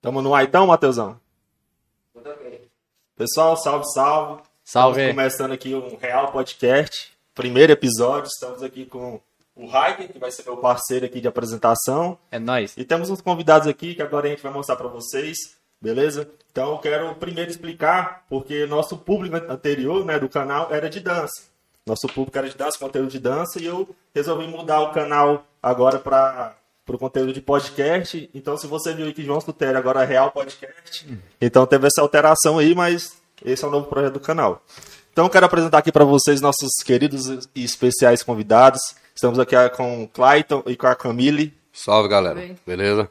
Tamo no ar então, Matheusão? Pessoal, salve, salve. Salve. Estamos começando aqui um Real Podcast, primeiro episódio. Estamos aqui com o Raik, que vai ser meu parceiro aqui de apresentação. É nóis. E temos uns convidados aqui que agora a gente vai mostrar para vocês, beleza? Então eu quero primeiro explicar, porque nosso público anterior né, do canal era de dança. Nosso público era de dança, conteúdo de dança, e eu resolvi mudar o canal agora para o conteúdo de podcast. Então, se você viu aí que João Sutério agora é Real Podcast, então teve essa alteração aí, mas esse é o novo projeto do canal. Então, eu quero apresentar aqui para vocês nossos queridos e especiais convidados. Estamos aqui com o Clayton e com a Camille. Salve, galera. Beleza?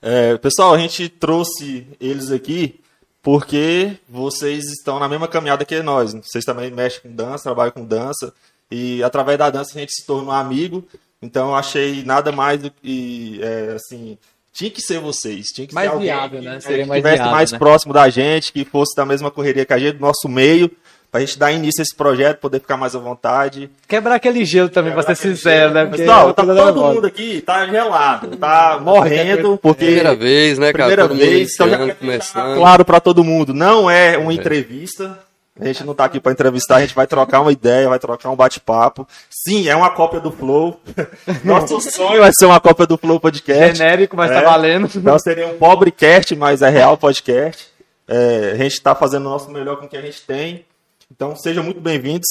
É, pessoal, a gente trouxe eles aqui porque vocês estão na mesma caminhada que nós. Vocês também mexem com dança, trabalham com dança. E através da dança a gente se tornou amigo. Então eu achei nada mais do que, é, assim, tinha que ser vocês. Tinha que Mais ser alguém viável, que, né? é, Seria que mais estivesse viável, mais né? próximo da gente, que fosse da mesma correria que a gente, do nosso meio, pra gente dar início a esse projeto, poder ficar mais à vontade. Quebrar aquele gelo também, pra ser sincero, né? Porque Pessoal, é tá todo mundo aqui, tá gelado, tá morrendo, porque... Primeira vez, né, cara? Primeira Todo mundo vez, então já começando. claro para todo mundo, não é uma entrevista. A gente não tá aqui para entrevistar, a gente vai trocar uma ideia, vai trocar um bate-papo. Sim, é uma cópia do Flow. Nosso sonho é ser uma cópia do Flow Podcast. Genérico, mas É. tá valendo. Então seria um pobrecast, mas é real podcast. É, a gente está fazendo o nosso melhor com o que a gente tem. Então sejam muito bem-vindos.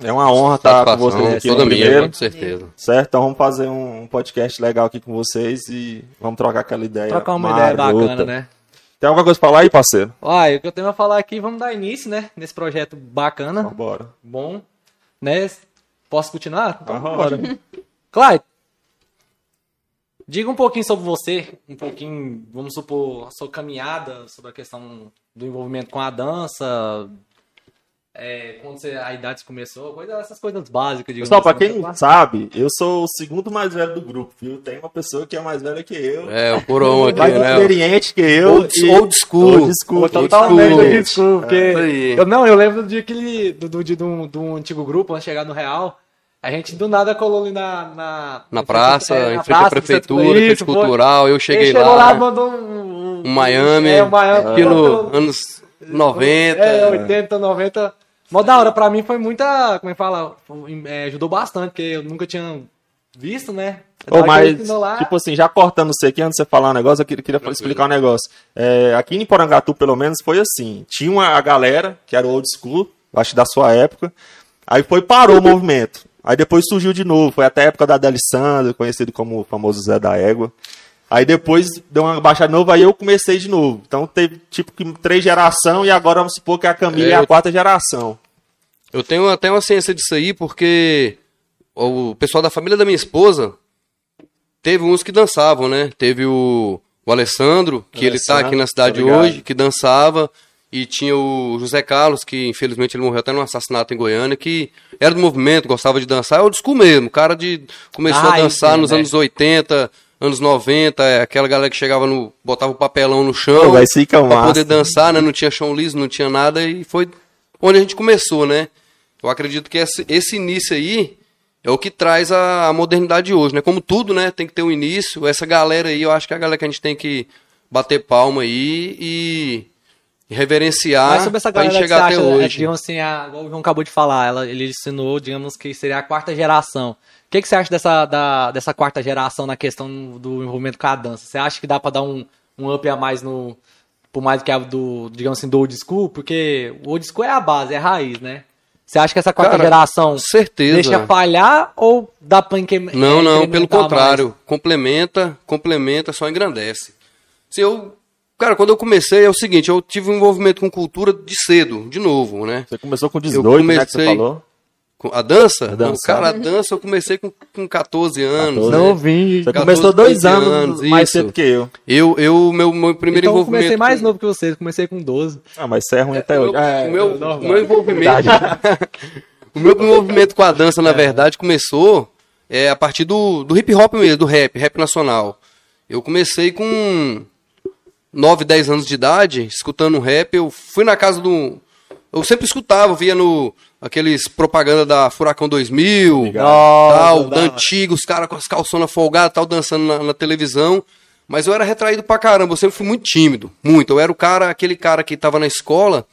É uma honra estar com vocês Satisfação, aqui toda minha, primeiro. com certeza. Certo? Então vamos fazer um podcast legal aqui com vocês e vamos trocar aquela ideia. Trocar uma ideia bacana, né? Tem alguma coisa pra falar aí, parceiro? Olha, o que eu tenho a falar aqui, vamos dar início, né? Nesse projeto bacana, Bora. bom, né? Posso continuar? Então, Bora. Clyde, diga um pouquinho sobre você, um pouquinho, vamos supor, a sua caminhada sobre a questão do envolvimento com a dança, é, quando você, a idade começou, coisa, essas coisas básicas. Pessoal, pra assim, quem tá? não sabe, eu sou o segundo mais velho do grupo, viu? Tem uma pessoa que é mais velha que eu. É, o coroão aqui, mais né? experiente que eu. Old- e- old school. Old school. Pô, Old Totalmente school. old school, porque É, eu não, eu lembro do dia que ele, do, do, de, um, de um antigo grupo, antes de chegar no Real, a gente do nada colou ali na... Na, Na praça, é, em frente à praça, centro prefeitura, isso, frente foi. cultural, eu cheguei Ele chegou lá, lá, mandou um... um Miami, É, um Miami. aquilo, anos 90. É, 80, 90. Mó da hora, pra mim foi muita, como é que fala, é, ajudou bastante, porque eu nunca tinha visto, né? Ô, ele mas, lá, tipo assim, já cortando você aqui, antes de você falar um negócio, eu queria, queria explicar um negócio. É, aqui em Porangatu, pelo menos, foi assim. Tinha uma a galera, que era o old school, acho que da sua época. Aí foi, parou o movimento. Aí depois surgiu de novo. Foi até a época da D'Alessandro, conhecido como o famoso Zé da Égua. Aí depois deu uma baixada de novo, aí eu comecei de novo. Então teve tipo três gerações e agora vamos supor que a Camila é, É, a quarta geração. Eu tenho até uma ciência disso aí, porque o pessoal da família da minha esposa teve uns que dançavam, né? Teve o, o Alessandro, que ele tá Alessandro, aqui na cidade ligado. hoje, que dançava. E tinha o José Carlos, que infelizmente ele morreu até num assassinato em Goiânia, que era do movimento, gostava de dançar. É o school mesmo, o cara de, começou Ah, a dançar isso, nos né? anos 80, anos 90, é, aquela galera que chegava no. botava o papelão no chão Pô, vai ficar pra massa. poder dançar, né? Não tinha chão liso, não tinha nada, e foi onde a gente começou, né? Eu acredito que esse, esse início aí é o que traz a, a modernidade hoje, né? Como tudo, né? Tem que ter um início. Essa galera aí, eu acho que é a galera que a gente tem que bater palma aí e reverenciar Mas sobre essa pra gente galera que você chegar até acha, é, hoje. digamos assim, a, igual o João acabou de falar, ela, ele ensinou, digamos que seria a quarta geração. O que, que você acha dessa, da, dessa quarta geração na questão do envolvimento com a dança? Você acha que dá pra dar um, um up a mais no. Por mais que a do, digamos assim, do old school? Porque o old school é a base, é a raiz, né? Você acha que essa quarta Cara, geração com certeza. deixa falhar ou dá pra Não, é, não, pelo incrementar contrário. Complementa, complementa, só engrandece. Se eu. Cara, quando eu comecei é o seguinte, eu tive um envolvimento com cultura de cedo, de novo, né? Você começou com 18, né, que você comecei- falou? A dança? A dança. Não, cara, a dança eu comecei com, com 14 anos. 14. né? mais? Novinho. Você 14, começou dois 15 anos, anos, mais isso. cedo que eu. Eu, eu, meu, meu primeiro Então eu envolvimento. comecei mais novo que vocês, comecei com 12. Ah, mas você é ruim até o hoje. É, o meu, o meu envolvimento. o meu envolvimento com a dança, na verdade, começou é, a partir do, do hip hop mesmo, do rap, rap nacional. Eu comecei com 9, 10 anos de idade, escutando rap. Eu fui na casa do. Eu sempre escutava, via no. Aqueles propaganda da Furacão 2000, Obrigado. tal, da antiga, os caras com as calçonas folgadas, tal, dançando na, na televisão. Mas eu era retraído pra caramba, eu sempre fui muito tímido, muito. Eu era o cara, aquele cara que tava na escola,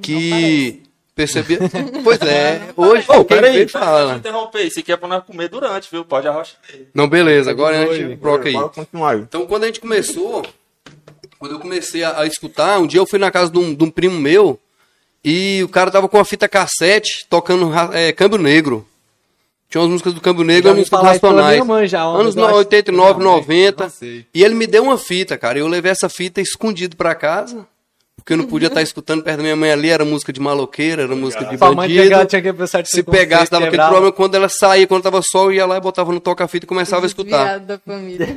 que percebia... pois é, hoje... Ô, quem peraí, fala. eu interromper. Isso aqui é pra nós comer durante, viu? Pode arrochar. Não, beleza, agora a gente troca aí. Bora continuar aí. Então, quando a gente começou, quando eu comecei a, a escutar, um dia eu fui na casa de um, de um primo meu e o cara tava com uma fita cassete tocando é, Câmbio Negro. Tinha umas músicas do Câmbio Negro e músicas racionais. minha mãe já, Anos mas eu acho- 89, Não, 90. não sei. E ele me deu uma fita, cara. Eu levei essa fita escondido pra casa. Porque eu não podia estar escutando perto da minha mãe ali, era música de maloqueira, era música de Sua mãe bandido. tinha que pensar de Se pegasse, dava aquele problema. Quando ela saía, quando tava sol, eu ia lá e botava no toca-fita e começava a escutar. Da família.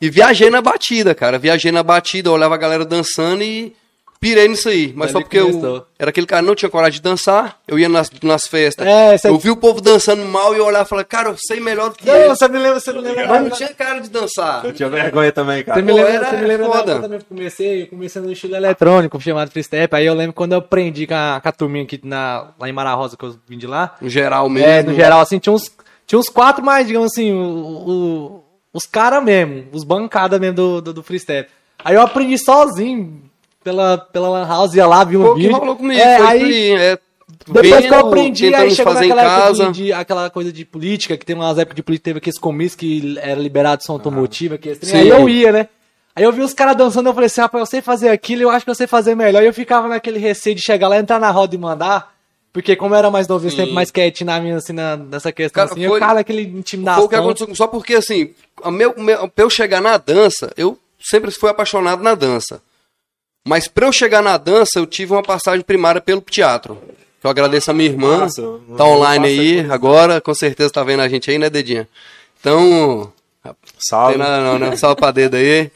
E viajei na batida, cara. Viajei na batida, olhava a galera dançando e pirei nisso aí. Mas Ali só porque eu era aquele cara que não tinha coragem de dançar. Eu ia nas, nas festas. É, Eu vi o povo dançando mal e eu olhava e falava, cara, eu sei melhor do que Não, eles. você me lembra, você me lembra. Mas não tinha cara de dançar. Eu tinha vergonha também, cara. Você me Pô, lembra, era você me lembra da foda. também que eu comecei, eu comecei no estilo eletrônico, chamado Free Step. Aí eu lembro quando eu aprendi com a, com a turminha aqui na, lá em Mara Rosa, que eu vim de lá. No geral mesmo. É, no geral, assim, tinha uns, tinha uns quatro mais, digamos assim, o, o- os caras mesmo, os bancadas mesmo do, do, do Free Step. Aí eu aprendi sozinho, pela, pela Lan House, ia lá, vi um Pô, que vídeo. rolou comigo. É, foi aí, é, depois que eu vendo, aprendi, aí chegou naquela época casa. de, de- aquela coisa de política, que tem umas épocas de política, teve aqueles comícios que era liberado som automotivo, aqui, Sim. aí eu ia, né? Aí eu vi os caras dançando, eu falei assim, rapaz, eu sei fazer aquilo, eu acho que eu sei fazer melhor. E eu ficava naquele receio de chegar lá, entrar na roda e mandar, porque como eu era mais Sim. sempre mais quietinho na minha, assim, na- nessa questão, Cara, assim, foi- eu ficava naquele intimidação. Foi que. Só porque, assim, a meu, meu, pra eu chegar na dança, eu sempre fui apaixonado na dança. Mas pra eu chegar na dança, eu tive uma passagem primária pelo teatro. Eu agradeço a minha irmã. Nossa, não- tá não online aí agora, com certeza tá vendo a gente aí, né, Dedinha? Então, não Salve. nada não, né? Salve pra dedo aí.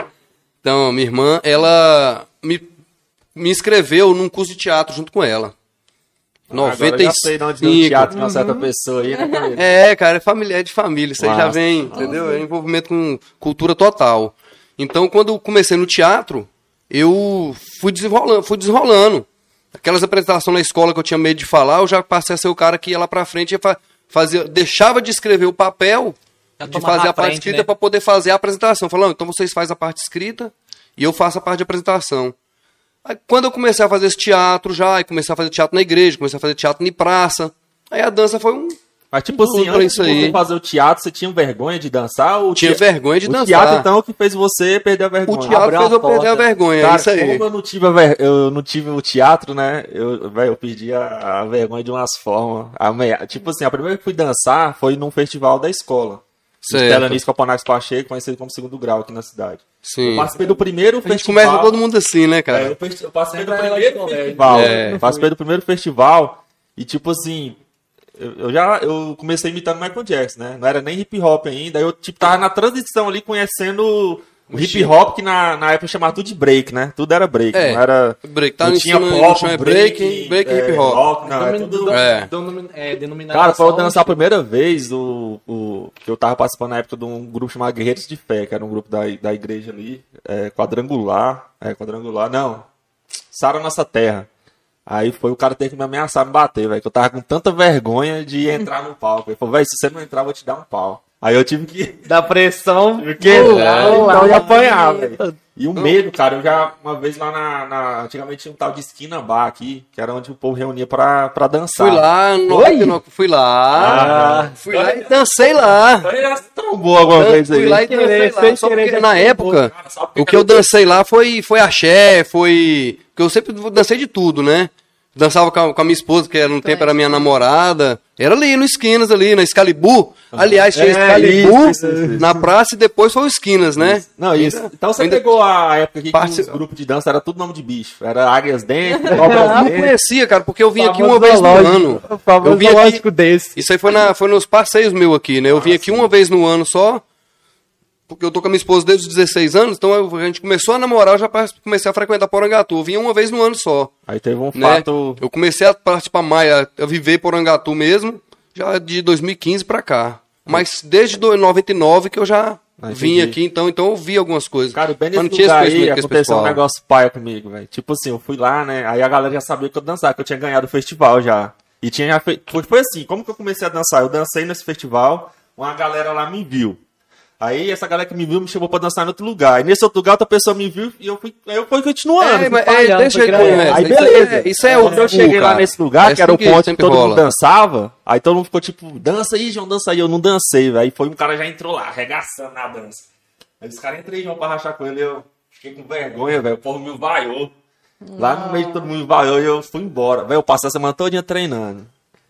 Então, minha irmã, ela me, me inscreveu num curso de teatro junto com ela. Agora eu já sei de onde deu 95. teatro com uma certa pessoa aí, né? É, cara, é família, é de família, isso aí já vem, entendeu? É envolvimento com cultura total. Então, quando eu comecei no teatro, eu fui desenrolando, fui desenrolando. Aquelas apresentações na escola que eu tinha medo de falar, eu já passei a ser o cara que ia lá pra frente e fa- fazia, deixava de escrever o papel, Já de fazer a parte frente, escrita né? pra poder fazer a apresentação. Falando, então vocês fazem a parte escrita e eu faço a parte de apresentação. Aí, quando eu comecei a fazer esse teatro já, e comecei a fazer teatro na igreja, comecei a fazer teatro em praça, aí a dança foi um, Mas tipo assim, antes isso de você aí. fazer o teatro, você tinha vergonha de dançar? Ou Tinha vergonha de o dançar. teatro, então, que fez você perder a vergonha? O teatro Abriu fez eu perder a vergonha, é Cara, isso aí. como eu não tive, a ver- eu não tive o teatro, né? Eu, eu perdi a, a vergonha de umas formas. A meia- Tipo assim, a primeira vez que fui dançar foi num festival da escola. Estelanis Coponax Pacheco, conhecido como segundo grau aqui na cidade. Eu Sim. participei do primeiro A gente festival. começa todo mundo assim, né, É, cara? eu, festi- eu participei do ela primeiro festival. É. Eu participei do primeiro festival e, tipo assim, eu, já eu comecei imitando Michael Jackson, né? Não era nem hip hop ainda. Eu, tipo, tava na transição ali conhecendo o hip hop, que na, na época chamava tudo de break, né? Tudo era break. É. Não era. Break, tá não tinha pop, no chão é break, break e é, hip hop. rock, não, é tudo- do- É. é, denominação. Cara, foi eu dançar a primeira vez do, o, que eu tava participando na época de um grupo chamado Guerreiros de Fé, que era um grupo da, da igreja ali, é, quadrangular, é, quadrangular, não, Sara Nossa Terra. Aí foi o cara ter que me ameaçar, me bater, velho, que eu tava com tanta vergonha de entrar no palco. Ele falou, velho, se você não entrar, eu vou te dar um pau. Aí eu tive que... Da pressão. Porque então eu lá, apanhar, velho. E o medo, cara, eu já, uma vez lá na, na- Antigamente tinha um tal de esquina bar aqui, que era onde o povo reunia pra, pra dançar. Fui lá, no 99, fui lá. Ah. fui lá e dancei lá. Já se trombou alguma vez aí. Fui lá e dancei lá. Só porque na época, Cara, só porque o que eu dancei lá foi, foi axé, foi... Porque eu sempre dancei de tudo, né? Dançava com a, com a minha esposa, que era, no tempo era minha namorada. Era ali, no Esquinas, ali, na Excalibur. Aliás, tinha É, Excalibur isso, isso, isso. na praça e depois foi o Esquinas, né? Não, isso. Então você ainda- pegou a época que Partici- os grupos de dança era tudo nome de bicho. Era águias dentro, cobras Eu não conhecia, cara, porque eu vim aqui uma vez no ano. Eu vim aqui, desse. Isso aí foi, na, foi nos passeios meus aqui, né? Eu vim aqui uma vez no ano só, porque eu tô com a minha esposa desde os 16 anos, então a gente começou a namorar, eu já comecei a frequentar Porangatu. Eu vinha uma vez no ano só, Aí teve um né? fato. Eu comecei a participar mais, a, a viver Porangatu mesmo, já de 2015 pra cá. Mas desde do- 99 que eu já Ah, vim aqui, então, então eu vi algumas coisas. Cara, bem nesse lugar aí aconteceu um negócio paia comigo, velho. Tipo assim, eu fui lá, né? Aí a galera já sabia que eu dançava, que eu tinha ganhado o festival já. E tinha já feito. Foi, foi assim, como que eu comecei a dançar? Eu dancei nesse festival, uma galera lá me viu. Aí essa galera que me viu me chamou pra dançar em outro lugar. E nesse outro lugar, outra pessoa me viu e eu fui, eu fui continuando. É, fui mas é, deixa criando. começa. Aí Isso beleza. é- Isso é Quando o eu cheguei lá cara. nesse lugar, É que era o ponto que todo mundo rola. dançava, aí todo mundo ficou tipo, dança aí, João, dança aí. Eu não dancei, velho. Aí foi um cara já entrou lá, arregaçando na dança. Aí os caras entrei João pra rachar com ele, eu fiquei com vergonha, velho. O povo me vaiou. Lá no meio de todo mundo me vaiou e eu fui embora. Velho, eu passei a semana toda treinando.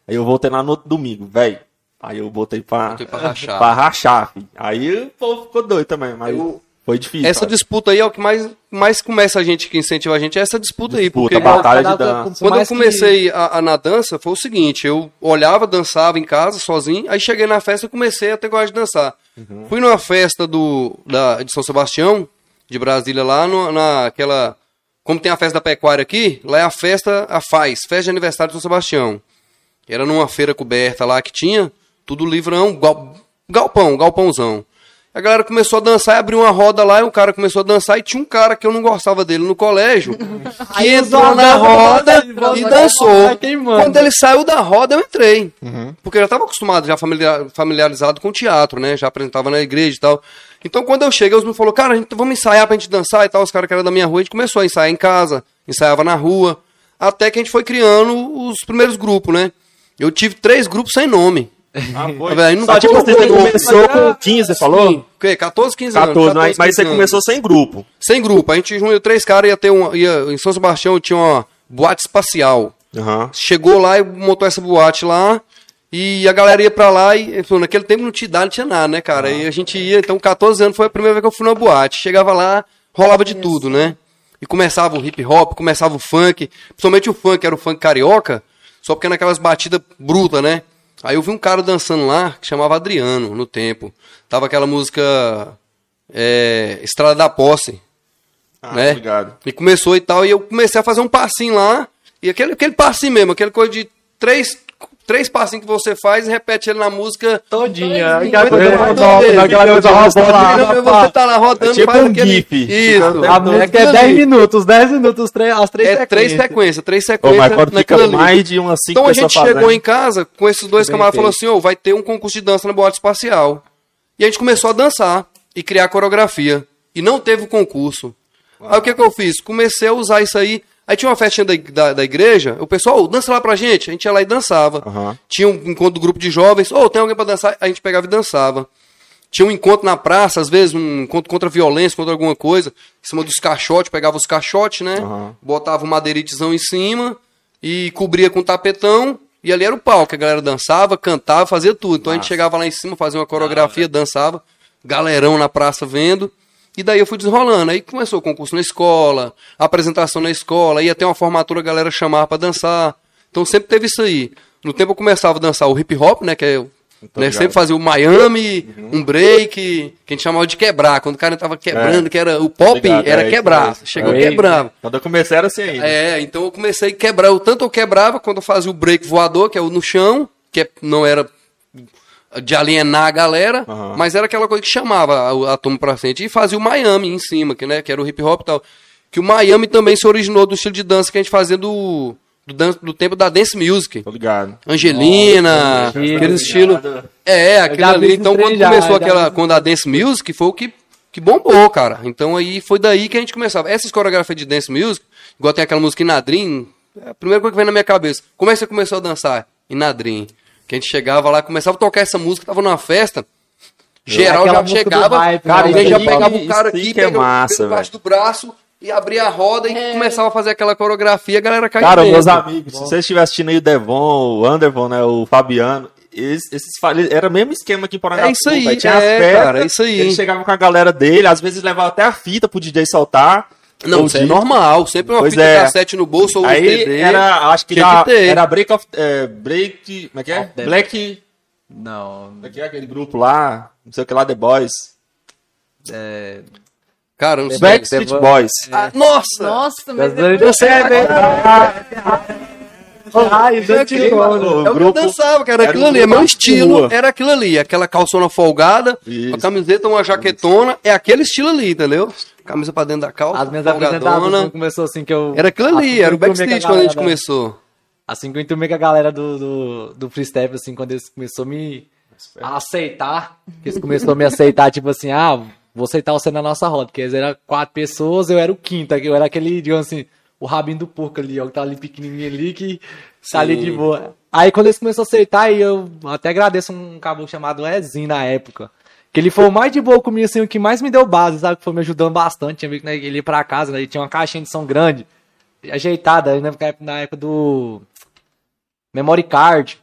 Aí eu voltei lá no outro domingo, velho. Aí eu botei pra, Botei pra rachar. pra rachar. Aí o povo ficou doido também, mas Eu- foi difícil. Essa sabe? disputa aí é o que mais, mais começa a gente, que incentiva a gente, é essa disputa, aí. Disputa, Porque batalha de dança. quando eu mais que- comecei a, a- na dança, foi o seguinte, eu olhava, dançava em casa, sozinho, aí cheguei na festa e comecei a ter gosto de dançar. Uhum. Fui numa festa do, da, de São Sebastião, de Brasília, lá no, naquela... Como tem a festa da pecuária aqui, lá é a festa, a FAZ, Festa de Aniversário de São Sebastião. Era numa feira coberta lá que tinha, tudo livrão, gal, galpão, galpãozão. A galera começou a dançar e abriu uma roda lá e o cara começou a dançar e tinha um cara que eu não gostava dele no colégio que Aí entrou na roda e dançou. Quando ele saiu da roda, eu entrei. Porque eu já estava acostumado, já familiar- familiarizado com teatro, né? Já apresentava na igreja e tal. Então quando eu cheguei, os me falou, cara, a gente, vamos ensaiar pra gente dançar e tal. Os caras que eram da minha rua, a gente começou a ensaiar em casa, ensaiava na rua. Até que a gente foi criando os primeiros grupos, né? Eu tive três grupos sem nome. Ah, foi. Não Só dá tipo, pra você começou mas com é- 15, você falou? O quê? 14, 15 anos. 14, mas, mas 15 você anos. começou sem grupo. Sem grupo. A gente reuniu três caras, ia ter um. Ia, em São Sebastião tinha uma boate espacial. Aham. Chegou lá e montou essa boate lá. E a galera ia pra lá e falou, naquele tempo não tinha idade, não tinha nada, né, cara? E a gente ia, então 14 anos foi a primeira vez que eu fui numa boate. Chegava lá, rolava de tudo, né? E começava o hip hop, começava o funk, principalmente o funk, era o funk carioca, só porque naquelas batidas brutas, né? Aí eu vi um cara dançando lá que chamava Adriano no tempo. Tava aquela música é, Estrada da Posse Ah, né? obrigado. E começou e tal, e eu comecei a fazer um passinho lá, e aquele, aquele passinho mesmo, aquele coisa de três, três passinhos que você faz e repete ele na música. Todinha. Todinha. Aquela coisa rodando, rodando. Você tá lá rodando, tipo faz um aquele... gif. Isso. A música é 10 minutos, 10 minutos, três- as três É três sequências. sequências, três Ô, sequências mas quando fica mais de umas 5 Então a gente chegou em casa com esses dois camaradas e falou assim: ô, vai ter um concurso de dança na boate espacial. E a gente começou a dançar e criar coreografia. E não teve o concurso. Aí o que, que eu fiz? Comecei a usar isso aí. Aí tinha uma festinha da, da, da igreja, o pessoal, dança lá pra gente. A gente ia lá e dançava. Aham. Tinha um encontro do grupo de jovens, ô, tem alguém pra dançar? A gente pegava e dançava. Tinha um encontro na praça, às vezes, um encontro contra a violência, contra alguma coisa, em cima dos caixotes, pegava os caixotes, né? Aham. Botava um madeiritezão em cima e cobria com tapetão. E ali era o palco, a galera dançava, cantava, fazia tudo. Então a gente chegava lá em cima, fazia uma coreografia, dançava, galerão na praça vendo. E daí eu fui desenrolando. Aí começou o concurso na escola, apresentação na escola, ia ter uma formatura, a galera chamava pra dançar. Então sempre teve isso aí. No tempo eu começava a dançar o hip hop, né? Que é, o- Tô né, sempre fazia o Miami, um break, que a gente chamava de quebrar. Quando o cara tava quebrando, É. que era o pop, ligado, era é, quebrar. isso. Chegou quebrava. Quando eu comecei era assim ainda. É, então eu comecei a quebrar. O tanto eu quebrava quando eu fazia o break voador, que é o no chão, que é- não era de alienar a galera, Aham. mas era aquela coisa que chamava a, a turma pra frente. E fazia o Miami em cima, que, né, que era o hip hop e tal. Que o Miami também se originou do estilo de dança que a gente fazia do, do, dan- do tempo da dance music. Tô ligado. Angelina, Nossa, aquele estilo. É, vi ali. Então, quando já, começou já aquela. Quando a dance music foi o que, que bombou, cara. Então aí foi daí que a gente começava. Essas coreografias de dance music, igual tem aquela música Inadrim, é a primeira coisa que vem na minha cabeça. Como é que você começou a dançar? Inadrim. Que a gente chegava lá, começava a tocar essa música, tava numa festa. Geral Aquela já chegava, hype, cara, né? alguém já pegava aí- o cara aí aqui, que é pegava massa, pelo baixo do braço e abria a roda e começava a fazer aquela coreografia, a galera caía Cara, dentro. meus amigos, se vocês estiverem assistindo aí o Devon, o Anderson, né, o Fabiano, esses, esses era o mesmo esquema aqui em Porangatu. É isso aí, velho. Tinha é, as festas, cara, é isso aí. Ele chegava com a galera dele, às vezes levava até a fita pro DJ soltar. Não, isso é normal. Sempre uma Pois fita é. cassete no bolso ou um Aí CD. era, acho que, tinha da, que ter. era Break of... É, break... Como é que é? The- Black... Não, Como é que é aquele grupo lá? Não sei o que lá, The Boys. é... Cara, não sei. Backstreet The Boys. Ah, nossa! Nossa, mas. Você é Ai, O que eu grupo- dançava, cara. era Aquilo ali, é meu estilo. rua. Era aquilo ali, aquela calçona folgada, Isso. uma camiseta, uma jaquetona. É aquele estilo ali, entendeu? Camisa pra dentro da calça, As minhas apresentações quando começou assim que eu... Era aquilo ali, assim era o backstage quando a gente começou. Assim que eu enturmei com a galera do, do, do freestyle, assim, quando eles começou a me, a aceitar, que eles começaram a me aceitar, tipo assim, ah, vou aceitar você na nossa roda, porque eles eram quatro pessoas, eu era o quinto, eu era aquele, digamos assim, o rabinho do porco ali, ó, que tá ali pequenininho ali, que tá ali de boa. Aí quando eles começaram a aceitar, e eu até agradeço um caboclo chamado Ezinho na época, que ele foi o mais de boa comigo, assim, o que mais me deu base, sabe, que foi me ajudando bastante, tinha visto né, ele ia pra casa, né, ele tinha uma caixinha de som grande, ajeitada, né, na época do memory card,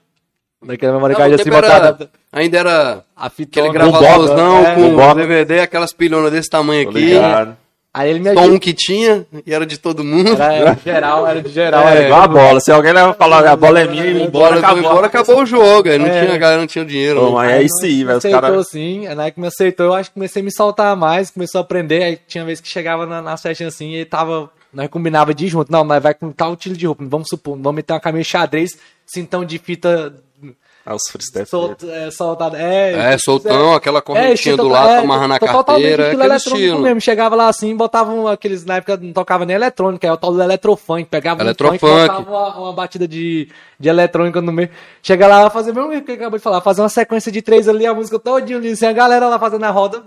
Daquela memory card assim, botada. Ainda era a aquele fitona. gravadorão É, com. DVD, aquelas pilhonas desse tamanho aqui. ligado. Aí ele me Só ajudou. um que tinha e era de todo mundo. Era, era de geral, era de geral. É, era Igual a bola. Se alguém levar falar a bola é minha e ir embora, acabou. embora, acabou o jogo. Aí não É. tinha, a galera não tinha dinheiro. Ô, né? mas isso aí, velho. Os aceitou caras. sim, a Nike me aceitou, eu acho que comecei a me soltar mais, começou a aprender, aí tinha vez que chegava na, na session assim e tava, nós combinava de ir junto, não, nós vai com tal estilo de roupa, vamos supor, vamos meter uma camisa xadrez, cintão de fita Ah, os freestyle. solta, é, soltada, é, É, soltão, aquela correntinha estilo do lado, é, amarrar na carteira, aquele eletrônico estilo. mesmo, chegava lá assim, botavam aqueles, na época não tocava nem eletrônica, é o tal do eletrofunk, pegava um Eletrofunk. funk, botava uma, uma batida de, de eletrônica no meio, chega lá, fazer o mesmo que acabou de falar, fazer uma sequência de três ali, a música todinha ali, assim, a galera lá fazendo a roda,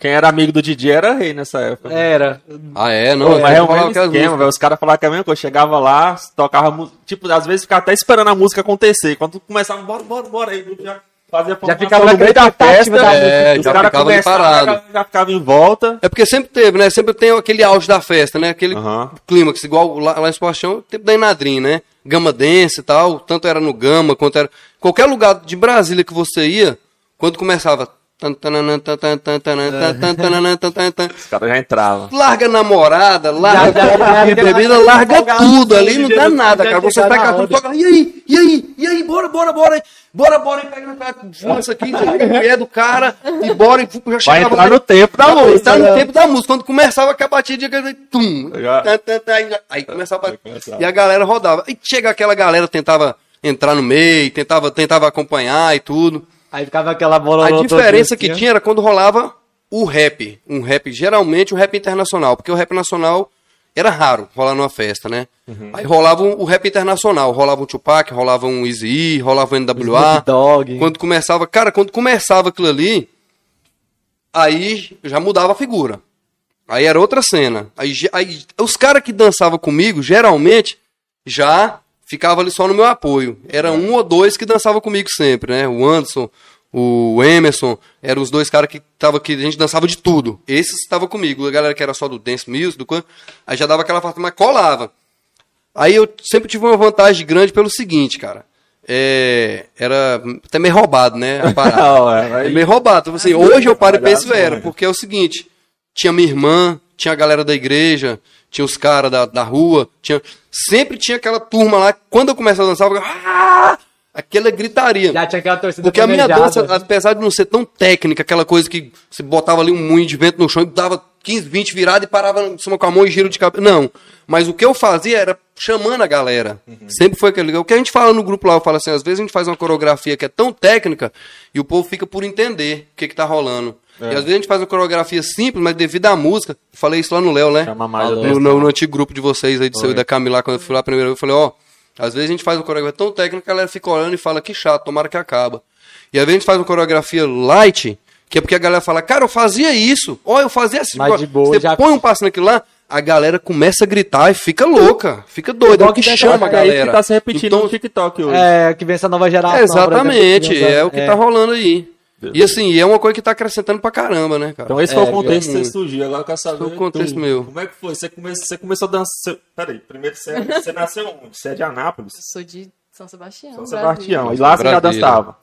Quem era amigo do DJ era rei nessa época. era, Ah, é? Não, Pô, mas é o mesmo as esquema, velho. Os caras falavam que é a mesma coisa. Chegava lá, tocava música. Tipo, às vezes ficava até esperando a música acontecer. Quando começava, bora, bora, bora. Aí o já fazia Já ficava no meio da festa. da É, os caras começavam, já ficava em volta. É porque sempre teve, né? Sempre tem aquele auge da festa, né? Aquele Aham. clímax, igual lá, lá em Esportão, tempo da Inadrim, né? Gama Dance e tal, tanto era no Gama, quanto era... Qualquer lugar de Brasília que você ia, quando começava... Os caras já entravam. Larga namorada, larga já- bebida, larga tudo ali, não dá nada, cara. Você na catando, roda. toca, e aí, e aí, e aí, bora, bora, bora, bora, bora, e pega pega- fuma isso aqui, pega a mulher do cara, e bora, e já Vai chegava entrar no tempo da música. no tempo da música. Quando começava com a batida, tum. Tá, tá, tá, começava. Aí começava. E a galera rodava. E chega aquela galera, tentava entrar no meio, tentava, tentava acompanhar e tudo. Aí ficava aquela bola A diferença que tinha era quando rolava o rap. Um rap, geralmente o rap internacional. Porque o rap nacional era raro rolar numa festa, né? Aí rolava um- o rap internacional. Rolava um Tupac, rolava um Easy, rolava um NWA. Dogg. Quando começava, cara, quando começava aquilo ali, aí já mudava a figura. Aí era outra cena. Aí, aí os caras que dançavam comigo, geralmente, já ficava ali só no meu apoio. Era um ou dois que dançavam comigo sempre, né? O Anderson, o Emerson, eram os dois caras que tava que a gente dançava de tudo. Esses estavam comigo. A galera que era só do dance music, do aí já dava aquela farta, mas colava. Aí eu sempre tive uma vantagem grande pelo seguinte, cara. É, era até meio roubado, né? A parada. É, É meio roubado. Então, assim, hoje eu paro e era, né? porque é o seguinte: tinha minha irmã, tinha a galera da igreja, tinha os caras da, da rua, tinha, sempre tinha aquela turma lá. Quando eu começava a dançar, eu ficava, "Ah!" aquela gritaria. Já tinha aquela torcida Porque a minha planejada. dança, apesar de não ser tão técnica, aquela coisa que você botava ali um moinho de vento no chão e dava 15, 20 viradas e parava em cima com a mão e giro de cabeça. Não. Mas o que eu fazia era chamando a galera. Sempre foi aquele. O que a gente fala no grupo lá, eu falo assim, às vezes a gente faz uma coreografia que é tão técnica e o povo fica por entender o que, que tá rolando. E às vezes a gente faz uma coreografia simples, mas devido à música, eu falei isso lá no Léo, né? Chama mais no, no, no antigo grupo de vocês aí, de seu e da Camila, quando eu fui lá a primeira vez, eu falei, ó, às vezes a gente faz uma coreografia tão técnica que a galera fica olhando e fala, que chato, tomara que acaba. E às vezes a gente faz uma coreografia light, que é porque a galera fala, cara, eu fazia isso, ó, eu fazia assim. Mas de boa, Você já- põe um passo naquilo lá, a galera começa a gritar e fica louca, fica doida, é o que chama a é isso galera. que tá se repetindo Então, no TikTok hoje. É, que vem essa nova geração. Exatamente, por exemplo, é o que é. tá rolando aí. E assim, é uma coisa que tá acrescentando pra caramba, né, cara? Então esse foi É, o contexto que você surgiu. Agora eu quero saber. Foi o contexto tu, meu. Como é que foi? Você, come... você começou a dançar. Você... Peraí, primeiro você, você nasceu onde? Você é de Anápolis? Sou de São Sebastião. São Brasil. Sebastião. E lá você já dançava.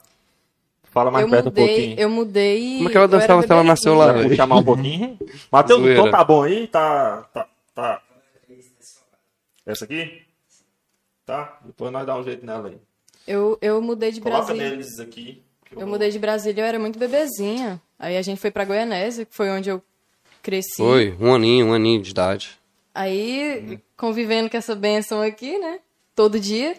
Fala mais Eu perto um mudei, pouquinho. eu mudei. Como é que ela eu dançava se ela nasceu lá? Vou chamar um pouquinho. Matheus, o tom tá bom aí? Tá. Tá. tá. Essa aqui? Tá? Depois nós dá um jeito nela aí. Eu, eu mudei de Coloca Brasília. neles aqui. que Eu mudei de Brasília, eu era muito bebezinha. Aí a gente foi pra Goianésia, que foi onde eu cresci. Foi, um aninho, um aninho de idade. Aí, convivendo com essa benção aqui, né? Todo dia.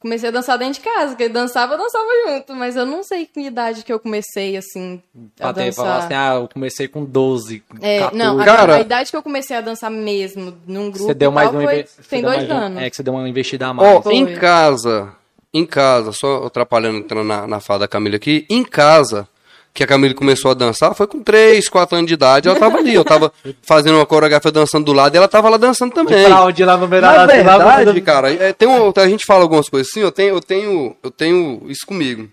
Comecei a dançar dentro de casa, porque ele dançava, eu dançava junto. Mas eu não sei que idade que eu comecei, assim, a Pra ter, falar dançar. assim, ah, eu comecei com 12, É, 14. não, a, Cara- a idade que eu comecei a dançar mesmo num grupo Você deu mais tal, uma foi, tem deu dois mais um- anos. É, que você deu uma investida a mais. Foi. em casa, em casa, só atrapalhando, entrando na, na fala da Camila aqui, em casa, que a Camila começou a dançar, foi com 3, 4 anos de idade, ela tava ali, eu tava fazendo uma coreografia dançando do lado e ela tava lá dançando também. Pra onde lá no Na da da- verdade, cara, é, tem um, a gente fala algumas coisas assim, eu tenho, eu tenho, eu tenho isso comigo.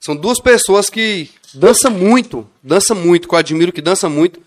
São duas pessoas que dançam muito, dançam muito, que eu admiro que dança muito.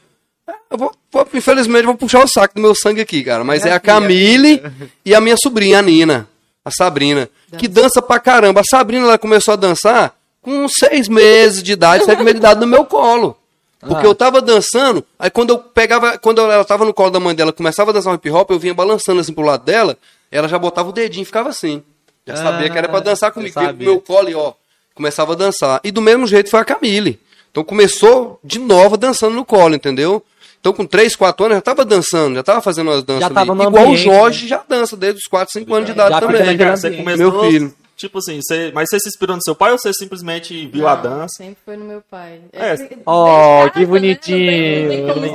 Eu vou, vou- infelizmente, eu vou puxar o saco do meu sangue aqui, cara. Mas é a Camille e a minha sobrinha, a Nina, a Sabrina, que dança pra caramba. A Sabrina, ela começou a dançar com seis meses de idade, sete meses de idade no meu colo. Porque eu tava dançando, aí quando eu pegava, quando ela tava no colo da mãe dela, começava a dançar um hip hop, eu vinha balançando assim pro lado dela, ela já botava o dedinho e ficava assim. Já sabia que era pra dançar comigo, pro meu colo e ó, começava a dançar. E do mesmo jeito foi a Camille. Então começou de novo dançando no colo, entendeu? Então com 3, 4 anos já tava dançando, já tava fazendo as danças Já tava ali. no Igual ambiente, o Jorge já dança desde os 4, 5 anos de idade Já também. Cara, você ambiente. começou, Meu filho. Tipo assim, você, mas você se inspirou no seu pai ou você simplesmente viu a Não, dança? Sempre foi no meu pai. É. Oh, que né? bonitinho.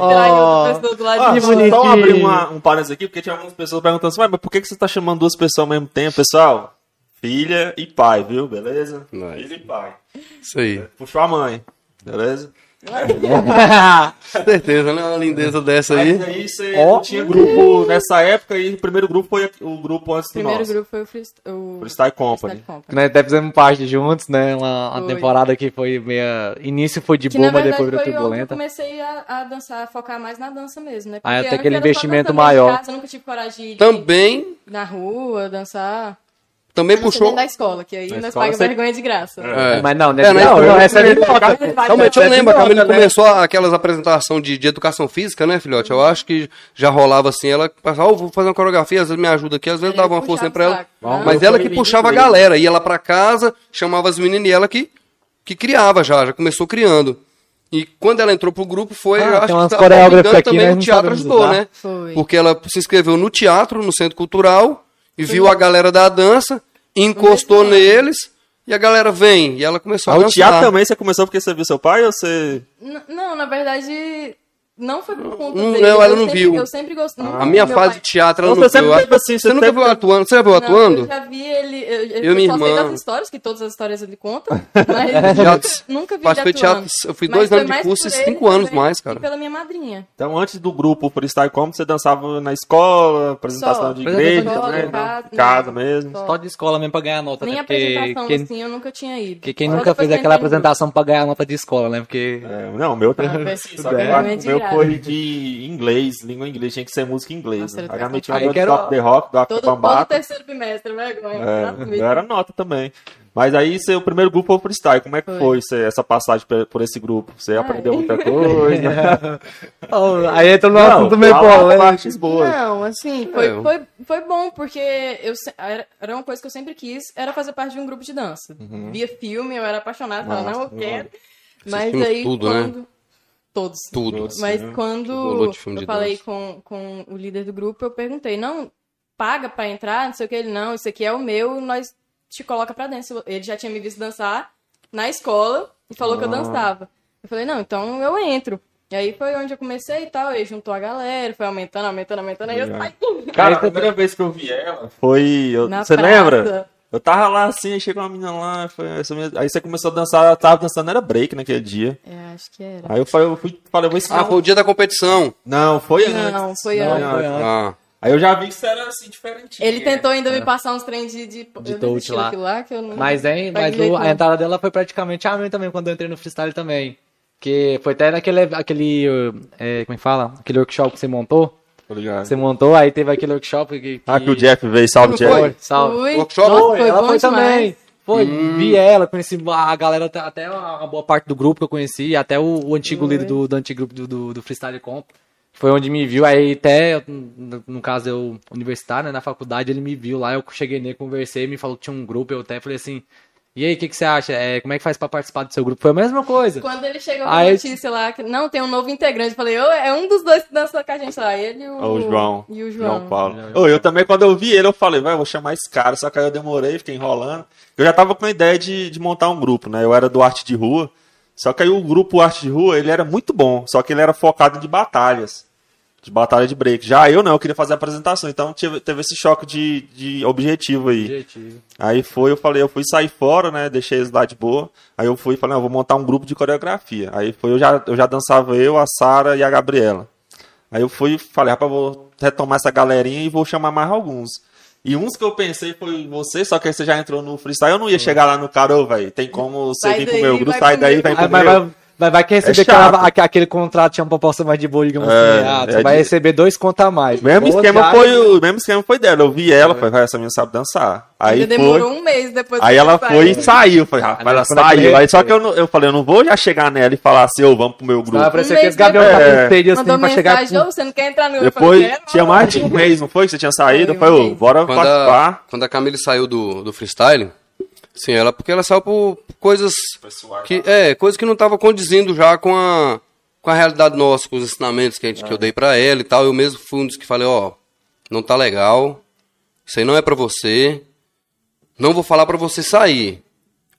Lado Ah, bonitinho. Só abrir uma, um parênteses aqui, porque tinha algumas pessoas perguntando assim, "Ué, mas por que que você tá chamando duas pessoas ao mesmo tempo? Pessoal, filha e pai, viu? Beleza? Nice. Filha e pai. Isso aí. Puxou a mãe, beleza? Com certeza, né? Uma lindeza dessa aí. Mas aí você não tinha grupo nessa época e o primeiro grupo foi o grupo antes O do primeiro nosso. grupo foi o Freest- o Freestyle Company. Freestyle Company. Nós até fizemos parte juntos, né? Uma, uma temporada que foi meia. Início foi de boa, mas depois virou foi onde eu turbulenta. comecei a, a dançar, a focar mais na dança mesmo, né? Ah, até antes aquele era só investimento maior. casa, eu nunca tive coragem de ir Também, na rua, dançar. Também não puxou. da escola, que aí Na nós pagamos você- vergonha de graça. É. Mas não, né? É, né? não, Eu- não recebe nota. Realmente eu lembro, a Camila né? começou aquelas apresentações de, de educação física, né, filhote? Eu acho que já rolava assim, ela passava, oh, vou fazer uma coreografia, às vezes me ajuda aqui, às vezes Ele dava uma força pra ela. Mas ela que puxava a galera, ia lá pra casa, chamava as meninas e ela que, que criava já, já começou criando. E quando ela entrou pro grupo foi, Ah, eu acho tem umas que engano, aqui, também nós o teatro ajudou, né? Foi. Porque ela se inscreveu no teatro, no centro cultural, e viu a galera da dança, encostou neles, e a galera vem, e ela começou Ah, a o dançar. teatro também você começou porque você viu seu pai ou você. N- Não, na verdade, não foi por conta Não, dele. não, ela eu não sempre, viu. Eu sempre gostei. A minha fase de teatro, ela não você viu. sempre assim, Você você nunca teve- viu atuando? Você já viu Não, atuando? eu já vi ele. Eu, eu, Eu e minha só sei irmã. das histórias, que todas as histórias ele conta. Mas Teatro- nunca vi ele teatro, atuando. eu fui dois anos de curso e cinco anos mais, E cara. pela minha madrinha. Então, antes do grupo Freestyle Comedy, você dançava na escola, apresentação Só. de igreja de não? casa, mesmo. Só. Só de escola mesmo pra ganhar nota. Nem né? Porque apresentação assim eu nunca tinha ido. porque quem Só nunca fez que aquela apresentação pra ganhar nota de escola, né? Porque. É, não, o meu também. Ah, só é. meu. Foi de inglês, língua inglesa, tinha que ser música em inglês. Nossa, né? Aí metia que era- Top The Rock, do Todo, todo terceiro bimestre, vergonha. É, gratuito. eu era nota também. Mas aí seu primeiro grupo foi o freestyle. Como é que Foi. foi, você- essa passagem por esse grupo? Você Ai. aprendeu muita coisa? Oh, aí entra no assunto meio partes boas. Não, assim, foi, É. foi, foi bom, porque eu, era, era uma coisa que eu sempre quis, era fazer parte de um grupo de dança. Via filme, eu era apaixonada, falava, não, eu quero. Mas aí, tudo, né? Todos. Tudo. Mas Sim. quando eu de falei dança. com, com o líder do grupo, eu perguntei, não, paga pra entrar, não sei o que, ele, não, isso aqui é o meu, nós te coloca pra dentro. Ele já tinha me visto dançar na escola e falou que eu dançava. Eu falei, não, então eu entro. E aí foi onde eu comecei e tal, ele juntou a galera, foi aumentando, aumentando, aumentando, aí eu saí. Cara, a primeira vez que eu vi ela foi. eu- Na você praça. lembra? Eu tava lá assim, aí chegou uma menina lá, foi essa minha- aí você começou a dançar, ela tava dançando, era break naquele dia. É, acho que era. Aí eu falei, eu fui, falei, eu vou ensinar. Ah, foi o dia da competição. Não, foi Não, antes. foi Não, antes. Foi antes. Ah, Aí eu já vi que você era assim, diferentinho. Ele tentou ainda me passar uns trem de, de, De touch lá. lá que eu não. Mas, hein, mas o- a não. entrada dela foi praticamente a minha também, quando eu entrei no freestyle também. Que foi até naquele, aquele, é, como é que fala? Aquele workshop que você montou. Tá? Você montou, aí teve aquele workshop que... Ah, que o Jeff veio, salve Não Jeff. foi? Salve. Fui. Workshop? Nossa, Foi, foi ela bom foi demais. também. Foi, vi ela, conheci a galera, até- uma boa parte do grupo que eu conheci, até o, o antigo Foi. líder do, do antigo grupo do, do, do Freestyle Comp. Foi onde me viu, aí até, no, no caso eu, universitário, né, na faculdade, ele me viu lá, eu cheguei nele, conversei, me falou que tinha um grupo, eu até falei assim, e aí, o que, que você acha? É, como é que faz pra participar do seu grupo? Foi a mesma coisa. Quando ele chegou com a notícia lá, que não, tem um novo integrante, eu falei, ô, é um dos dois que dança com a gente lá, ele e o, O João. E o João. Paulo. Ô, eu também, quando eu vi ele, eu falei, vai, eu vou chamar esse cara. Só que aí eu demorei, fiquei enrolando. Eu já tava com a ideia de, de montar um grupo, né? Eu era do Arte de Rua. Só que aí o grupo Arte de Rua, ele era muito bom. Só que ele era focado de batalhas. De batalha de break. Já eu não, eu queria fazer a apresentação, então tive, teve esse choque de, de objetivo aí. Objetivo. Aí foi, eu falei, eu fui sair fora, né? Deixei eles lá de boa. Aí eu fui e falei, não, eu vou montar um grupo de coreografia. Aí foi, eu já, eu já dançava eu, a Sara e a Gabriela. Aí eu fui e falei, rapaz, vou retomar essa galerinha e vou chamar mais alguns. E uns que eu pensei foi você, só que aí você já entrou no freestyle. Eu não ia chegar lá no cara, velho. Tem como você vir pro daí, meu grupo, sai pro daí, vem pro vai, meu. Vai, vai, que receber É aquela- aque- aquele contrato tinha uma proposta mais de boa, digamos É, assim. Ah, você é vai de- receber dois contos a mais. Mesmo Boa esquema, foi, o mesmo esquema foi dela. Eu vi ela, falei, vai, essa menina sabe dançar. Aí Ainda foi. demorou um mês depois Aí que ela saiu. foi e saiu. Falei, rapaz, ela quando é que saiu. Aí só que eu, não- eu falei, eu não vou já chegar nela e falar assim, ô, vamos pro meu grupo. Vai aparecer Um aqueles mês Gabriel feio assim Mandou pra chegar com... "Ô, você não quer entrar no Depois, falei, "Quero, tinha mais de um mês, não foi? Que você tinha saído? Foi, ô, bora participar. quando a Camille saiu do, do freestyle, sim, ela porque ela saiu por coisas que é coisas que não estavam condizindo já com a com a realidade nossa, com os ensinamentos que, a gente, que eu dei pra ela e tal. Eu mesmo fui um dos que falei, ó, não tá legal, isso aí não é pra você, não vou falar pra você sair.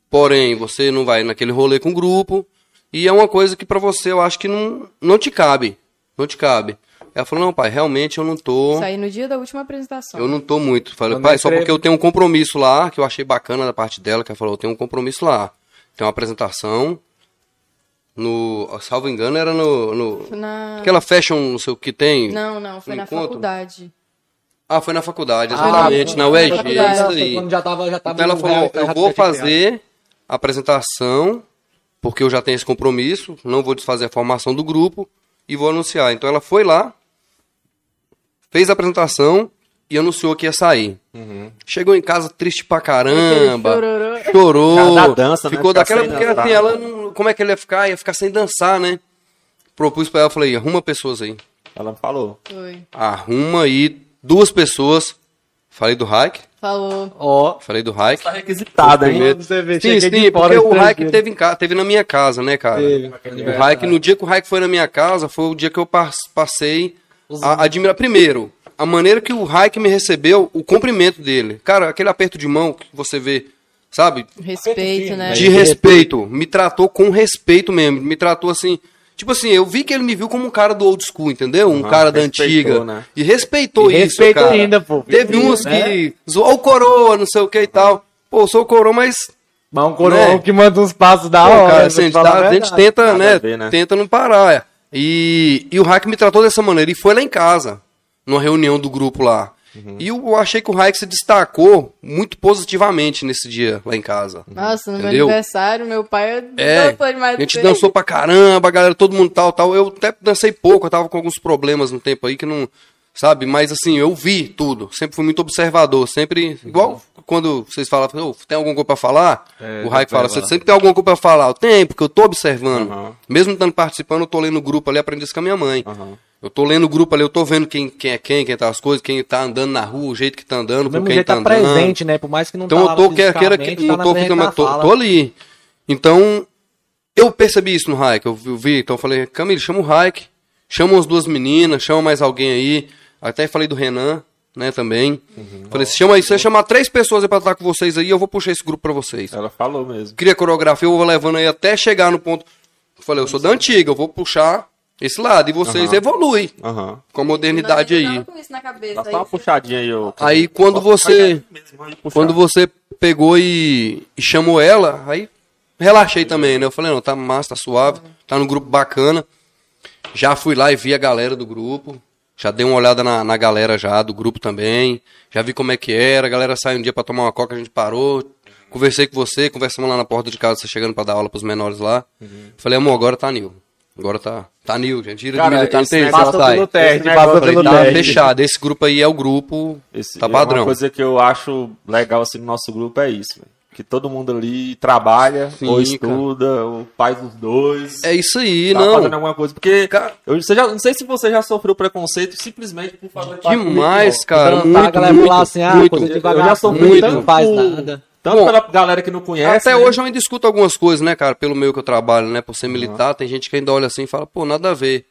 Porém, você não vai naquele rolê com o grupo e é uma coisa que pra você eu acho que não, não te cabe, não te cabe. Ela falou, não, pai, realmente eu não tô... Saí no dia da última apresentação. Eu não tô muito. Falei, pai, só porque eu tenho um compromisso lá, que eu achei bacana da parte dela, que ela falou, eu tenho um compromisso lá. Tem uma apresentação. No. Salvo engano, era no. no Na... aquela fashion, não sei o que tem. Não, não, foi na encontro? faculdade. Ah, foi na faculdade, Ah, exatamente, na foi UEG, na é faculdade. isso aí. Quando já tava, já tava Então ela falou, eu vou fazer a apresentação, porque eu já tenho esse compromisso, não vou desfazer a formação do grupo e vou anunciar. Então ela foi lá, fez a apresentação e anunciou que ia sair. Uhum. Chegou em casa triste pra caramba, chorou, da dança, né? ficou Ficar daquela, porque dançar. assim, ela, não- como é que ele ia ficar? Ia ficar sem dançar, né? Propus pra ela, falei, arruma pessoas aí. Ela falou. Foi. Arruma aí duas pessoas. Falei do Hike, Falou. Ó, falei do Hike. Tá requisitada, hein? Primeiro. você vê, Sim, sim, porque o. Raik teve, em ca- teve na minha casa, né, cara? Teve. O Raik, no dia que o Raik foi na minha casa, foi o dia que eu pas- passei a admirar. Primeiro, a maneira que o Raik me recebeu, o cumprimento dele. Cara, aquele aperto de mão que você vê, sabe? Respeito, né? De respeito. Me tratou com respeito mesmo. Me tratou assim. Tipo assim, eu vi que ele me viu como um cara do old school, entendeu? Um cara da antiga. né? E respeitou E isso. respeita cara. ainda, pô. Teve uns Né? que zoou o coroa, não sei o que e tal. Pô, eu sou o coroa, mas Mas um coroão Né? que manda uns passos da Pô, hora. cara, assim, a te gente, tá- a gente tenta, Nada né, ver, né? Tenta não parar. é. E, e o Hack me tratou dessa maneira. E foi lá em casa, numa reunião do grupo lá. Uhum. E eu achei que o Hack se destacou muito positivamente nesse dia lá em casa. Nossa, no meu Entendeu? aniversário, meu pai É, dançou demais. a gente dançou pra caramba, a galera, todo mundo tal, tal. Eu até dancei pouco, eu tava com alguns problemas no tempo aí que não. Sabe? Mas assim, eu vi tudo. Sempre fui muito observador. Sempre. Igual quando vocês falam, "Ô, tem alguma coisa pra falar? É, o Raik fala, você sempre tem alguma coisa pra falar. Eu tenho, porque eu tô observando. Aham. Mesmo estando participando, eu tô lendo o grupo ali, aprendi isso com a minha mãe. Aham. Eu tô lendo o grupo ali, eu tô vendo quem, quem é quem, quem tá as coisas, quem tá andando na rua, o jeito que tá andando, Do com quem jeito tá tá andando. presente, né? Por mais que não Então tá eu tô, quer queira que eu tá tô, na ficando- tô, tô ali. Então, eu percebi isso no Raik, eu vi- eu vi, então eu falei, Camille, chama o Raik, chama as duas meninas, chama mais alguém aí. Até falei do Renan, né, também. Falei, se chama aí, se você chamar três pessoas aí pra estar com vocês aí, eu vou puxar esse grupo pra vocês. Ela falou mesmo. Cria coreografia, eu vou levando aí até chegar no ponto. Falei, eu sou da antiga, eu vou puxar esse lado, e vocês Aham. evoluem Aham. com a modernidade aí. eu tava com isso na cabeça. Dá só aí uma puxadinha aí, ô. Aí quando você. Quando você pegou e, e chamou ela, aí relaxei também, né? Eu falei, não, tá massa, tá suave, tá no grupo bacana. Já fui lá e vi a galera do grupo. Já dei uma olhada na, na galera já, do grupo também. Já vi como é que era. A galera saiu um dia pra tomar uma coca, a gente parou. Conversei com você, conversamos lá na porta de casa, você chegando pra dar aula pros menores lá. Falei, amor, agora tá nil. Agora tá, tá nil, gente. Tira Cara, tá no esse terceiro, negócio Passou sai. pelo teste, passou pelo aí Tá teste. fechado. Esse grupo aí é o grupo, Esse, tá é padrão. Uma coisa que eu acho legal assim no nosso grupo é isso, velho. Que todo mundo ali trabalha Sim, ou cara. estuda, ou faz os dois. É isso aí, tá não. fazendo alguma coisa. Porque Cara- eu já, não sei se você já sofreu preconceito simplesmente por fazer parte Demais, hop. cara. Dançar, muito, a galera muito, falar assim, ah, muito. coisa de Eu já sofri muito. tanto não faz nada. Tanto Bom, pela galera que não conhece. Até né? hoje eu ainda escuto algumas coisas, né, cara, pelo meio que eu trabalho, né, por ser militar, tem gente que ainda olha assim e fala, pô, nada a ver.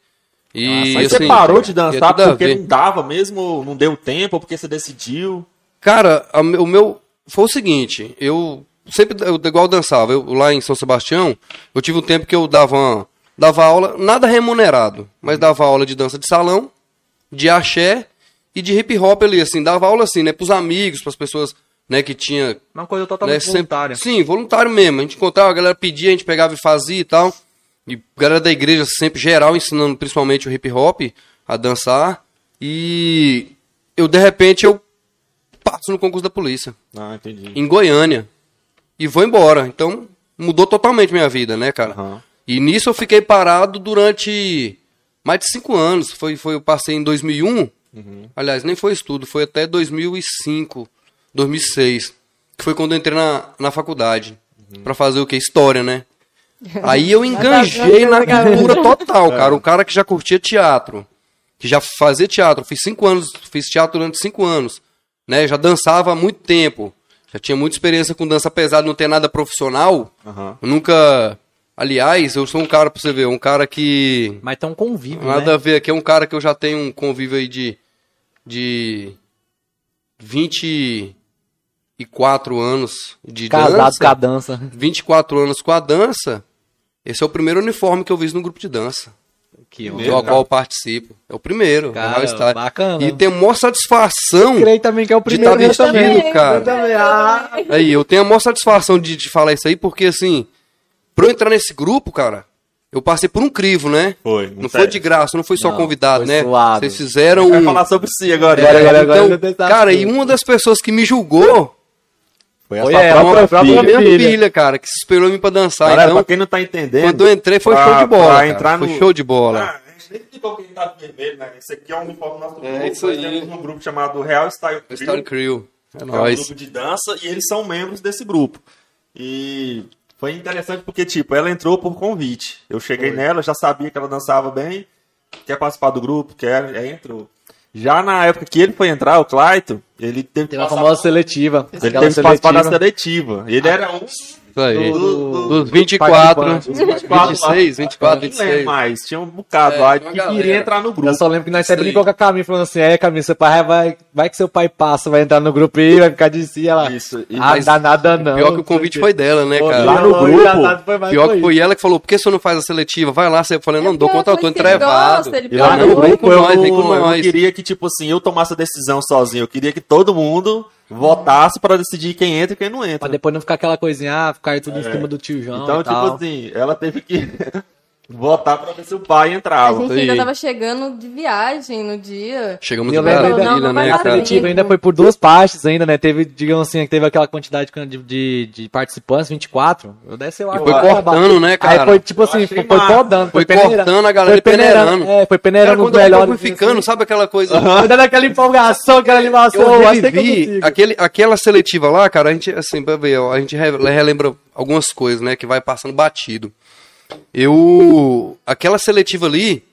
E, Mas assim, você parou de é dançar porque não dava mesmo, não deu tempo, ou porque você decidiu. Cara, o meu foi o seguinte, eu sempre eu, igual eu dançava, eu lá em São Sebastião, eu tive um tempo que eu dava uma- dava aula, nada remunerado, mas dava aula de dança de salão de axé e de hip hop ali, assim, dava aula assim, né, pros amigos, pras pessoas, né, que tinha Uma coisa né, totalmente sempre- voluntária. Sim, voluntário mesmo. A gente encontrava, a galera pedia, a gente pegava e fazia e tal. E galera da igreja sempre geral ensinando principalmente o hip hop a dançar. E eu de repente eu passo no concurso da polícia Ah, entendi. em Goiânia e vou embora. Então mudou totalmente minha vida, né, cara? Aham. E nisso eu fiquei parado durante mais de cinco anos. Foi, foi eu passei em 2001. Aliás, nem foi estudo, foi até 2005, 2006, que foi quando eu entrei na, na faculdade Pra fazer o quê? História, né? Aí eu enganjei na cultura total, cara. Um cara que já curtia teatro, que já fazia teatro. Fiz cinco anos, fiz teatro durante cinco anos, né? Já dançava há muito tempo. Já tinha muita experiência com dança pesada, não ter nada profissional. Eu nunca. Aliás, eu sou um cara, pra você ver, um cara que. Mas tem um convívio, Nada né? a ver, aqui é um cara que eu já tenho um convívio aí de. de. 24 anos de Casado dança. com a dança. 24 anos com a dança. Esse é o primeiro uniforme que eu vi no grupo de dança, Que do Mesmo, qual eu participo. É o primeiro. Cara, o High Style. bacana. E tem a maior satisfação. Creio também que é o De primeiro tá meu vestido, também. cara. Eu também. Ah, Aí, eu tenho a maior satisfação de, de falar isso aí, porque assim, pra eu entrar nesse grupo, cara, eu passei por um crivo, né? Foi. Não foi de graça, não foi só Não, convidado, foi né? suado. Vocês fizeram. Vai falar sobre si agora. Agora, né? agora, agora eu então, tentar cara, e uma das pessoas que me julgou Foi Foi essa ela, própria foi a própria filha. minha filha. cara, que se esperou em mim pra dançar. Galera, então, pra quem não tá entendendo. quando eu entrei, foi pra- show de bola. pra entrar Foi no- show de bola. Ah, a tá vermelho, né? Esse aqui é um uniforme do nosso grupo. É, isso Nós aí. temos um grupo chamado Real Style Crew. Style Crew. É é um nóis. grupo de dança e eles são membros desse grupo. E foi interessante porque, tipo, ela entrou por convite. Eu cheguei nela, já sabia que ela dançava bem, quer participar do grupo, quer, aí entrou. Já na época que ele foi entrar, o Claito, ele teve Tem uma famosa seletiva. ele teve que participar da seletiva. seletiva. Ele era um Isso aí. do- Dos 24, participantes. 26, 24, Eu nem 26. lembro mais, tinha um bocado É, lá que galera. queria entrar no grupo. Eu só lembro que nós sempre brincou com a Camila, falando assim, é Camila, seu pai vai, vai que seu pai passa, vai entrar no grupo aí, vai ficar de si, ela, Isso, e- ah, mas- não dá nada não. Pior que o convite foi dela, né, cara? lá no grupo, engraçado foi mais Pior foi que foi ela que falou, por que você não faz a seletiva? Vai lá, você falei, não, não dou conta, eu tô entrevado. E lá Ah, no não, vem grupo com eu, nós, vem com eu não nós. queria que, tipo assim, eu tomasse a decisão sozinho. Eu queria que todo mundo votasse pra decidir quem entra e quem não entra. Pra depois não ficar aquela coisinha, ah, ficar tudo em cima do tio João Então, tipo tal. assim, ela teve que votar pra ver se o pai A entrava. gente aí. ainda tava chegando de viagem no dia. Chegamos E lembro Brasília, né, A cara? seletiva ainda foi por duas partes ainda, né? Teve, digamos assim, teve aquela quantidade de, de, de participantes, 24. Eu desci lá. E foi cortando, né, cara? Aí foi tipo assim, foi, foi podando. Foi peneira- cortando a galera foi e peneirando. É, foi Cara, peneirando os quando eu fui melhores. ficando, sabe aquela coisa... Foi dando aquela empolgação, aquela animação. Eu revivi aquele, aquela seletiva lá, cara, a gente, assim, pra ver, ó, a gente re- relembra algumas coisas, né, que vai passando batido. Eu, aquela seletiva ali,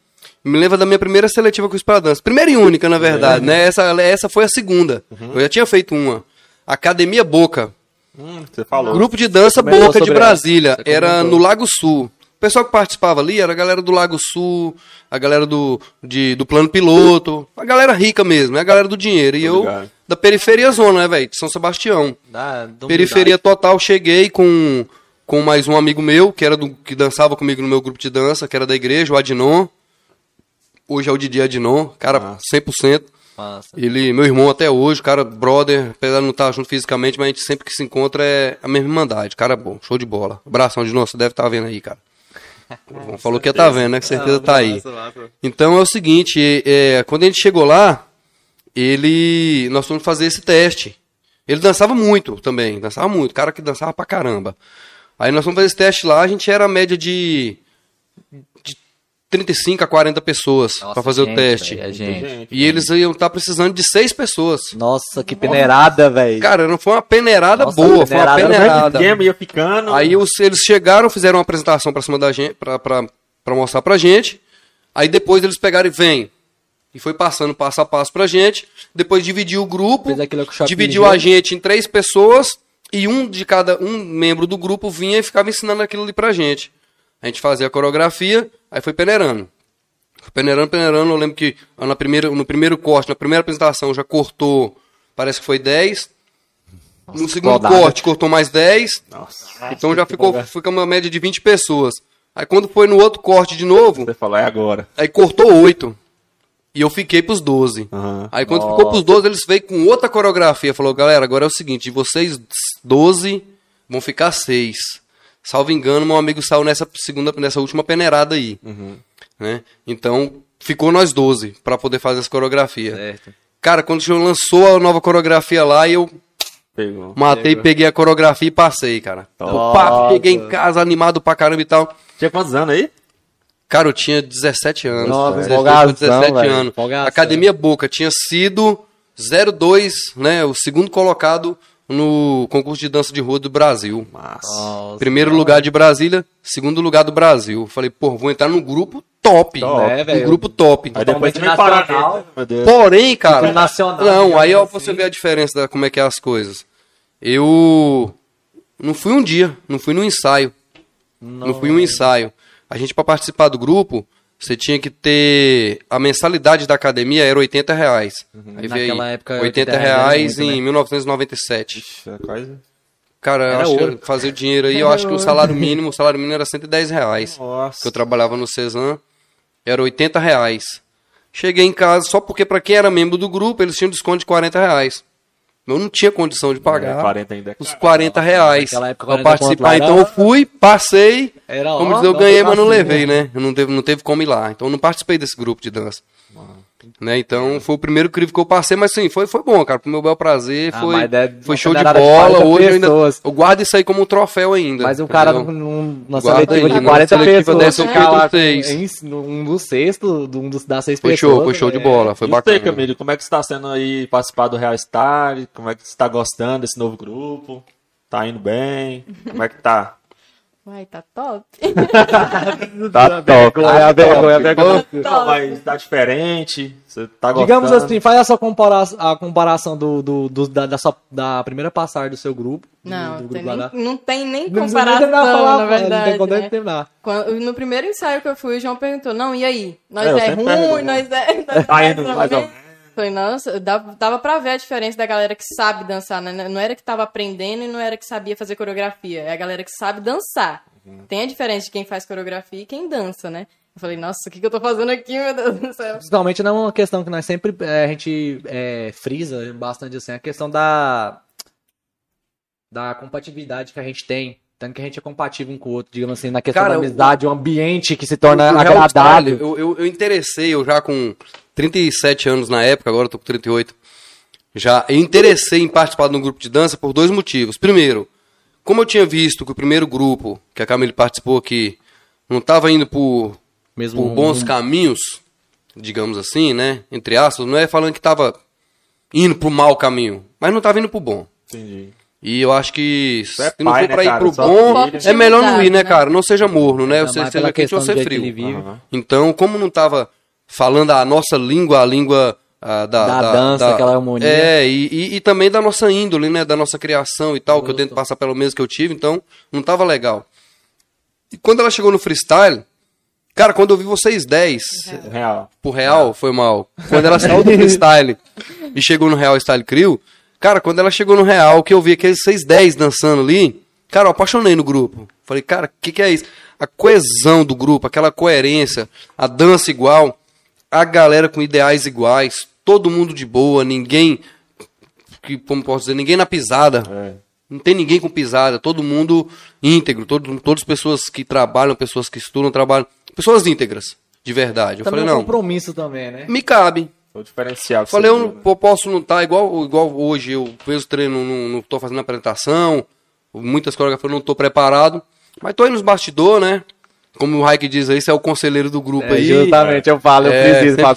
me lembra da minha primeira seletiva com os pra dança. Primeira e única, na verdade, né, essa, essa foi a segunda. Eu já tinha feito uma. Academia Boca, Hum, você falou. Grupo de dança Boca de. Brasília. Era no Lago Sul. O pessoal que participava ali era a galera do Lago Sul, a galera do, de- do plano piloto, a galera rica mesmo, é a galera do dinheiro. E eu, ligado. da periferia zona, né, velho? De São Sebastião. Um Periferia total, cheguei com, com mais um amigo meu, que era do que dançava comigo no meu grupo de dança, que era da igreja, o Adinon. Hoje é o Didi Adinon, cara, 100%. Massa. Ele, meu irmão até hoje, cara, brother, apesar de não estar junto fisicamente, mas a gente sempre que se encontra é a mesma irmandade. Cara, bom, show de bola. Abração de novo, você deve estar vendo aí, cara. Falou que ia estar vendo, né? Com certeza tá aí. Então é o seguinte, é, quando a gente chegou lá, ele. Nós fomos fazer esse teste. Ele dançava muito também, dançava muito, cara que dançava pra caramba. Aí nós fomos fazer esse teste lá, a gente era a média de. de 35 a 40 pessoas pra fazer o gente, teste. velho, é gente. E eles iam estar precisando de seis pessoas. Nossa, que peneirada, velho. Cara, não foi uma peneirada Nossa, boa, foi uma peneirada- peneirada. o ia ficando. Aí os, eles chegaram, fizeram uma apresentação pra cima da gente, pra mostrar pra gente. Aí depois eles pegaram e vem. E foi passando passo a passo pra gente. Depois dividiu o grupo, o dividiu a gente em três pessoas. E um de cada, um membro do grupo vinha e ficava ensinando aquilo ali pra gente. A gente fazia a coreografia, aí foi peneirando. Foi peneirando, peneirando. Eu lembro que na primeira, no primeiro corte, na primeira apresentação, já cortou, parece que foi 10. no segundo rodada. corte, cortou mais 10. Nossa, Então já ficou, fica uma média de 20 pessoas. Aí quando foi no outro corte de novo, você falou, é agora. aí cortou 8. E eu fiquei pros 12. Aham. Aí quando ficou pros 12, eles veio com outra coreografia. Falou, galera, agora é o seguinte, de vocês 12, vão ficar 6. Salvo engano, meu amigo saiu nessa segunda, nessa última peneirada aí. Né? Então, ficou nós 12 pra poder fazer essa coreografia. Certo. Cara, quando o senhor lançou a nova coreografia lá, eu Pegou. matei, peguei a coreografia e passei, cara. Nossa. Pá, cheguei em casa animado pra caramba e tal. Tinha quantos anos aí? Cara, eu tinha 17 anos. Nossa, 16, empolgação, 17 velho, anos. empolgação. Academia Boca tinha sido 02, né? O segundo colocado no concurso de dança de rua do Brasil. Nossa. Primeiro lugar de Brasília, segundo lugar do Brasil. Falei, pô, vou entrar no grupo top. Top, né? velho. No grupo top. Aí depois Totalmente vem parar nacional. aqui. Meu Deus. Porém, cara. Nacional, Não, aí ó, assim. você vê a diferença da como é que é as coisas. Eu não fui um dia, não fui no ensaio. Não, fui um ensaio. A gente, pra participar do grupo, você tinha que ter. A mensalidade da academia era 80 reais. Aí veio Naquela aí, época, 80 80 reais era muito, em né? 1997. Ixi, é quase. Cara, eu Era acho ouro. que fazer o dinheiro aí, eu acho que o salário mínimo, o salário mínimo era 110 reais. Nossa. Que eu trabalhava no Cezan, era 80 reais. Cheguei em casa só porque pra quem era membro do grupo, eles tinham desconto de 40 reais. Eu não tinha condição de pagar É, 40 ainda é os caro. 40 reais Naquela época, pra 40 conto participar. Então eu fui, passei, Era, como ó, diz, eu ganhei, mas não levei, né? Eu não teve, não teve como ir lá. Então eu não participei desse grupo de dança. Né? Então foi o primeiro crivo que eu passei, mas sim, foi, foi bom, cara. Pro meu bel prazer, Ah, foi, deve- foi show de de bola. 40 Hoje eu ainda. Eu guardo isso aí como um troféu ainda. Mas o cara num, numa Guarda seletiva de numa 40 seletiva pessoas, dessa seis. um do sexto, de um dos, das seis Foi pessoas. show, foi show de é. bola, foi e bacana. você, Camilo, como é que está sendo aí participar do Real Star? Como é que você está gostando desse novo grupo? Tá indo bem? Como é que tá? Uai, tá top. Tá top. Vergonha, vergonha, vergonha. Não, mas tá diferente? Você tá gostando? Digamos assim, faz essa compara a comparação do, do, do- da, da, sua- da primeira passagem do seu grupo. do- Não, do tem grupo lá da- nem, não tem nem Não precisa nem comparação, terminar de falar, na verdade. Não tem como né? terminar. Quando- no primeiro ensaio que eu fui, o João perguntou, não, e aí? Nós É, é, ruim, pergunto. nós é... nós Tá é indo ou mais ou menos. Falei, nossa, dava, dava pra ver a diferença da galera que sabe dançar, né? Não era que tava aprendendo e não era que sabia fazer coreografia. É a galera que sabe dançar. Uhum. Tem a diferença de quem faz coreografia e quem dança, né? Eu falei, nossa, o que, que eu tô fazendo aqui, meu Deus do céu? Principalmente não é uma questão que nós sempre é, a gente é, frisa bastante assim, a questão da da compatibilidade que a gente tem. Tanto que a gente é compatível um com o outro, digamos assim, na questão Cara, da amizade, o ambiente que se torna O agradável. Eu, eu, eu interessei, eu já com 37 anos na época, agora eu tô com 38. Já eu interessei em participar de um grupo de dança por dois motivos. Primeiro, como eu tinha visto que o primeiro grupo que a Camille participou aqui não estava indo por, Mesmo por bons caminhos, digamos assim, né? Entre aspas, não é falando que estava indo pro mau caminho, mas não estava indo pro bom. Entendi. E eu acho que é se não for né, pra ir cara? pro bom, é melhor não ir, né, né? cara? Não seja morno, né? Você seja quente ou que frio. Então, como não tava falando a nossa língua, a língua ah, da, Da dança, aquela harmonia. É, e, e, e também da nossa índole, né? Da nossa criação e tal, que eu tento passar pelo mesmo que eu tive, então não tava legal. E quando ela chegou no freestyle, cara, quando eu vi vocês 10 Real. pro Real, foi mal. Quando ela saiu do freestyle e chegou no Real Style Crew, cara, quando ela chegou no Real, que eu vi aqueles 610 dançando ali, cara, eu apaixonei no grupo. Falei, cara, o que, que é isso? A coesão do grupo, aquela coerência, a dança igual, a galera com ideais iguais, todo mundo de boa, ninguém, que, como posso dizer, ninguém na pisada. É. Não tem ninguém com pisada, todo mundo íntegro, todo, todas pessoas que trabalham, pessoas que estudam, trabalham, pessoas íntegras, de verdade. Eu Também falei, é um não, compromisso também, né? me cabe. Foi o diferencial. Falei, eu viu, não né? eu posso não estar igual, igual hoje, eu fiz o treino, não, não tô fazendo apresentação, muitas coreografias eu não tô preparado, mas tô aí nos bastidores, né? Como o Raik diz aí, você é o conselheiro do grupo É, aí. justamente, eu falo, eu É, preciso, Fábio é o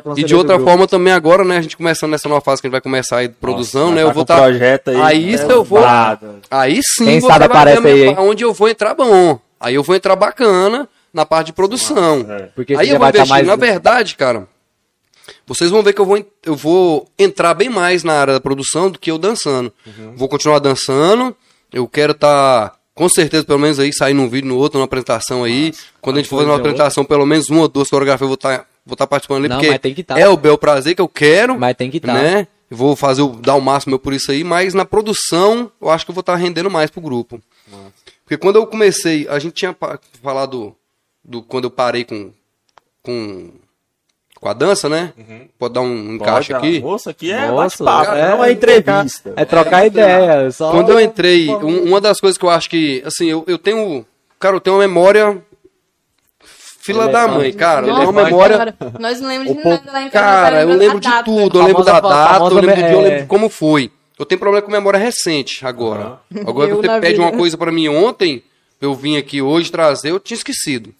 fala. E de outra forma também agora, né? A gente começando nessa nova fase que a gente vai começar aí de produção, Nossa, né? tá Eu vou estar. projeto aí, aí né? se eu vou. Nada. Aí sim Quem sabe aparece minha aí, hein? pa- onde eu vou entrar bom. Aí eu vou entrar bacana na parte de produção. É. Porque aí eu vou tá investir. mais- Na verdade, cara, vocês vão ver que eu vou, eu vou entrar bem mais na área da produção do que eu dançando. Uhum. Vou continuar dançando. Eu quero estar, com certeza, pelo menos aí, sair num vídeo, no outro, numa apresentação aí. Quando a gente for fazer uma apresentação, pelo menos uma ou duas coreografias, eu vou estar vou estar participando ali, Não, porque mas tem que tá. é o bel prazer que eu quero. Mas tem que tá. Né? Vou fazer, o- dar o máximo por isso aí, mas na produção eu acho que eu vou estar rendendo mais pro grupo. Porque quando eu comecei, a gente tinha falado do quando eu parei com com com a dança, né? Pode dar um encaixe Pode, aqui? Moça, aqui é bate-papo, é- não é entrevista. É trocar ideia. Só... Quando eu entrei, um- uma das coisas que eu acho que, assim, eu, eu tenho, cara, eu tenho uma memória fila da mãe, cara. Eu tenho uma Nossa, memória, cara, Nós não lembramos de nada lá em cara, eu lembro de tudo, eu lembro da data, eu lembro de eu é- lembro como foi. Eu tenho problema com memória recente agora. Agora Eu que você pede vida. uma coisa pra mim ontem, eu vim aqui hoje trazer, eu tinha esquecido.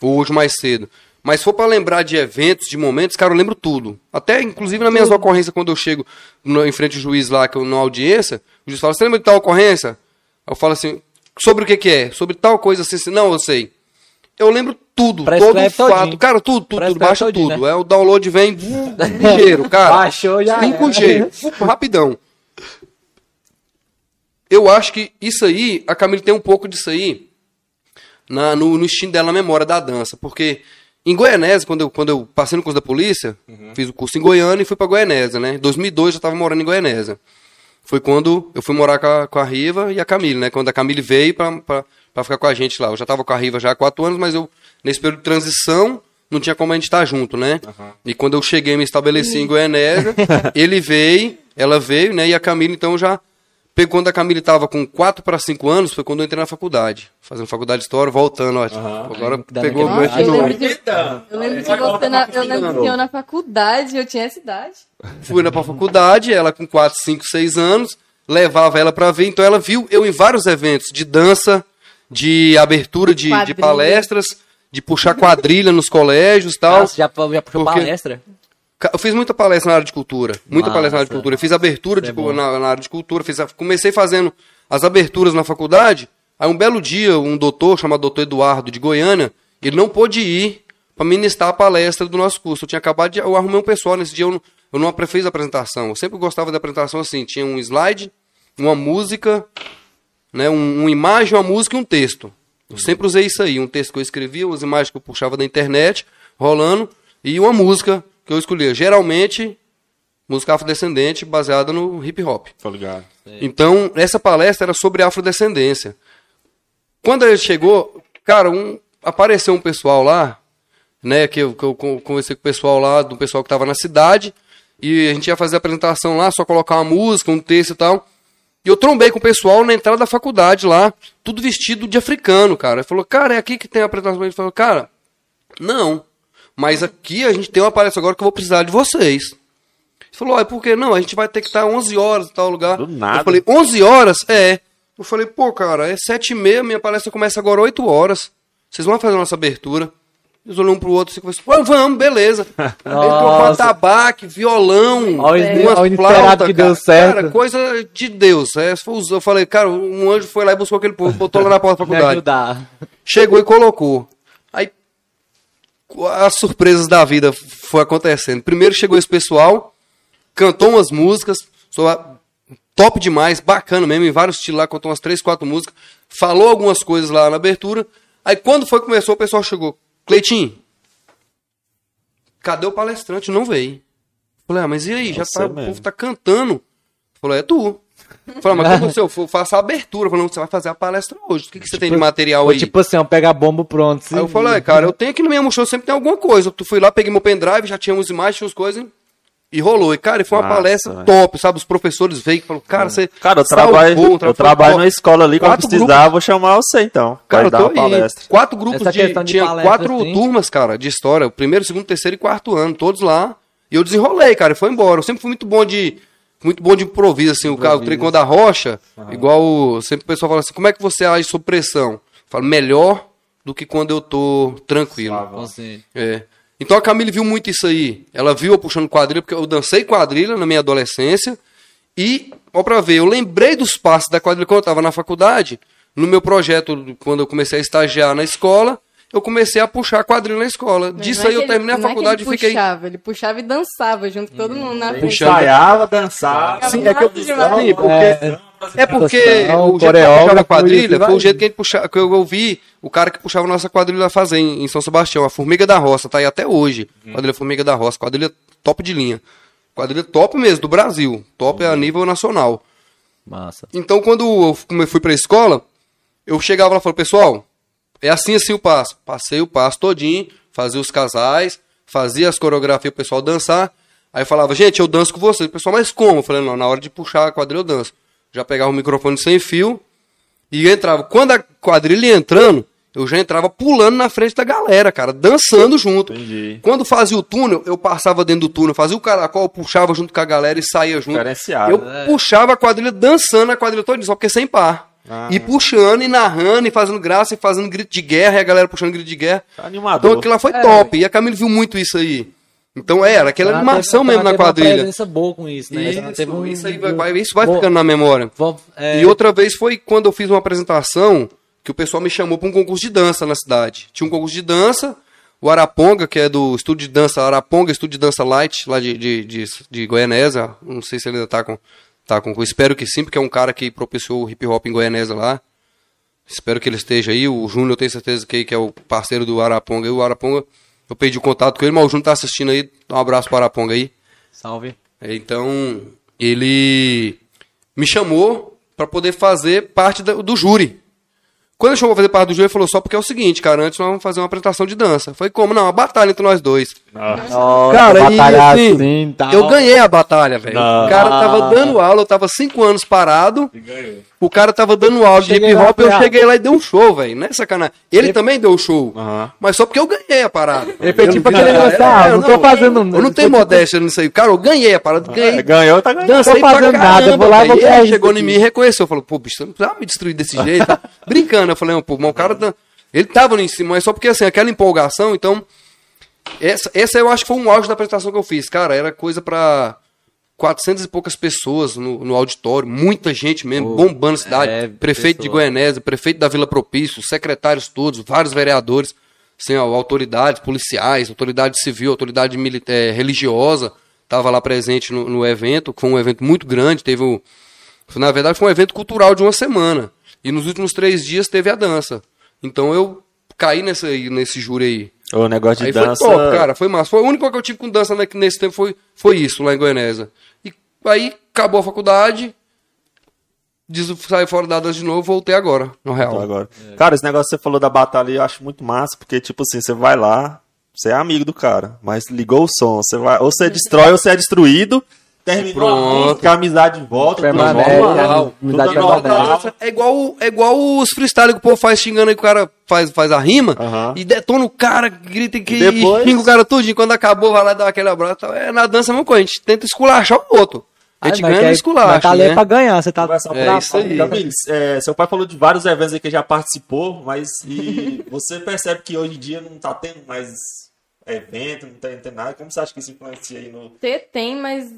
Ou hoje mais cedo. Mas se for pra lembrar de eventos, de momentos, cara, eu lembro tudo. Até, inclusive, nas minhas ocorrências, quando eu chego no- em frente ao juiz lá, que eu, na audiência, o juiz fala, você lembra de tal ocorrência? Eu falo assim, sobre o que que é? Sobre tal coisa assim, assim. Não, eu sei. Eu lembro tudo, todo Prescreve fato. todinho. Cara, tudo, tudo, tudo. Prescreve Baixa todinho, tudo. né? É, o download vem ligeiro, cara. Baixou já. 5G, rapidão. Eu acho que isso aí, a Camila tem um pouco disso aí na- no, no instinto dela, na memória da dança. Porque em Goianésia, quando eu, quando eu passei no curso da polícia, fiz o curso em Goiânia e fui pra Goianésia, né? Em 2002 eu tava morando em Goianésia. Foi quando eu fui morar com a, com a Riva e a Camila, né? Quando a Camila veio pra, pra, pra ficar com a gente lá. Eu já tava com a Riva já há quatro anos, mas eu, nesse período de transição, não tinha como a gente estar junto, né? E quando eu cheguei, me estabeleci em Goianésia, ele veio, ela veio, né? E a Camila, então, já... Pegou quando a Camila estava com 4 para 5 anos, foi quando eu entrei na faculdade. Fazendo faculdade de história, voltando, ó. Agora Dá pegou o naquele gancho de eu novo. lembro de- Eu lembro você na, eu lembro que eu na faculdade, eu tinha essa idade. Fui pra faculdade, ela com 4, 5, 6 anos, levava ela pra ver, então ela viu eu em vários eventos de dança, de abertura de, de palestras, de puxar quadrilha nos colégios e tal. Nossa, já, já puxou Porque- palestra? Eu fiz muita palestra na área de cultura. Muita Massa. palestra na área de cultura. Eu fiz abertura de, é na, na área de cultura. Fiz a- comecei fazendo as aberturas na faculdade. Aí um belo dia, um doutor, chamado doutor Eduardo, de Goiânia, ele não pôde ir para ministrar a palestra do nosso curso. Eu tinha acabado de. Eu arrumei um pessoal nesse dia, eu não, eu não fiz a apresentação. Eu sempre gostava da apresentação assim: tinha um slide, uma música, né, um, uma imagem, uma música e um texto. Eu sempre usei isso aí, um texto que eu escrevia, as imagens que eu puxava da internet, rolando, e uma música que eu escolhia. Geralmente, música afrodescendente baseada no hip hop. Tô ligado. Então, essa palestra era sobre afrodescendência. Quando ele chegou, cara, um, apareceu um pessoal lá, né, que eu, que eu con- conversei com o pessoal lá, do pessoal que estava na cidade, e a gente ia fazer a apresentação lá, só colocar uma música, um texto e tal. E eu trombei com o pessoal na entrada da faculdade lá, tudo vestido de africano, cara. Ele falou, cara, é aqui que tem a apresentação. Ele falou, cara, não. Mas aqui a gente tem uma palestra agora que eu vou precisar de vocês. Ele falou, é por que não? A gente vai ter que estar 11 horas em tal lugar. Do nada. Eu falei, 11 horas? É. Eu falei, pô, cara, é 7 e meia, minha palestra começa agora 8 horas. Vocês vão fazer a nossa abertura. Eles olham um pro outro e conversam, pô, vamos, beleza. Nossa. atabaque, violão, Olha umas flautas, que cara. deu certo. Cara, coisa de Deus. É, eu falei, cara, um anjo foi lá e buscou aquele povo, botou lá na porta da Me faculdade. ajudar. Chegou e colocou. Aí as surpresas da vida foi acontecendo. Primeiro chegou esse pessoal, cantou umas músicas, top demais, bacana mesmo, em vários estilos lá, cantou umas três, quatro músicas, falou algumas coisas lá na abertura. Aí quando foi que começou, o pessoal chegou. Cleitinho, cadê o palestrante? Não veio. Falei, ah, mas e aí? Já tá, o povo tá cantando. Falei, é tu. Falei, mas como aconteceu? Eu faço a abertura. Falei, não, você vai fazer a palestra hoje. O que, que você tem de material aí? tipo assim, ó, pega bombo pronto. Aí eu falei, cara, eu tenho aqui no minha mochila, sempre tem alguma coisa. Eu fui lá, peguei meu pendrive, já tinha uns imagens, tinha uns coisas, e rolou. E, cara, e foi uma Massa, palestra top, sabe? Os professores veio e falaram, cara, você. Cara, eu salvou trabalho, um eu trabalho numa escola ali, quando Quatro precisar, vou chamar você então. Cara, Vai eu dar tô uma aí. palestra. Quatro grupos de. de tinha palestra, quatro assim. turmas, cara, de história. O primeiro, segundo, terceiro e quarto ano, todos lá. E eu desenrolei, cara, e foi embora. Eu sempre fui muito bom de. Muito bom de improviso, assim, o cara, o tricô da rocha, igual o- sempre o pessoal fala assim, como é que você age sob pressão? Eu falo, melhor do que quando eu tô tranquilo. É. Então a Camille viu muito isso aí. Ela viu eu puxando quadrilha, porque eu dancei quadrilha na minha adolescência. E, ó pra ver, eu lembrei dos passos da quadrilha quando eu tava na faculdade. No meu projeto, quando eu comecei a estagiar na escola, eu comecei a puxar quadrilha na escola. Disso Não é aí que eu ele- terminei a não é faculdade e ele fiquei. puxava, ele puxava e dançava junto com todo mundo na frente. Puxava. Dançava. Sim, é que eu demais. Sim, porque, É. é porque o jeito que coreógrafo, puxava quadrilha foi o jeito que, a gente puxa, que eu, eu vi o cara que puxava a nossa quadrilha fazer em, em São Sebastião, a Formiga da Roça, tá aí até hoje. Quadrilha Formiga da Roça, quadrilha top de linha. Quadrilha top mesmo, do Brasil. Top a nível nacional. massa. Então, quando eu fui pra escola, eu chegava lá e falava, pessoal, é assim assim o passo. Passei o passo todinho, fazia os casais, fazia as coreografias o pessoal dançar. Aí eu falava, gente, eu danço com vocês. O pessoal, mas como? Eu falei, não, na hora de puxar a quadrilha eu danço. Já pegava o microfone sem fio e entrava. Quando a quadrilha ia entrando, eu já entrava pulando na frente da galera, cara, dançando junto. Entendi. Quando fazia o túnel, eu passava dentro do túnel, fazia o caracol, puxava junto com a galera e saía junto. Eu né? puxava a quadrilha dançando a quadrilha toda, só porque sem par. Ah. E puxando, e narrando, e fazendo graça, e fazendo grito de guerra, e a galera puxando grito de guerra. Tá animador. Então aquilo lá foi top. E a Camila viu muito isso aí. Então era aquela Ela animação teve- mesmo ela na uma quadrilha. presença boa com isso, né? Isso, teve um- isso aí vai, vai- isso vai ficando na memória. vou- é, E outra vez foi quando eu fiz uma apresentação que o pessoal me chamou para um concurso de dança na cidade. Tinha um concurso de dança, o Araponga, que é do estúdio de dança Araponga, estúdio de dança Light, lá de, de, de, de Goianésia. Não sei se ele ainda tá com, tá. Espero que sim, porque é um cara que propiciou o hip hop em Goianésia lá. Espero que ele esteja aí. O Júnior, eu tenho certeza que, que é o parceiro do Araponga. E o Araponga, eu perdi o contato com ele, mas o Júnior tá assistindo aí. Dá um abraço para o Araponga aí. Salve. Então, ele me chamou para poder fazer parte do júri. Quando ele chamou pra fazer parte do júri, ele falou só porque é o seguinte, cara, antes nós vamos fazer uma apresentação de dança. Foi como? Não, uma batalha entre nós dois. Nossa, Cara, e batalhar assim, assim, tal. eu ganhei a batalha, velho. O cara tava dando aula, eu tava cinco anos parado. ganhou. O cara tava dando aula de hip hop, eu ah. cheguei lá e dei um show, velho. Não é sacanagem. Ele também deu show. Aham. Mas só porque eu ganhei a parada. Ele foi Eu tipo não- aquele é, ah, não tô fazendo Eu não tenho modéstia nisso aí. Cara, eu ganhei a parada, ganhei. É, Ganhou, tá ganhando. Dancei tô pra fazendo caramba, nada, eu vou lá vou ele chegou em mim e reconheceu. Falou, pô, bicho, você não precisava me destruir desse jeito. tá? Brincando. Eu falei, pô, mas o cara tá... Ele tava ali em cima, mas só porque, assim, aquela empolgação, então... Essa, essa eu acho que foi um auge da apresentação que eu fiz. Cara, era coisa pra 400 e poucas pessoas no, no auditório. Muita gente mesmo, bombando a cidade. é, prefeito de pessoa. Goianésia, prefeito da Vila Propício, os secretários todos, vários vereadores. Assim, ó, autoridades policiais, autoridade civil, autoridade eh, religiosa. Tava lá presente no, no evento, que foi um evento muito grande. Teve o, na verdade, foi um evento cultural de uma semana. E nos últimos três dias teve a dança. Então eu caí nessa, nesse júri aí. O negócio de Aí dança. foi top, cara. Foi massa. Foi única coisa que eu tive com dança ne- nesse tempo foi, foi isso, lá em Goianésia. Aí acabou a faculdade, saí fora da dança de novo, voltei agora, no real. Agora. Cara, esse negócio que você falou da batalha eu acho muito massa, porque, tipo assim, você vai lá, você é amigo do cara, mas ligou o som, você vai, ou você destrói ou você é destruído, terminou Pronto. a música, a amizade volta, tudo Permanece, normal, a amizade tudo permanece. normal. É igual, é igual os freestyle que o povo faz xingando aí que o cara faz, faz a rima Aham. e detona o cara, grita que E depois- xinga o cara tudinho. Quando acabou, vai lá dar aquele abraço. tal. É na dança a mesma coisa, a gente tenta esculachar o outro. A gente Ai, ganha no mas esculacho, tá né? pra ganhar, você tá... Conversar É pra- isso aí. Camille, é, seu pai falou de vários eventos aí que já participou, mas e você percebe que hoje em dia não tá tendo mais evento, não tem, não tem nada. Como você acha que isso influencia aí no... Ter tem, mas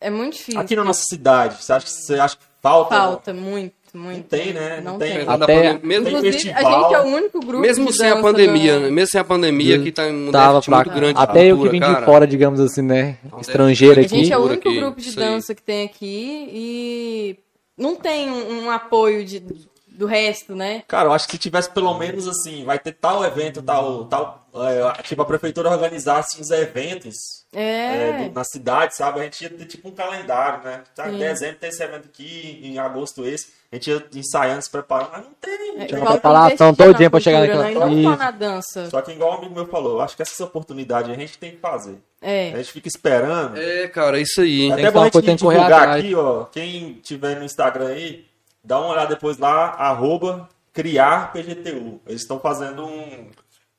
é muito difícil. Aqui na nossa cidade, você acha que, você acha que falta? Falta muito, muito. Não tem, né? Não Não tem. tem. Até- pandemia- mesmo, Tem Inclusive, a gente é o único grupo mesmo sem a pandemia, do- né? mesmo sem a pandemia, aqui tá um Tava déficit pra... muito grande de Até eu que vim cara. de fora, digamos assim, né? Estrangeiro A aqui. gente é o único aqui, grupo de dança que tem aqui e não tem um, um apoio de, do resto, né? Cara, eu acho que se tivesse pelo menos assim, vai ter tal evento, tal, tal, é, tipo a prefeitura organizasse uns eventos é, É. do- na cidade, sabe? A gente ia ter tipo um calendário, né? Tá, em Sim. dezembro tem esse evento aqui, em agosto esse, a gente ia ensaiando, se preparando, mas não tem. É, Tinha falta preparação todinha na pra chegar naquela- né? Não só na dança. Só que igual um amigo meu falou, acho que essas oportunidades a gente tem que fazer. A É. gente fica esperando. É, cara, isso aí. Até bom a uma tem gente correr divulgar atrás. aqui, ó. Quem tiver no Instagram aí, dá uma olhada depois lá, arroba criar PGTU. Eles estão fazendo um,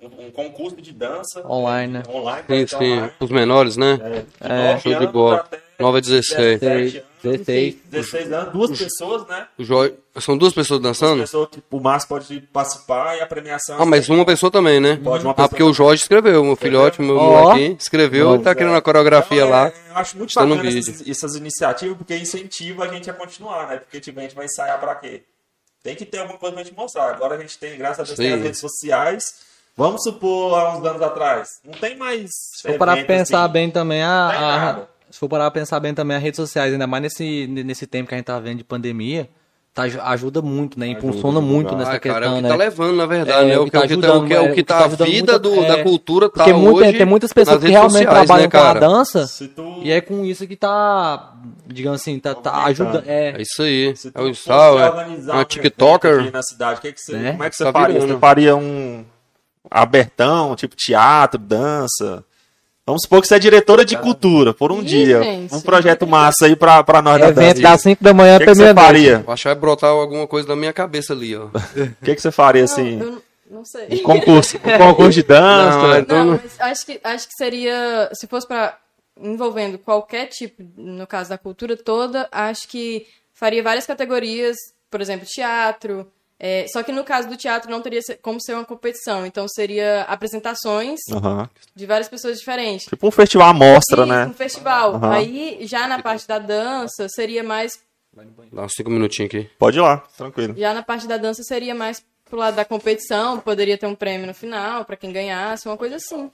um, um concurso de dança. Online, né? Online. Sim, sim, online. os menores, né? É, É, show de bola. até 9 a 16. 17 anos. 16. 16 anos, duas pessoas, né? O Jo- São duas pessoas Duas dançando? pessoas que o Márcio pode participar e a premiação. Ah, mas uma pessoa também, né? Pode, uma Ah, pessoa porque o Jorge escreveu, meu filhote, meu Ó. molequinho, escreveu e tá querendo a coreografia Então, lá. é, eu acho muito está no bacana vídeo. essas, essas iniciativas, porque incentiva a gente a continuar, né? Porque tipo, a gente vai ensaiar pra quê? Tem que ter alguma coisa pra gente mostrar. Agora a gente tem, graças a Deus, tem as redes sociais. Vamos supor, há uns anos atrás, não tem mais. Se for parar pensar assim. bem também, a, a- se for parar pensar bem também, as redes sociais, ainda mais nesse, nesse tempo que a gente tá vendo de pandemia, tá, ajuda muito, né? Impulsiona muito nessa Ah, cara, é questão, o que né? tá levando, na verdade, É, né? o que que, tá o que ajudando, o que, é- é, o que o que tá tá a ajudando vida muito, do- é, da cultura tá Porque hoje tem muitas pessoas que realmente sociais, trabalham né, com a dança tu, e é com isso que tá, digamos assim, tá, tá ajuda, É é, isso aí. se É tu o sal, é, é um um evento TikToker. na cidade, que que você, Né? como é que você Tá faria? Você faria um abertão, tipo teatro, dança? Vamos supor que você é diretora de cultura por um Ih, dia. gente. Um projeto massa aí pra, pra nós da Evento dança. das 5 da manhã O que, até meia-noite. faria? Eu acho que vai brotar alguma coisa na minha cabeça ali, ó. O que, que você faria assim? Não, eu não sei. Concurso, um concurso de dança. Não, é- Não, mas acho que, acho que seria. Se fosse pra. envolvendo qualquer tipo, no caso da cultura toda, acho que faria várias categorias, por exemplo, teatro. É, só que no caso do teatro não teria como ser uma competição. Então seria apresentações Aham. de várias pessoas diferentes. Tipo um festival amostra, Isso, né? Um festival. Aham. Aí, já na parte da dança, seria mais. Dá uns cinco minutinhos aqui. Pode ir lá, tranquilo. Já na parte da dança seria mais pro lado da competição, poderia ter um prêmio no final, pra quem ganhasse, uma coisa assim.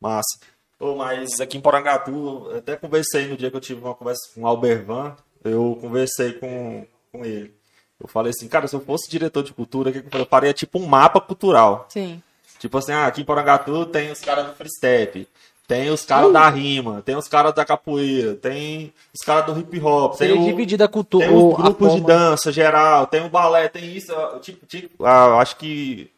Massa. Pô, mas aqui em Porangatu, eu até conversei no dia que eu tive uma conversa com o Albervan, eu conversei com, com ele. Eu falei assim, cara, se eu fosse diretor de cultura, o que que eu faria? Faria tipo um mapa cultural. Sim. Tipo assim, ah, aqui em Porangatu tem os caras do freestyle, tem os caras da rima, tem os caras da capoeira, tem os caras do hip hop, tem Seria dividida a cultura. tem os grupos de dança geral, tem o balé, tem isso. Tipo, tipo ah, acho que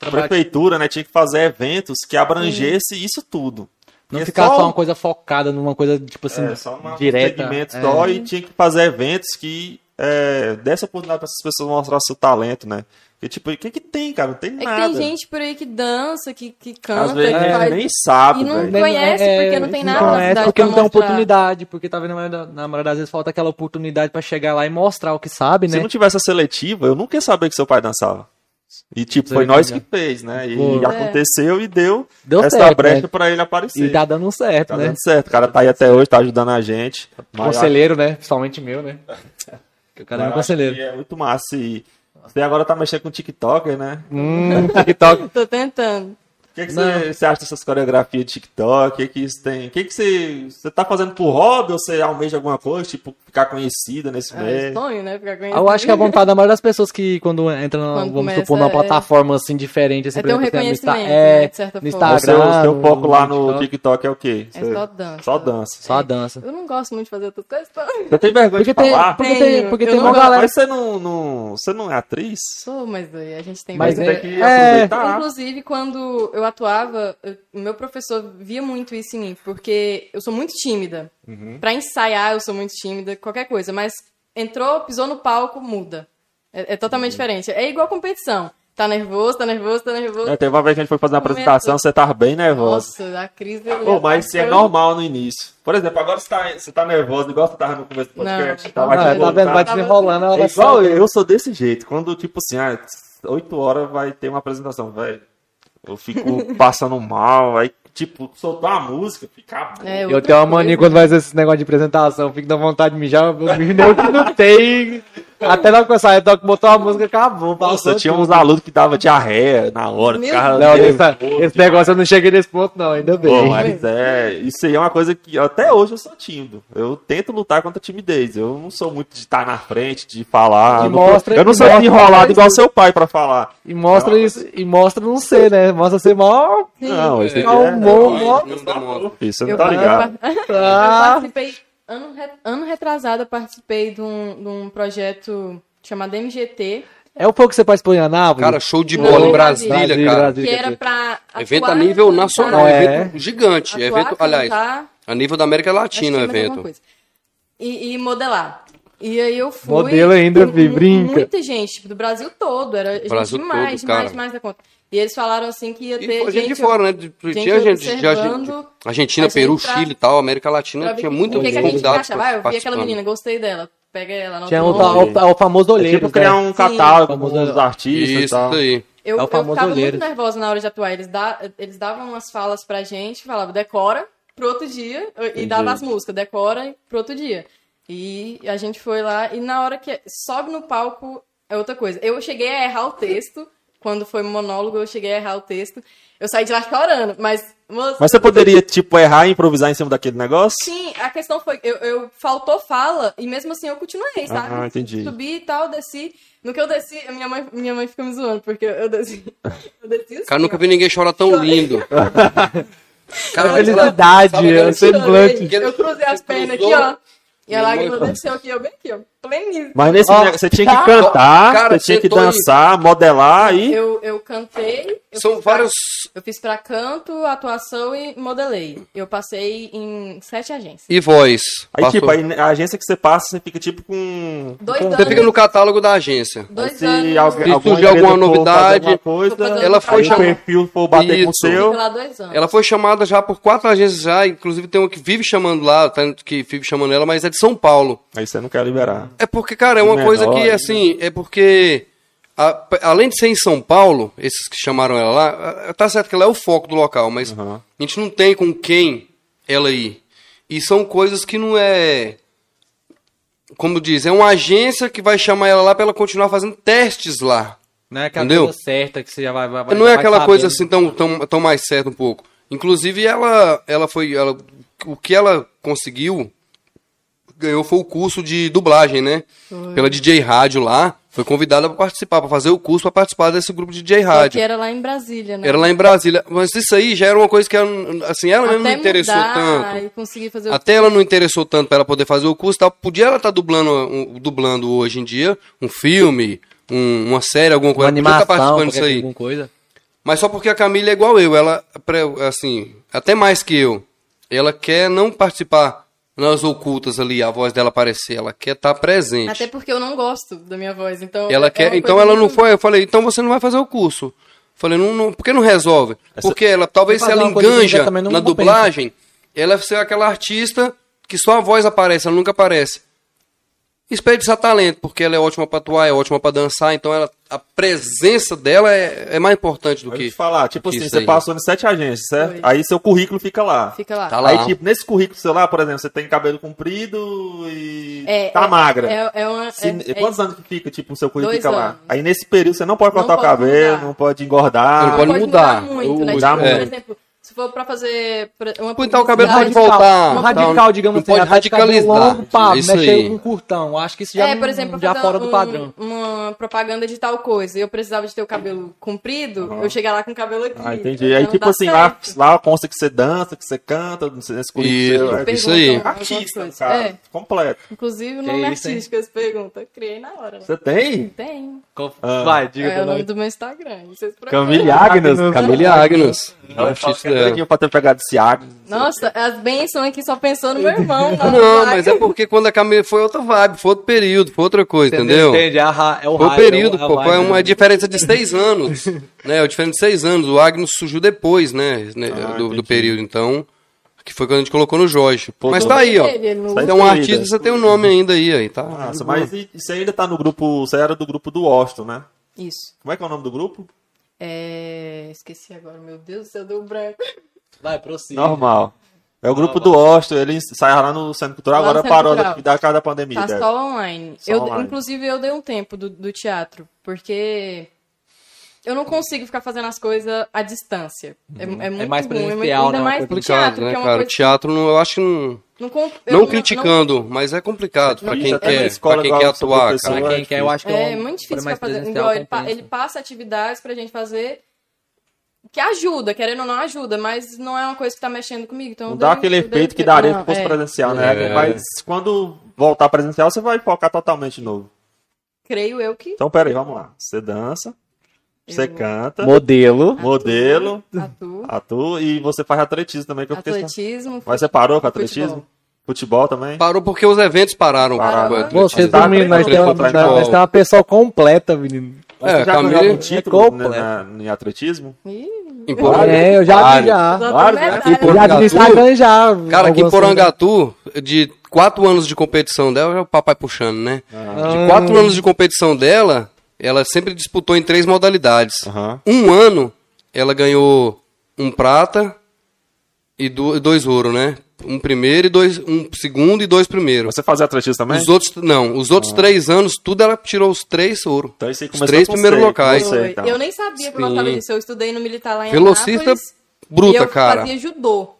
a prefeitura né, tinha que fazer eventos que abrangesse isso tudo. Não E é ficar só, só uma coisa focada numa coisa, tipo assim, é, só uma, um direta. segmento É. só e tinha que fazer eventos que é, desse a oportunidade para essas pessoas mostrar seu talento, né? Porque, tipo, o que que tem, cara? Não tem É que nada. tem gente por aí que dança, que, que Às canta, vezes que é, faz... nem sabe, e não-. Né, conhece, porque não tem nada na conhece cidade porque não tem oportunidade, porque tá vendo na maioria, na maioria das vezes falta aquela oportunidade pra chegar lá e mostrar o que sabe, Se né? não tivesse a seletiva, eu nunca ia saber que seu pai dançava. E, tipo, Você foi nós que que fez, né? E Pô. aconteceu e deu, Deu essa certo, brecha né? pra ele aparecer. E tá dando certo, Tá né? dando certo. O cara tá aí até hoje, tá ajudando a gente. Conselheiro, né? Principalmente meu, né? O cara é acho conselheiro. É muito massa. E você agora tá mexendo com TikToker, né? Hum, TikTok. Tô tentando. O que, que você, você acha dessas coreografias de TikTok? O que, que isso tem? O que, que você, você tá fazendo por hobby ou você almeja alguma coisa? Tipo, ficar conhecida nesse É meio? sonho, né? Ficar conhecido. Eu acho que a vontade da maioria das pessoas que quando entram, Quando vamos começa, supor, numa é- plataforma assim diferente, assim, É ter um exemplo, assim, no reconhecimento, é, né, de certa no forma. O seu, Instagram, o seu foco lá no TikTok. TikTok é o quê? É Você- só dança. Só dança. Só a dança. Eu não gosto muito de fazer outras coisas. então. Você tem vergonha Porque de tem, falar? porque tem, porque tem uma galera. Mas você não, não, você não é atriz? Sou, mas aí a gente tem Mas vergonha. tem que é- aproveitar. Inclusive, quando eu atuava, o meu professor via muito isso em mim, porque eu sou muito tímida. Uhum. Pra ensaiar, eu sou muito tímida, qualquer coisa. Mas entrou, pisou no palco, muda. É, é totalmente Uhum. diferente. É igual competição. Tá nervoso, tá nervoso, tá nervoso. É, teve uma vez que a gente foi fazer uma apresentação, você tava bem nervosa. Nossa, a crise... eu Pô, mas isso é normal no início. Por exemplo, agora você tá, você tá nervoso, igual você tava no começo do podcast. Não, tá, não, vai te tá vendo? Vai desenrolando, É igual eu, eu sou desse jeito. Quando, tipo assim, ah, 8 horas vai ter uma apresentação, velho. Eu fico passando mal, aí, tipo, soltar uma música, ficar. É, Eu tenho uma mania quando vai fazer esse negócio de apresentação, eu fico dando vontade de mijar, eu mijo nem o que não tem. Até que eu saio, eu toco, botou a música, acabou. Nossa, tinha tudo. uns alunos que dava diarreia na hora. Meu ficava Não, nervoso. esse, esse negócio eu não cheguei nesse ponto, não, ainda Pô, bem. mas é, isso aí é uma coisa que até hoje eu sou tímido. Eu tento lutar contra a timidez. Eu não sou muito de estar na frente, de falar. E eu não, mostra- eu não sou mostra- enrolado igual seu pai pra falar. E mostra isso, e mostra não ser, né? Mostra ser mó. Não, isso é... mó. Não demora. Isso não tá ligado. eu, eu Ah, participei, ano, re- ano retrasado, eu participei de um, de um projeto chamado MGT, é o pouco que você participou em Anápolis? Cara, show de bola em Brasília, Brasília, cara. Brasília. que era pra Evento a nível cantar, nacional, É. evento gigante. atuar, evento, aliás, cantar, a nível da América Latina o alguma evento. E, e modelar. E aí eu fui. Modelo ainda, mu- brinca. Muita gente, do Brasil todo. Era gente Brasil demais, todo, demais, cara. demais da conta. E eles falaram assim que ia E ter foi gente gente, de fora, né? De- gente tinha gente de Argentina, a Peru, pra- Chile e tal, América Latina, tinha que- muitos o que, que a gente convidados achava. Ah, eu vi aquela menina, gostei dela. Pega ela, não Tinha o, nome. o, o famoso É olheiro. tipo criar um catálogo Famoso- com os artistas e Isso tal. aí. Eu, É o eu ficava olheiro. muito nervosa na hora de atuar. Eles, da, eles davam umas falas pra gente, falavam, decora pro outro dia, e Entendi. dava as músicas, decora pro outro dia. E a gente foi lá, e na hora que sobe no palco é outra coisa. Eu cheguei a errar o texto, quando foi monólogo, eu cheguei a errar o texto. Eu saí de lá chorando, mas. moça, Mas você poderia, tipo, errar e improvisar em cima daquele negócio? Sim, a questão foi, eu, eu faltou fala e mesmo assim eu continuei, sabe? Ah, entendi. Subi e tal, desci. No que eu desci, minha mãe, minha mãe fica me zoando, porque eu desci. Eu desci assim, Cara, nunca vi ninguém chorar tão lindo. Cara, Felicidade, é eu semblante. Chorei. Eu cruzei as pernas aqui, ó. E a lágrima desceu aqui, eu bem aqui, ó. Pleníssima. Mas nesse negócio, você tinha que cantar, Cara, você tinha que dançar, modelar e. Eu, eu cantei. eu São fiz pra- vários. eu fiz pra canto, atuação e modelei. Eu passei em sete agências. E voz. Aí, Passou. tipo, aí, a agência que você passa, você fica tipo com. Dois com- anos. Você fica no catálogo da agência. Dois se anos. alguém- Se surgir alguma novidade, alguma coisa, ela foi chamada. perfil for bater com o Isso. seu. Ela foi chamada já por quatro agências já, inclusive tem uma que vive chamando lá, tá, que vive chamando ela, mas é de São Paulo. Aí você não quer liberar. É porque, cara, é uma Menor, coisa que, né? assim, é porque, a- além de ser em São Paulo, esses que chamaram ela lá, tá certo que ela é o foco do local, mas Uhum. a gente não tem com quem ela ir. E são coisas que não é. Como diz, é uma agência que vai chamar ela lá pra ela continuar fazendo testes lá. Não é aquela Entendeu? coisa certa que você já vai. vai não é aquela sabendo. coisa assim tão, tão, tão mais certa um pouco. Inclusive, ela, ela foi. Ela, o que ela conseguiu, ganhou foi o curso de dublagem, né? Pela DJ Rádio lá. Foi convidada para participar, para fazer o curso para participar desse grupo de DJ Rádio. que era lá em Brasília, né? Era lá em Brasília. Mas isso aí já era uma coisa que ela, assim, ela mesmo não Até interessou mudar tanto. E conseguir fazer o Até ela não interessou tanto para ela poder fazer o curso, e tal. podia ela estar dublando, um- dublando hoje em dia um filme, um- uma série, alguma Uma coisa. Podia estar animação, participando qualquer disso aí. alguma coisa. Mas só porque a Camila é igual eu, ela, assim, até mais que eu, ela quer não participar nas ocultas ali, a voz dela aparecer, ela quer estar presente. Até porque eu não gosto da minha voz, então... Ela é quer, então ela não foi, eu falei, então você não vai fazer o curso. Falei, não, não, por que não resolve? Porque ela, talvez se ela enganja na dublagem, ela ser aquela artista que só a voz aparece, ela nunca aparece. Desperdiçar talento, porque ela é ótima pra atuar, é ótima pra dançar, então ela, a presença dela é, é mais importante do Vou que. te falar, tipo que assim, você aí. passou em sete agências, certo? Foi. Aí seu currículo fica lá. Fica lá. Tá lá. Aí, tipo, nesse currículo seu lá, por exemplo, você tem cabelo comprido e É, tá é- magra. É, é uma... Se- é- é- quantos anos que fica, tipo, o seu currículo Dois fica lá? anos. Aí nesse período você não pode Não cortar o pode cabelo, mudar. não pode engordar. Não pode mudar. muito, O- né? mudar Tipo, por muito. exemplo, se for pra fazer uma Então o cabelo pode voltar. Um tal, radical, digamos não assim. pode radicalizar. Longo, pá, Isso mexe aí. com um curtão. Acho que isso já, É, por exemplo, já fora do um- padrão. uma propaganda de tal coisa e eu precisava de ter o cabelo comprido, eu chegar lá com o cabelo aqui. Ah, entendi. Então Aí, não tipo assim, lá, certo. lá consta que você dança, que você canta, não sei, nesse currículo Isso. seu. é Isso aí. Artista, cara. É, Completo. inclusive o Que nome isso, hein? artístico, eles perguntam. Eu criei na hora. né? Você tem? Tem. Ah. Vai, diga É o nome do meu Instagram. Vocês procuram. Camille Agnes. Camille Agnes. Não, É que é pra ter pegado esse Agnes. Nossa, as bênçãos aqui só pensando no meu irmão. Não, vaga. mas é porque quando a Camila foi outra vibe, foi outro período, foi outra coisa, entendeu? Entende? É, a é o Foi o raio, período, é o- é o pô, foi uma né? diferença de seis anos. né? É diferente de seis anos. O Agnes surgiu depois, né? né, Ah, do, do período. Então, que foi quando a gente colocou no Jorge. Pô, Mas tá aí, ó. Não- Você é um incluída. artista, você tem um nome ainda aí, aí tá? Nossa, mas você ainda tá no grupo. Você era do grupo do Austin, né? Isso. Como é que é o nome do grupo? É... Esqueci agora, meu Deus do céu, deu branco. Vai, prossiga. Normal. É o grupo do Austin, ele sai lá no Centro Cultural, agora parou da, da cada pandemia. Tá deve. só online. Só eu, online. Inclusive, eu dei um tempo do, do teatro, porque eu não consigo ficar fazendo as coisas à distância. É, é muito mais ruim, é muito, presencial, ainda né? mais no Complicado, teatro, né, que é uma cara? coisa que Teatro, eu acho que não. Não, Não criticando, mas é complicado pra Não, quem quer, pra quem quer atuar. Pra quem quer, eu acho que É, é um- muito difícil ficar fazendo. Igual ele, pa- ele passa atividades pra gente fazer que ajuda, querendo ou não ajuda, mas não é uma coisa que tá mexendo comigo. Então Não dá aquele efeito um que daria Não, se fosse é. presencial, né? É. Mas quando voltar presencial, você vai focar totalmente de novo. Creio eu que Então, peraí, vamos lá. Você dança, você Eu- canta, Modelo. modelo, atuo, atua e você faz atletismo também. Que eu fiquei... atletismo. Mas você parou com futebol. atletismo? Futebol também? Parou porque os eventos pararam. Pararam. Vocês Tá nós treinando temos nós temos uma pessoa completa, menino. Você É, já Camille- ganhou algum é título né, na, em atletismo? Ih, Em Porangatu. É, eu já vi já. Claro, né? já vi. Instagram já. Cara, aqui em Porangatu, de quatro anos de competição dela, é o papai puxando, né? Ah. De quatro anos de competição dela, ela sempre disputou em três modalidades. Aham. Um ano, ela ganhou um prata e do- dois ouro, né? Um primeiro e dois, um segundo e dois primeiros. Você fazia atletismo também? Os outros, não, os outros três anos, tudo ela tirou os três ouro. Então isso aí Os começou três com primeiros você, locais. você, então. Eu nem sabia que eu Sim. gostava disso. Eu estudei no militar lá em Velocista Anápolis, bruta, e eu cara. fazia judô.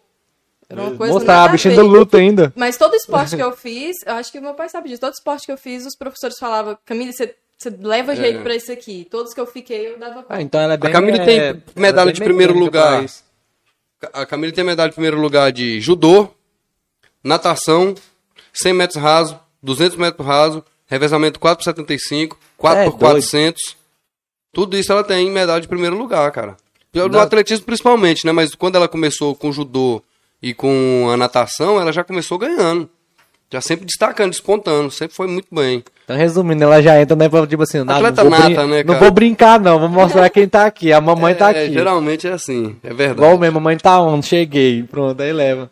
Era uma coisa Mostrar a bichinha do luto ainda. Mas todo esporte que eu fiz, eu acho que meu pai sabe disso. Todo esporte que eu fiz, os professores falavam, Camila, você, você leva jeito pra isso aqui. Todos que eu fiquei, eu dava conta. Ah, então ela é bem. Camille é, tem é medalha bem de primeiro lugar. A Camila tem medalha em primeiro lugar de judô, natação, 100 metros raso, 200 metros raso, revezamento 4x75, 4x400. Tudo isso ela tem medalha de primeiro lugar, cara. No Não. atletismo principalmente, né? Mas quando ela começou com o judô e com a natação, ela já começou ganhando. Já sempre destacando, despontando. Sempre foi muito bem. Então, resumindo, ela já entra, né? pra, Tipo assim, nada, Atleta não, vou nata, né, não vou brincar, não. Vou mostrar quem tá aqui. A mamãe tá É, aqui. geralmente é assim, é verdade. Igual mesmo, mamãe tá on, cheguei. Pronto, aí leva.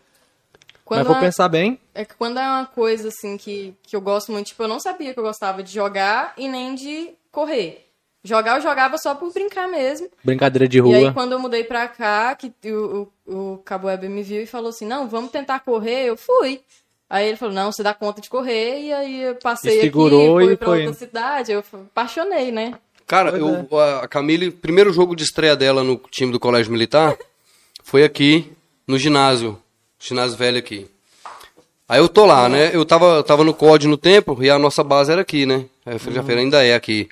Quando Mas vou a- pensar bem. É que quando é uma coisa assim que, que eu gosto muito, tipo, eu não sabia que eu gostava de jogar e nem de correr. Jogar eu jogava só por brincar mesmo. Brincadeira de E aí rua. quando eu mudei pra cá, que o, o, o Cabo Web me viu e falou assim, não, vamos tentar correr, eu fui. Aí ele falou, não, você dá conta de correr, e aí eu passei E segurou aqui, fui e pra foi outra cidade, eu apaixonei, né? Cara, eu, a Camille, primeiro jogo de estreia dela no time do Colégio Militar foi aqui no ginásio, ginásio velho aqui. Aí eu tô lá, né? Eu tava, tava no COD no tempo e a nossa base era aqui, né? Aí eu falei, feira ainda é aqui.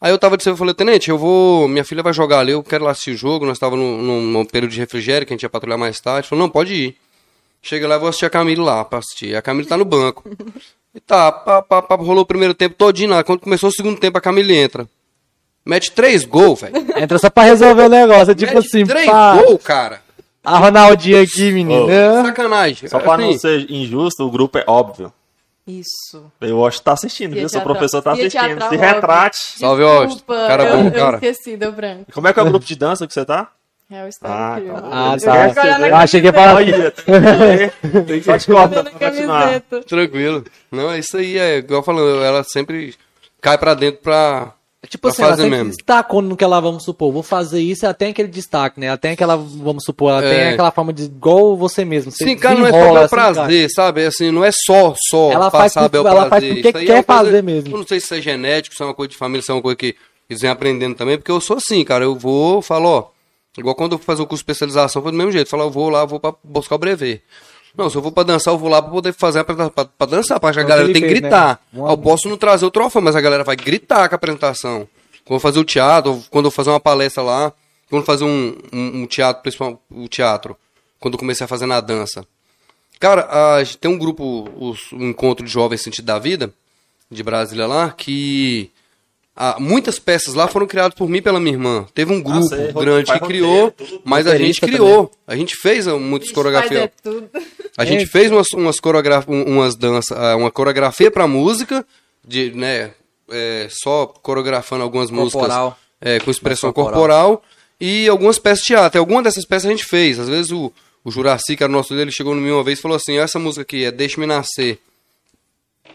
Aí eu tava dizendo, eu falei, tenente, eu vou, minha filha vai jogar ali, eu quero lá assistir o jogo, nós tava num, num, num período de refrigério, que a gente ia patrulhar mais tarde. Falei, não, pode ir. Chega lá, eu vou assistir a Camille lá pra assistir. A Camille tá no banco. E tá, pá, pá, pá, rolou o primeiro tempo todinho lá. Quando começou o segundo tempo, a Camille entra. Mete três gols, velho. Entra só pra resolver o negócio. É tipo Mete assim, três pá, gols, cara. a Ronaldinha aqui, menino. Ah, Sacanagem. Só pra não Assim, ser injusto, o grupo é óbvio. Isso. Eu acho que tá assistindo, viu? Seu professor tá assistindo. Se retrate. Salve. Desculpa, Cara eu, bom, eu cara. esqueci, deu branco. Como é que é o grupo de dança que você tá? É o Ah, estado tá. Ah, Eu tá. Olha na Eu achei que ia falar. Olha, tem que- continuar. Tranquilo. Não, é isso aí, é igual falando, ela sempre cai pra dentro pra. Tipo pra assim, ela fazer sempre mesmo. destacou no que ela, vamos supor, vou fazer isso, ela tem aquele destaque, né? Ela tem aquela, vamos supor, ela tem É. aquela forma de igual você mesmo. Você Sim, cara, não é só assim, pelo cara. prazer, sabe? Assim, não é só, só Ela faz passar por- bel ela faz prazer. porque Isso aí quer é uma coisa- fazer mesmo. Eu não sei se isso é genético, se é uma coisa de família, se é uma coisa que eles vêm aprendendo também, porque eu sou assim, cara. Eu vou, falo, ó, igual quando eu fui fazer o curso de especialização, foi do mesmo jeito. Falar, eu vou lá, vou pra buscar o brevet. Não, se eu vou pra dançar, eu vou lá pra poder fazer a apresentação, pra, pra dançar, pra a É que galera tem que né? gritar. Um Eu posso não trazer o troféu, mas a galera vai gritar com a apresentação. Quando eu fazer o teatro, quando eu fazer uma palestra lá, quando eu fazer um, um, um teatro, principalmente o teatro, quando eu comecei a fazer na dança. Cara, a tem um grupo, os- o Encontro de Jovens Sentido da Vida, de Brasília lá, que ah, muitas peças lá foram criadas por mim e pela minha irmã. Teve um grupo sei, grande faz que roteiro, criou, mas a gente criou. A gente fez ah, muitas Ixi, coreografias. é. A gente fez umas, umas coreografias, umas danças, ah, uma coreografia pra música, de, né, é, só coreografando algumas Corporal. músicas é, com expressão corporal. corporal. e algumas peças de teatro. E algumas dessas peças a gente fez. Às vezes o, o Juraci, que era o nosso dele, chegou em mim uma vez e falou assim, essa música aqui é Deixe-me Nascer.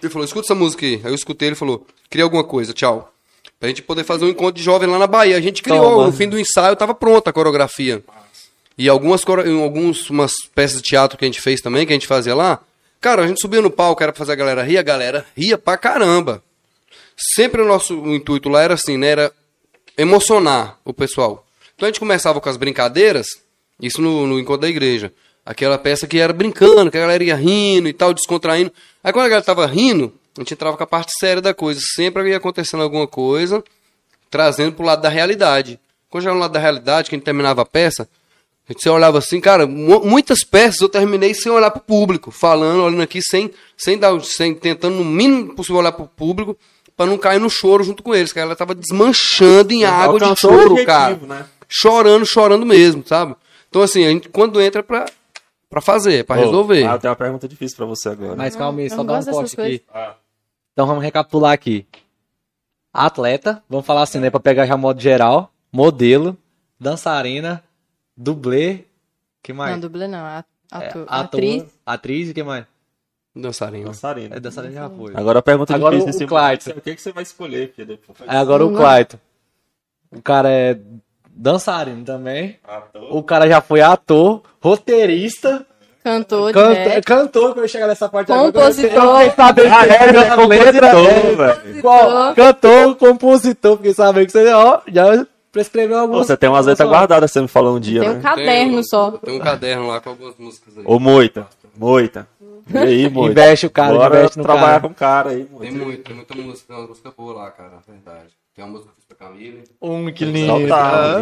Ele falou, escuta essa música aí. Aí eu escutei, ele falou, cria alguma coisa, tchau. Pra gente poder fazer um encontro de jovem lá na Bahia. A gente criou, Toma. no fim do ensaio tava pronta a coreografia. E algumas, alguns, umas peças de teatro que a gente fez também, que a gente fazia lá. Cara, a gente subia no palco, era pra fazer a galera rir, a galera ria pra caramba. Sempre o nosso o intuito lá era assim, né? Era emocionar o pessoal. Então a gente começava com as brincadeiras, isso no, no encontro da igreja. Aquela peça que era brincando, que a galera ia rindo e tal, descontraindo. Aí quando a galera tava rindo, a gente entrava com a parte séria da coisa. Sempre ia acontecendo alguma coisa, trazendo pro lado da realidade. Quando chegava no lado da realidade, que a gente terminava a peça, a gente olhava assim, cara, mu- muitas peças eu terminei sem olhar pro público, falando, olhando aqui, sem, sem dar, sem, tentando no mínimo possível olhar pro público, pra não cair no choro junto com eles, que ela tava desmanchando em água de choro, objetivo, cara. né? Chorando, chorando mesmo, sabe? Então assim, a gente quando entra é pra, pra fazer, pra Ô, resolver. Ah, tenho uma pergunta difícil pra você agora. Mas calma aí, só dá um corte aqui. Ah. Então vamos recapitular aqui. Atleta, vamos falar assim, né? Pra pegar já modo geral. Modelo, dançarina, dublê. que mais? Não, dublê não. É, Ator, ator, atriz. Atriz e que mais? Dançarino. Dançarina. É, dançarina já foi. Agora a pergunta Agora difícil. cima o Clayton. O que, que você vai escolher, filho? Depois. Aí agora o. Clayton. O cara é dançarino também. Ator. O cara já foi ator, roteirista, Cantor de canta, rap. cantor, que eu chegar nessa parte Compositor. agora. Eu sabendo Ah, é, compositor, letra. Qual? Cantor, compositor, porque sabe que você ó, já prescreveu Pô, algumas. Você tem umas letras guardadas, você me falou um dia, Tem né? um caderno Tem- só. Tem um caderno lá com algumas músicas aí. Ô, Moita. Moita. E aí, Moita? Investe o cara, Bora investe no trabalhar cara. com o cara aí, Tem Moita. muito, tem muita música, tem uma música boa lá, cara, na verdade. Tem uma música que eu fiz pra Camille. Um que lindo. tá.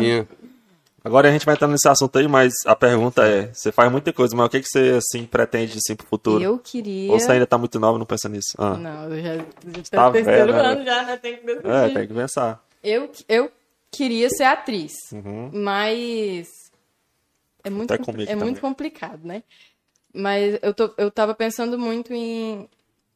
Agora a gente vai entrar nesse assunto aí, mas a pergunta é: você faz muita coisa, mas o que, que você assim pretende assim pro futuro? Eu queria. Ou você ainda tá muito nova e não pensa nisso? Ah. Não, eu já, já Tá no terceiro né? ano já, né? Tem que decidir. É, tem que pensar. Eu, eu queria ser atriz, Uhum. mas é muito, é também. muito complicado, né? Mas eu, tô, eu tava pensando muito em,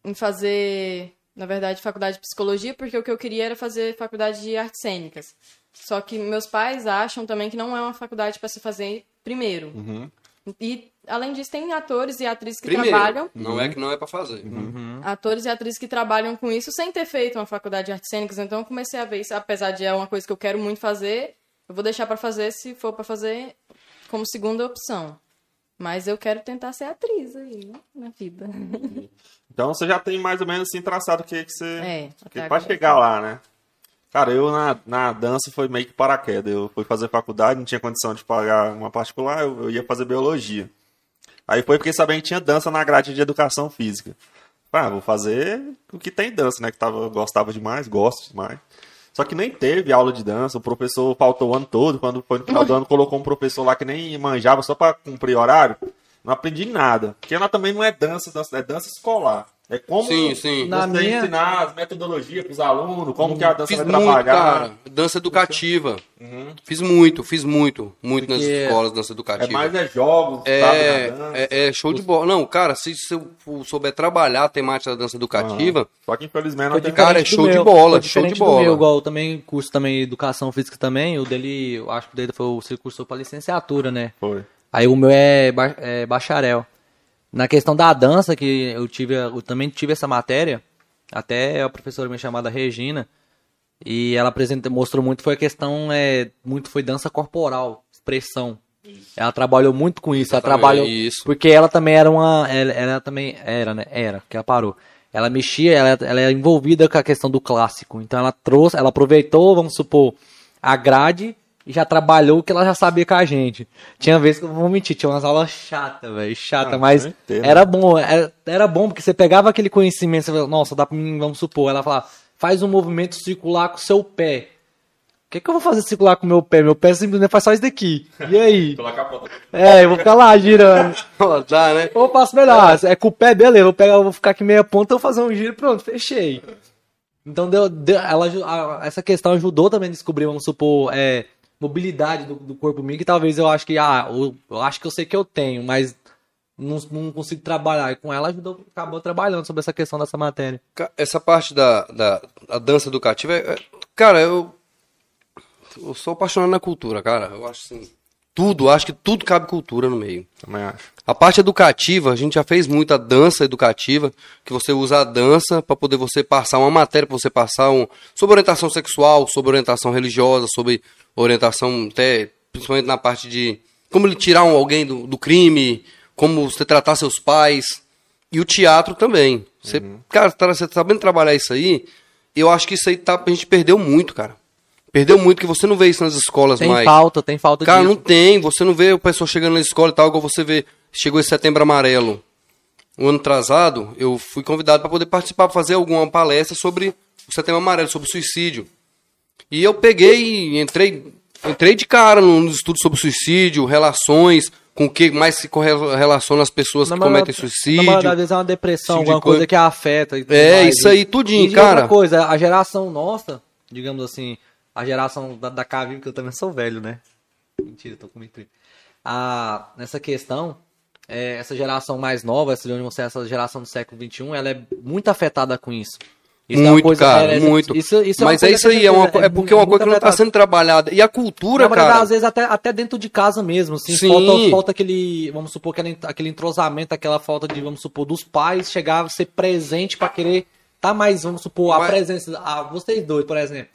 em fazer, na verdade, faculdade de psicologia, porque o que eu queria era fazer faculdade de artes cênicas. Só que meus pais acham também que não é uma faculdade para se fazer primeiro. Uhum. E, além disso, tem atores e atrizes que Primeiro, trabalham não é que não é pra fazer. atores e atrizes que trabalham com isso sem ter feito uma faculdade de artes cênicas. Então eu comecei a ver isso, apesar de é uma coisa que eu quero muito fazer, eu vou deixar pra fazer se for pra fazer como segunda opção. Mas eu quero tentar ser atriz aí, né, na vida. Então você já tem mais ou menos assim traçado o que, que você. É, que pra chegar lá, né? Cara, eu na, na dança foi meio que paraquedas. Eu fui fazer faculdade, não tinha condição de pagar uma particular, eu, eu ia fazer biologia. Aí foi porque sabia que tinha dança na grade de educação física. Ah, vou fazer o que tem dança, né? Que tava, eu gostava demais, gosto demais. Só que nem teve aula de dança, o professor faltou o ano todo. Quando foi no final do ano, colocou um professor lá que nem manjava só pra cumprir horário. Não aprendi nada. Porque lá também não é dança, dança é dança escolar. É como Sim, sim. Na você minha- ensinar as metodologias pros alunos, como que a dança Fiz vai muito, trabalhar. cara. Dança educativa. Fiz muito, fiz muito. Muito nas Porque escolas, dança É educativa. mais é jogos, sabe, É, da dança. é, é show de bola. Não, cara, se você souber trabalhar a temática da dança educativa, Só que infelizmente não tem Cara, é show de meu. bola, Foi show de do bola. meu, igual eu também curso também educação física também, o dele, eu acho que o dele foi o você cursou para licenciatura, né? Foi. Aí o meu é, ba- é bacharel. Na questão da dança, que eu tive, eu também tive essa matéria, até a professora minha chamada Regina, e ela apresenta, mostrou muito foi a questão é muito foi dança corporal, expressão. Ela trabalhou muito com isso, ela trabalhou isso. porque ela também era uma, ela, ela também era, né? Era, que ela parou. Ela mexia, ela, ela é envolvida com a questão do clássico. Então ela trouxe, ela aproveitou, vamos supor, a grade e já trabalhou o que ela já sabia com a gente. Tinha vezes que eu vou mentir, tinha umas aulas chatas, velho, chata, Ah, mas entendo. era bom, era, era bom porque você pegava aquele conhecimento, você falava, nossa, dá pra mim, vamos supor, ela falava, faz um movimento circular com o seu pé. O que, que eu vou fazer circular com o meu pé? Meu pé simplesmente faz só isso daqui. E aí? Colocar a ponta. É, eu vou ficar lá girando. Dá, né? Ou eu faço melhor. É com o pé, beleza. Eu vou, pegar, eu vou ficar aqui meia ponta, eu vou fazer um giro e pronto, fechei. Então, deu, deu- ela, essa questão ajudou também a descobrir, vamos supor, é, mobilidade do, do corpo meu, que talvez eu acho que, ah, eu, eu acho que eu sei que eu tenho, mas não, não consigo trabalhar. E com ela ajudou, acabou trabalhando sobre essa questão dessa matéria. Essa parte da, da, da dança educativa, é, é- cara, eu, eu sou apaixonado na cultura, cara. Eu acho assim, tudo, acho que tudo cabe cultura no meio. Também acho. A parte educativa, a gente já fez muita dança educativa, que você usa a dança para poder você passar uma matéria, para você passar um, sobre orientação sexual, sobre orientação religiosa, sobre orientação até, principalmente na parte de como ele tirar um, alguém do, do crime, como você tratar seus pais, e o teatro também. Você, cara, tá, você sabendo trabalhar isso aí, eu acho que isso aí tá, a gente perdeu muito, cara. Perdeu muito, que você não vê isso nas escolas Tem mais. falta, tem falta Cara, disso. não tem. Você não vê o pessoal chegando na escola e tal, igual você vê. Chegou esse setembro amarelo. Um ano atrasado, eu fui convidado para poder participar, pra fazer alguma palestra sobre o setembro amarelo, sobre o suicídio. E eu peguei e entrei, entrei de cara no no estudo sobre suicídio, relações, com o que mais se correlaciona as pessoas Na que cometem suicídio. Na maioria das vezes é uma depressão, tipo de alguma coisa que afeta. e É, mais. isso aí, tudinho, E de cara. outra coisa, a geração nossa, digamos assim, a geração da, da Cavinho, que eu também sou velho, né? Mentira, tô com 30. A, nessa questão, é, essa geração mais nova, essa, digamos assim, essa geração do século XXI, ela é muito afetada com isso. Isso é muito, coisa- cara, é, muito. isso- isso é Mas é isso aí, é, uma, é porque é uma muito coisa que não está sendo trabalhada. E a cultura, verdade, cara. às vezes até, até dentro de casa mesmo, assim, Sim. falta, falta aquele, vamos supor, aquele, aquele entrosamento, aquela falta de, vamos supor, dos pais chegar a ser presente pra querer tá mais, vamos supor, a Mas- presença, a, vocês dois, por exemplo,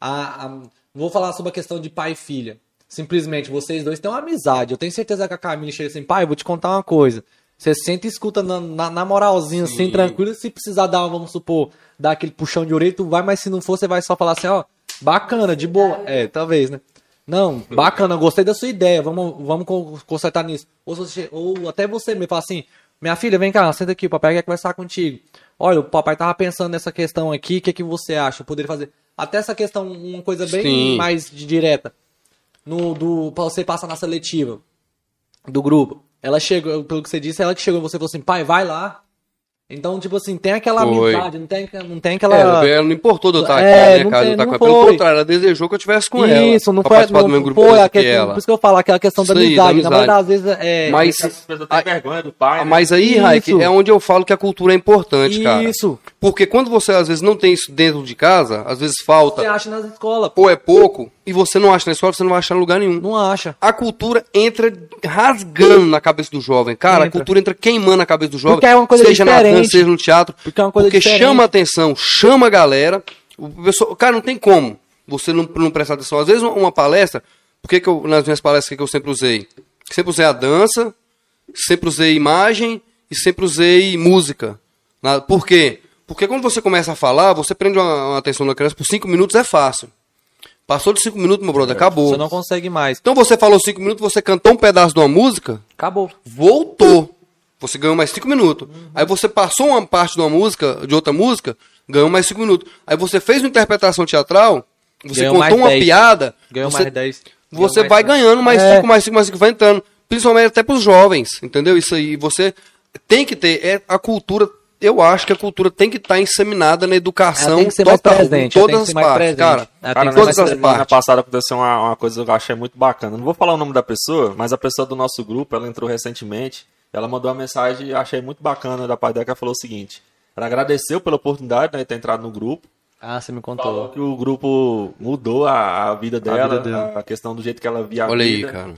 a, a- vou falar sobre a questão de pai e filha, simplesmente, vocês dois têm uma amizade, eu tenho certeza que a Camila chega assim, pai, vou te contar uma coisa, você senta e escuta na, na, na moralzinha, assim, Sim. tranquilo, se precisar dar, vamos supor, dar aquele puxão de orelha, tu vai, mas se não for, você vai só falar assim, ó, bacana, de boa, é, talvez, né? Não, bacana, gostei da sua ideia, vamos, vamos co- consertar nisso. Ou, você- ou até você me fala assim, minha filha, vem cá, senta aqui, o papai quer conversar contigo. Olha, o papai tava pensando nessa questão aqui, o que, que você acha? Eu poderia fazer. Até essa questão, uma coisa bem Sim. mais direta. no, do, pra você passar na seletiva do grupo. Ela chegou, pelo que você disse, ela que chegou você e falou assim, pai, vai lá. Então, tipo assim, tem aquela Foi. amizade, não tem, não tem É, aquela. ela não importou de eu estar É, aqui, né, cara? tem- eu estar não com ela. Pelo contrário, ela desejou que eu tivesse com ela. Isso, não pra foi, não, do mesmo grupo foi que a questão, ela. por isso que eu falo, aquela questão da Isso aí, da amizade. Na amizade. maioria das vezes é. Mas, As pessoas têm vergonha do pai, né? mas aí, Isso. Raik, é onde eu falo que a cultura é importante, cara. Isso. Porque quando você às vezes não tem isso dentro de casa, às vezes falta, Você acha nas escolas, ou é pouco, e você não acha na escola, você não vai achar em lugar nenhum. não acha. A cultura entra rasgando na cabeça do jovem. Cara, a Entra. cultura entra queimando na cabeça do jovem. Porque é uma coisa seja na diferente. dança, seja no teatro. Porque é uma coisa porque diferente. chama a atenção, chama a galera. O pessoal, cara, não tem como você não, não prestar atenção. Às vezes, uma, uma palestra, por que, eu, nas minhas palestras, que, que eu sempre usei? Sempre usei a dança, sempre usei imagem e sempre usei música. Na- por quê? Porque quando você começa a falar, você prende uma, uma atenção da criança por cinco minutos, é fácil. Passou de cinco minutos, meu brother, acabou. Você não consegue mais. Então você falou cinco minutos, você cantou um pedaço de uma música, Acabou. voltou. Você ganhou mais cinco minutos. Aí você passou uma parte de uma música, de outra música, ganhou mais cinco minutos. Aí você fez uma interpretação teatral, você Ganhou mais contou uma 10. piada, Ganhou você, mais 10. você Ganhou vai mais ganhando mais É. cinco, mais cinco, mais cinco, vai entrando. Principalmente até pros jovens, entendeu? Isso aí, você tem que ter, é a cultura, eu acho que a cultura tem que estar inseminada na educação Ela tem que ser mais total, presente, em ela todas tem que as mais partes, presente. cara. Ela em todas as semana partes. passada aconteceu uma, uma coisa que eu achei muito bacana. Não vou falar o nome da pessoa, mas a pessoa do nosso grupo, ela entrou recentemente. Ela mandou uma mensagem e achei muito bacana da parte dela, que ela falou o seguinte. Ela agradeceu pela oportunidade né, de ter entrado no grupo. Ah, você me Falou contou. que o grupo mudou a, a vida dela, a, vida dela. questão do jeito que ela via a Olha aí, vida. cara.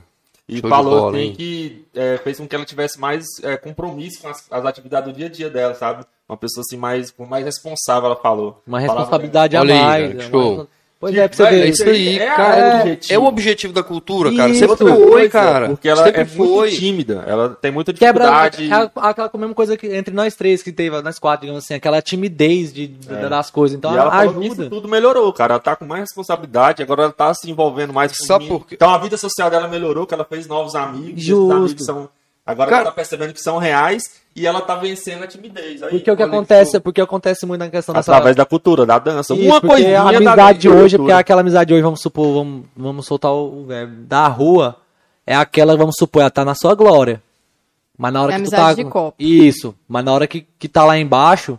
E Show falou bola, assim hein? que é, fez com que ela tivesse mais é, compromisso com as, as atividades do dia a dia dela, sabe? Uma pessoa assim mais, mais responsável, ela falou. Uma responsabilidade a Olha aí, mais. é show. mais- Pois é, pra você ver. É isso aí, É, cara. é o É, objetivo. é o objetivo da cultura, cara. Isso. Sempre Outra foi, cara. Porque ela Sempre é foi. muito tímida. Ela tem muita Quebra dificuldade. aquela, aquela com a mesma coisa que entre nós três que teve, nós quatro, digamos assim, aquela timidez de, de- das coisas. Então É. e ela ela falou que isso ajuda. tudo melhorou, cara. Ela tá com mais responsabilidade, agora ela tá se envolvendo mais com os Sabe meninos. por quê? Então a vida social dela melhorou, que ela fez novos amigos. Justo. amigos são. Agora Cara- ela tá percebendo que são reais e ela tá vencendo a timidez. Aí, Porque o que acontece, porque acontece muito na questão dessa. Através da cultura, da dança. Isso, Uma coisinha a da- amizade de da hoje, porque aquela amizade de hoje, vamos supor, vamos, vamos soltar o verbo, da rua, é aquela, vamos supor, ela tá na sua glória. Mas na hora É que tu amizade tá. de copo. Isso, mas na hora que, que tá lá embaixo,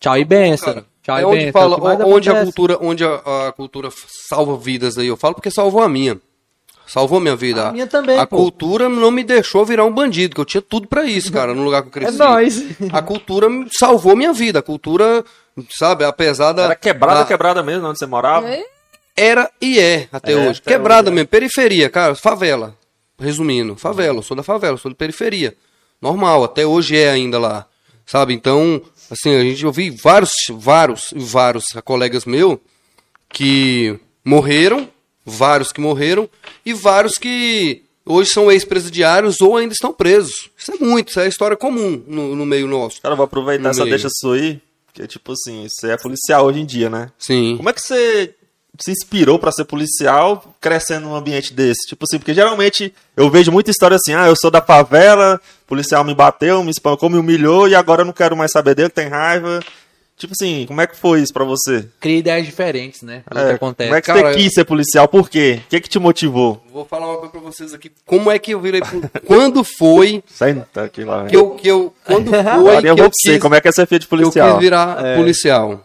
tchau e benção. Tchau é e onde benção. fala, que mais onde a cultura, onde a, a cultura salva vidas aí. Eu falo porque salvou a minha. Salvou minha vida. A minha também, A pô. cultura não me deixou virar um bandido, que eu tinha tudo pra isso, cara, no lugar que eu cresci. É nóis. A cultura salvou minha vida. A cultura, sabe, apesar da. Era quebrada, da- quebrada mesmo, onde você morava. E- Era e é até É, hoje. até Quebrada hoje, é. mesmo. Periferia, cara, favela. Resumindo, favela. Eu sou da favela, eu sou da periferia. Normal, até hoje é ainda lá. Sabe? Então, assim, a gente eu vi vários, vários, vários colegas meus que morreram, vários que morreram, e vários que hoje são ex-presidiários ou ainda estão presos. Isso é muito, isso é história comum no, no meio nosso. Cara, vou aproveitar No essa meio. deixa sua aí. Porque, tipo assim, você é policial hoje em dia, né? Sim. Como é que você se inspirou pra ser policial crescendo num ambiente desse? Tipo assim, porque geralmente eu vejo muita história assim, ah, eu sou da favela, o policial me bateu, me espancou, me humilhou e agora eu não quero mais saber dele, tem raiva. Tipo assim, como é que foi isso pra você? Cria ideias diferentes, né? É, que acontece. Como é que Cara, você quis ser policial? Por quê? O que, que te motivou? Vou falar uma coisa pra vocês aqui. Como é que eu virei. pro- Quando foi Senta aqui lá. que eu. Que eu quando foi Agora que eu eu, vou quis, como é que é ser filho de que eu policial? quis virar policial?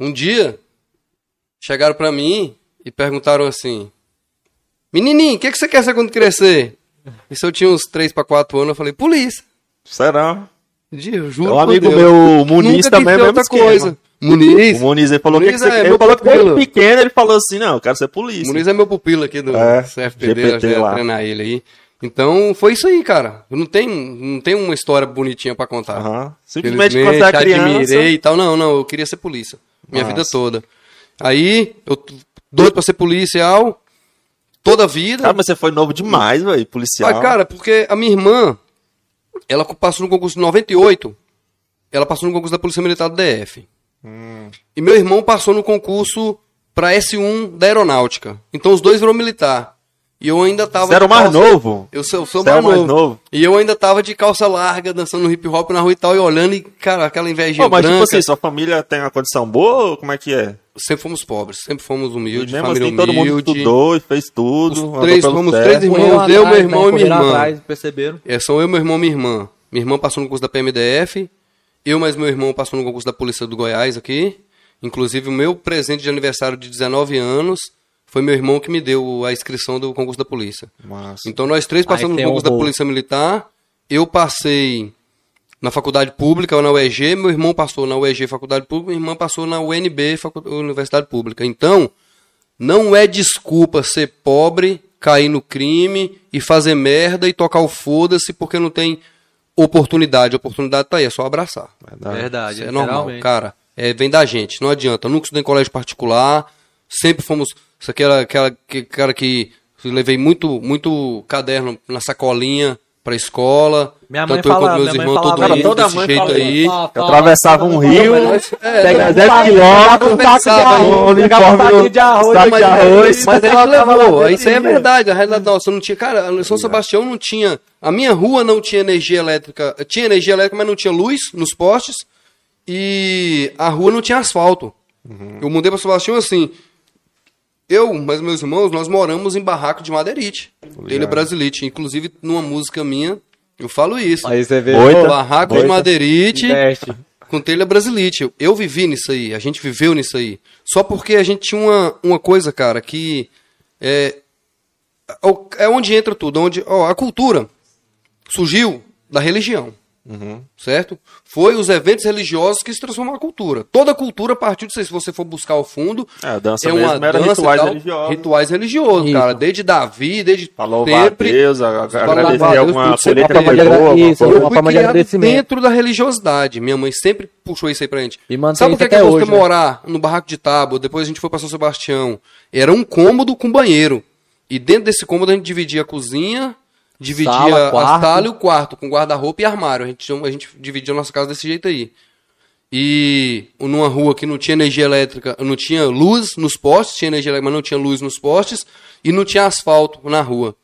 Um dia, chegaram pra mim e perguntaram assim: Menininho, o que, que você quer ser quando crescer? E se eu tinha uns 3 pra 4 anos, eu falei: Polícia. Será? Eu juro Um por amigo Deus. meu, o Muniz, também é outra esquema. coisa. Muniz. O Muniz, ele falou, Muniz que, que você... é ele falou que desde pupilo. pequeno ele falou assim, não, eu quero ser polícia. Muniz é meu pupilo aqui do É, CFPD, GPT lá. treinar ele aí. Então, foi isso aí, cara. Eu não tenho, não tenho uma história bonitinha pra contar. Simplesmente quando é criança... admirei e tal. Não, não, eu queria ser polícia. Minha Nossa. vida toda. Aí, eu doido pra ser policial, toda a vida. Cara, mas você foi novo demais, velho, policial. Mas, cara, porque a minha irmã, ela passou no concurso de 98, ela passou no concurso da Polícia Militar do DF. Hum. E meu irmão passou no concurso pra S1 da Aeronáutica. Então os dois virou militar. E eu ainda tava. Você era o mais calça- novo? Eu sou, eu sou mais, o mais novo. novo? E eu ainda tava de calça larga, dançando hip hop na rua e tal, e olhando, e, cara, aquela invejinha Pô, mas branca. tipo assim, sua família tem uma condição boa ou como é que é? Sempre fomos pobres, sempre fomos E humildes, mesmo família assim, todo mundo humilde. estudou e fez tudo. Os três, fomos três irmãos, eu, meu irmão atrás, e minha né, irmã. perceberam. É, são eu, meu irmão e minha irmã. Minha irmã passou no concurso da PMDF, eu mais meu irmão passou no concurso da Polícia do Goiás aqui. Inclusive, o meu presente de aniversário de 19 anos foi meu irmão que me deu a inscrição do concurso da polícia. Massa. Então nós três passamos no um concurso da rolo. Polícia Militar. Eu passei na faculdade pública, ou na UEG, meu irmão passou na UEG Faculdade Pública, minha irmã passou na UNB Universidade Pública. Então, não é desculpa ser pobre, cair no crime e fazer merda e tocar o foda-se porque não tem oportunidade. A oportunidade tá aí, é só abraçar. Verdade, Isso é normal, cara. É, vem da gente, não adianta. Eu nunca estudei em colégio particular, sempre fomos. Isso aqui era aquela que, cara que levei muito, muito caderno na sacolinha pra escola. Minha mãe tanto eu fala- quanto meus irmãos, falava todo mundo Toda desse mãe jeito fala aí. Eu atravessava um rio, É, pegava mas- 10 quilômetros, Conversava, um uniforme de arroz, saco mas, de arroz. mas gente levou, isso aí é dia. verdade. A realidade nossa, não tinha, cara, São Sebastião não tinha, a minha rua não tinha energia elétrica, tinha energia elétrica, mas não tinha luz nos postes e a rua não tinha asfalto. Eu mudei para São Sebastião assim, eu, mas meus irmãos, nós moramos em barraco de madeirite, telha brasilite, inclusive numa música minha, eu falo isso. Aí você vê. Oita. Barraco de madeirite investe. com telha brasilite. Eu, eu vivi nisso aí, a gente viveu nisso aí. Só porque a gente tinha uma, uma coisa, cara, que é, é onde entra tudo. Onde, ó, a cultura surgiu da religião. Certo? Foi os eventos religiosos que se transformaram a cultura. Toda cultura partiu disso. Se você for buscar ao fundo, É, a dança é mesmo uma era dança e rituais tal, religiosos. Rituais religiosos, Isso. cara. Desde Davi, desde Pra louvar sempre. a Deus, agradecer alguma colheita boa. isso, uma forma de agradecimento. dentro da religiosidade. Minha mãe sempre puxou isso aí pra gente. E Sabe por isso que, que até você hoje, né? morar no barraco de tábua, depois a gente foi pra São Sebastião? Era um cômodo com banheiro. E dentro desse cômodo a gente dividia a cozinha, dividia Sala, a quarto. sala e o quarto, com guarda-roupa e armário. A gente, a gente dividia a nossa casa desse jeito aí. E numa rua que não tinha energia elétrica, não tinha luz nos postes, tinha energia elétrica, mas não tinha luz nos postes, e não tinha asfalto na rua.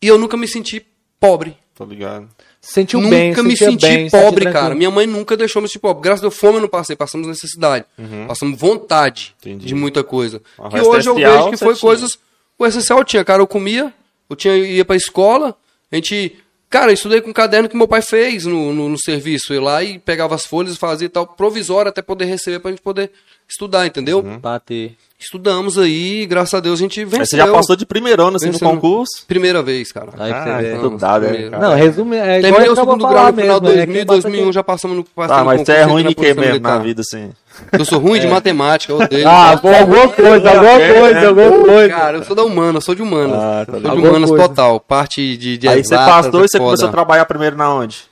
E eu nunca me senti pobre. Tô ligado. Sentiu nunca bem, me sentia senti bem, pobre, tranquilo. cara. Minha mãe nunca deixou me sentir pobre. Graças a Deus, fome eu não passei. Passamos necessidade. Passamos vontade Entendi. de muita coisa. Resto hoje eu vejo que foi tinha. coisas... O essencial tinha, cara. Eu comia, eu tinha, ia pra escola, a gente... Cara, eu estudei com um caderno que meu pai fez no, no, no serviço. Eu ia lá e pegava as folhas e fazia tal, provisório até poder receber pra gente poder estudar, entendeu? Bater. Estudamos aí, graças a Deus a gente venceu. Aí você já passou de primeirona assim, no concurso? Primeira vez, cara. Aí Ah, é, Primeiro. cara. Não, resume. É Terminei o segundo grau no final de mesmo, é 2000, que basta 2001 já passamos no passamos Tá, no mas você é ruim na em que mesmo na Militar. vida, assim? Eu sou ruim de matemática, eu odeio. Ah, pô, alguma coisa, alguma coisa, alguma coisa. Cara, eu sou da humana, eu sou de humanas. Ah, tá sou de humanas total. Parte de, de Aí você passou é e você começou a trabalhar primeiro na onde?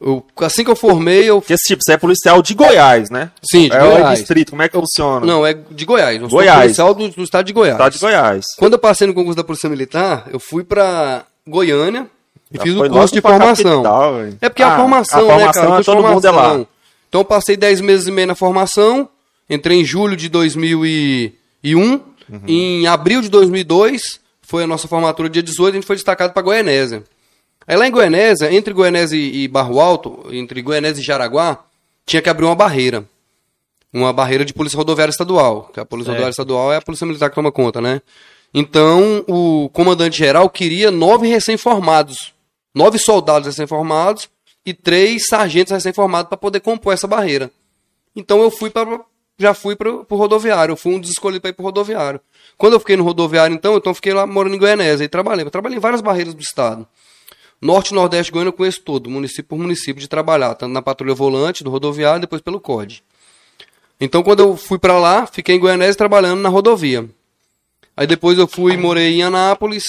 Eu- assim que eu formei, eu. Porque, tipo, você é policial de Goiás, né? Sim, de é o Goiás. distrito, como é que funciona? Não, é de Goiás. Eu sou Goiás. policial do, do estado de Goiás. Tá de Goiás. Quando eu passei no concurso da Polícia Militar, eu fui pra Goiânia e Já fiz o curso de formação. capital. É porque a Ah, formação, a né, formação cara? é todo mundo é lá. formação. Então eu passei 10 meses e meio na formação, entrei em julho de 2001, Uhum. em abril de 2002 foi a nossa formatura dia 18, a gente foi destacado para Goianésia. Aí lá em Goianésia, entre Goianésia e Barro Alto, entre Goianésia e Jaraguá, tinha que abrir uma barreira. Uma barreira de polícia rodoviária estadual. Que a polícia rodoviária estadual é a polícia militar que toma conta, né? Então, o comandante-geral queria nove recém-formados. Nove soldados recém-formados e três sargentos recém-formados para poder compor essa barreira. Então eu fui para já fui para o rodoviário, eu fui um dos escolhidos para ir para o rodoviário. Quando eu fiquei no rodoviário, então, então eu fiquei lá morando em Goianésia e trabalhei. Eu trabalhei em várias barreiras do estado. Norte e Nordeste de Goiânia eu conheço todo, município por município de trabalhar, tanto na patrulha volante, do rodoviário, depois pelo COD. Então quando eu fui para lá, fiquei em Goianésia trabalhando na rodovia. Aí depois eu fui e morei em Anápolis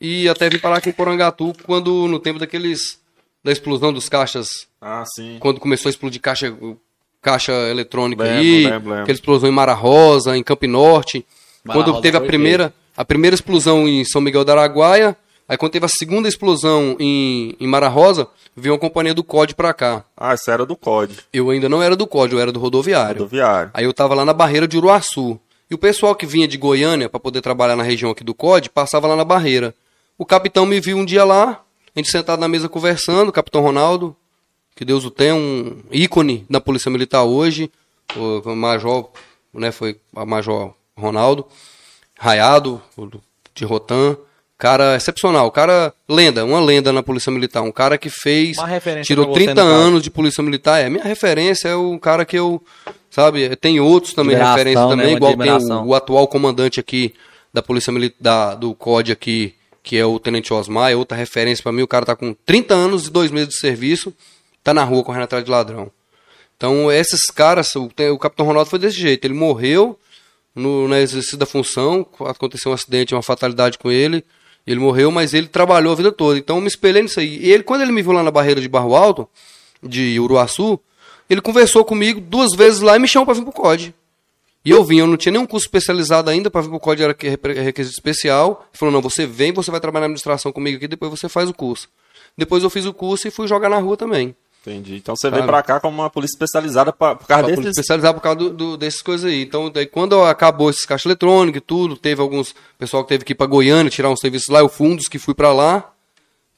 e até vim parar aqui em Porangatu quando no tempo daqueles da explosão dos caixas Ah, sim. quando começou a explodir caixa, caixa eletrônica Lembro, aí, lembro, lembro. aquela explosão em Mara Rosa, em Campo Norte. Mara quando Rosa teve a primeira, a primeira explosão em São Miguel da Araguaia, aí quando teve a segunda explosão em, em Mara Rosa, veio uma companhia do COD pra cá. Ah, isso era do COD, Eu ainda não era do COD, eu era do rodoviário. rodoviário. Aí eu tava lá na barreira de Uruaçu. E o pessoal que vinha de Goiânia para poder trabalhar na região aqui do COD, passava lá na barreira. O capitão me viu um dia lá, a gente sentado na mesa conversando, o capitão Ronaldo, que Deus o tenha, um ícone da Polícia Militar hoje, o major né? Foi a Major Ronaldo, Raiado, de Rotan. Cara excepcional, cara lenda, uma lenda na Polícia Militar. Um cara que fez, Uma referência tirou pra você, 30 no caso. anos de Polícia Militar. É, minha referência é o cara que eu, sabe, tem outros também Admiração, referência também, né? Igual tem o, o atual comandante aqui da Polícia Militar, do COD aqui, que é o Tenente Osmar, é outra referência pra mim. O cara tá com 30 anos e dois meses de serviço, tá na rua correndo atrás de ladrão. Então, esses caras, o, o Capitão Ronaldo foi desse jeito. Ele morreu no, no exercício da função, aconteceu um acidente, uma fatalidade com ele. Ele morreu, mas ele trabalhou a vida toda. Então, eu me espelhei nisso aí. E ele, quando ele me viu lá na barreira de Barro Alto, de Uruaçu, ele conversou comigo duas vezes lá e me chamou para vir pro COD. E eu vim, eu não tinha nenhum curso especializado ainda, para vir pro COD era requisito especial. Ele falou, não, você vem, você vai trabalhar na administração comigo aqui, depois você faz o curso. Depois eu fiz o curso e fui jogar na rua também. Entendi. Então você Sabe? veio pra cá como uma polícia especializada pra, por causa Pra polícia desses... especializar por causa do, do- dessas coisas aí. Então, daí, quando acabou esses caixas eletrônicos e tudo, teve alguns pessoal que teve que ir pra Goiânia tirar uns serviços lá, eu fui um dos que fui pra lá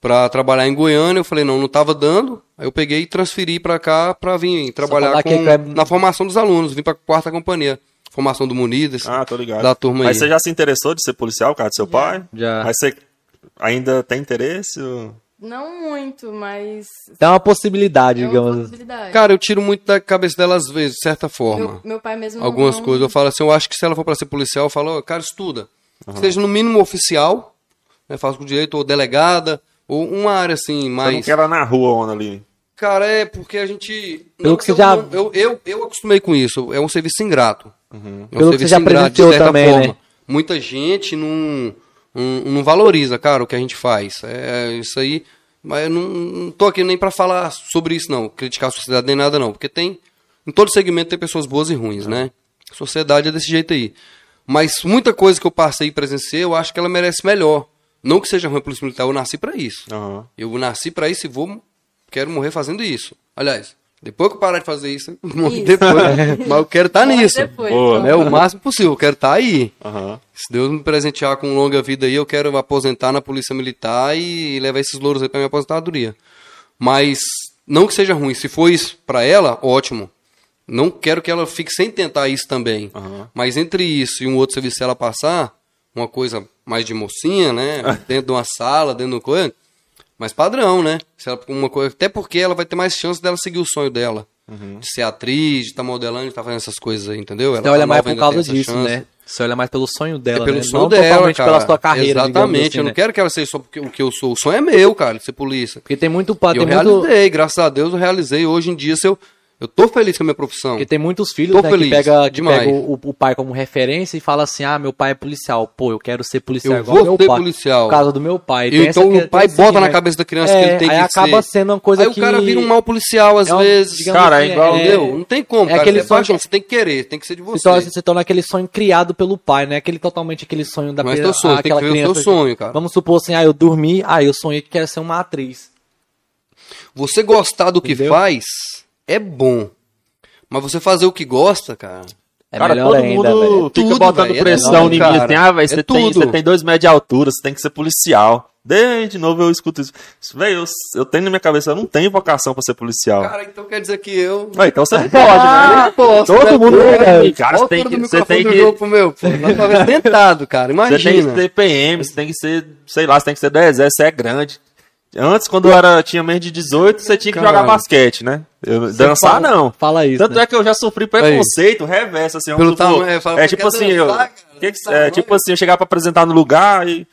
pra trabalhar em Goiânia. Eu falei, não, não tava dando. Aí eu peguei e transferi pra cá pra vir trabalhar com, que é- na formação dos alunos. Vim pra quarta companhia. Formação do Munidas. Ah, tô ligado. Da turma Mas aí. você já se interessou de ser policial, por causa do seu pai? Já. Mas você ainda tem interesse? ou- Não muito, mas Tem uma possibilidade, é uma digamos. possibilidade. Cara, eu tiro muito da cabeça dela às vezes, de certa forma. meu, meu pai mesmo não- algumas não, coisas. Eu falo assim, eu acho que se ela for para ser policial, eu falo, ó, cara, estuda. Seja no mínimo oficial, né, faz com direito, ou delegada, ou uma área assim, não mais... quer ela na rua, ona, ali. Cara, é porque a gente... Pelo não, que você eu, já- não- eu, eu, eu acostumei com isso, é um serviço ingrato. É um Pelo que você serviço já ingrato, presenciou também, né? Muita gente não, não, não valoriza, cara, o que a gente faz. É isso aí... Mas eu não, não tô aqui nem para falar sobre isso, não. Criticar a sociedade nem nada, não. Porque tem... Em todo segmento tem pessoas boas e ruins, né? A sociedade é desse jeito aí. Mas muita coisa que eu passei e presenciei, eu acho que ela merece melhor. Não que seja ruim polícia militar, eu nasci para isso. Aham. Eu nasci para isso e vou quero morrer fazendo isso. Aliás, depois que eu parar de fazer isso, Isso. depois. Mas eu quero estar Morre nisso. depois, Boa. então. Né? O máximo possível, eu quero estar aí. Aham. Se Deus me presentear com longa vida aí, eu quero aposentar na Polícia Militar e levar esses louros aí pra minha aposentadoria. Mas não que seja ruim, se for isso pra ela, ótimo. Não quero que ela fique sem tentar isso também. Aham. Mas entre isso e um outro serviço, se ela passar, uma coisa mais de mocinha, né? dentro de uma sala, dentro de uma coisa. Mas padrão, né? Se ela, uma coisa, até porque ela vai ter mais chance dela seguir o sonho dela. De ser atriz, de estar modelando, de estar fazendo essas coisas aí, entendeu? Ela Você olha tá mais nova, por causa disso, chance. né? Você olha mais pelo sonho dela, É pelo né? sonho não dela, totalmente cara. pela sua carreira, Exatamente. assim, eu não né? quero que ela seja só porque o que eu sou. O sonho é meu, cara, de ser polícia. Porque tem muito... pa- E eu muito... realizei, graças a Deus eu realizei. Hoje em dia, se eu, eu tô feliz com a minha profissão. Porque tem muitos filhos Tô né, feliz, que pega, que pega o, o pai como referência e fala assim, ah, meu pai é policial. Pô, eu quero ser policial Eu igual vou meu ser pai. policial. Por causa do meu pai. E então que- o pai esse bota na sentimento. cabeça da criança que É, ele tem aí que acaba ser. sendo uma coisa Aí que... o cara vira um mau policial às É um- vezes. Cara, assim, é igual- Entendeu? Não tem como, é cara. aquele Você, é sonho paixão, que- você tem que querer, tem que ser de você. torna, se torna aquele sonho criado pelo pai, né? Aquele totalmente aquele sonho da Não é pe- teu sonho, tem que ver o teu sonho, cara. Vamos supor assim, ah, eu dormi, ah, eu sonhei que quero ser uma atriz. Você gostar do que faz é bom. Mas você fazer o que gosta, cara. É cara, melhor todo ainda, mundo velho. fica Tudo, botando velho, é pressão tudo, em mim. cara. Assim, ah, velho, É você, tem, tudo. você tem dois metros de altura, você tem que ser policial. Desde novo eu escuto isso. Velho, eu, eu tenho na minha cabeça, eu não tenho vocação pra ser policial. Cara, então quer dizer que eu. Ué, então você pode, né? posso, Todo né? mundo, velho. Cara, Olha você tem que- você tem que- jogo meu. Pô, sentado, cara. Você tem que Imagina. ser PM, você tem que ser, sei lá, você tem que ser do exército, você é grande. Antes, quando eu era, tinha menos de 18, você tinha que jogar Caralho. basquete, né? Eu, dançar, fala- não. Fala isso, Tanto né? é que eu já sofri preconceito, reverso, assim. Pelo tamanho, é "Você tipo assim, eu, cara? que que- Tá é, tipo né?" assim, eu chegar pra apresentar no lugar e...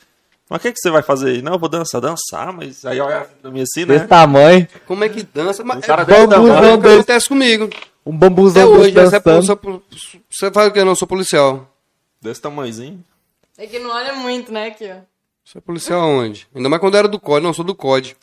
Mas o que, que você vai fazer aí? Não, eu vou dançar, dançar, mas aí olha pra mim assim, né? Desse tamanho, Como é que dança? Mas Um cara é desse tamanho, é desse- acontece comigo. um Até bambuzão hoje, desse você, é, dançando. pol- você, você faz o que? Não, sou policial. Desse tamanhozinho. É que não olha muito, né, aqui, ó. Você é policial aonde? Ainda mais quando era do COD. Não, sou do COD.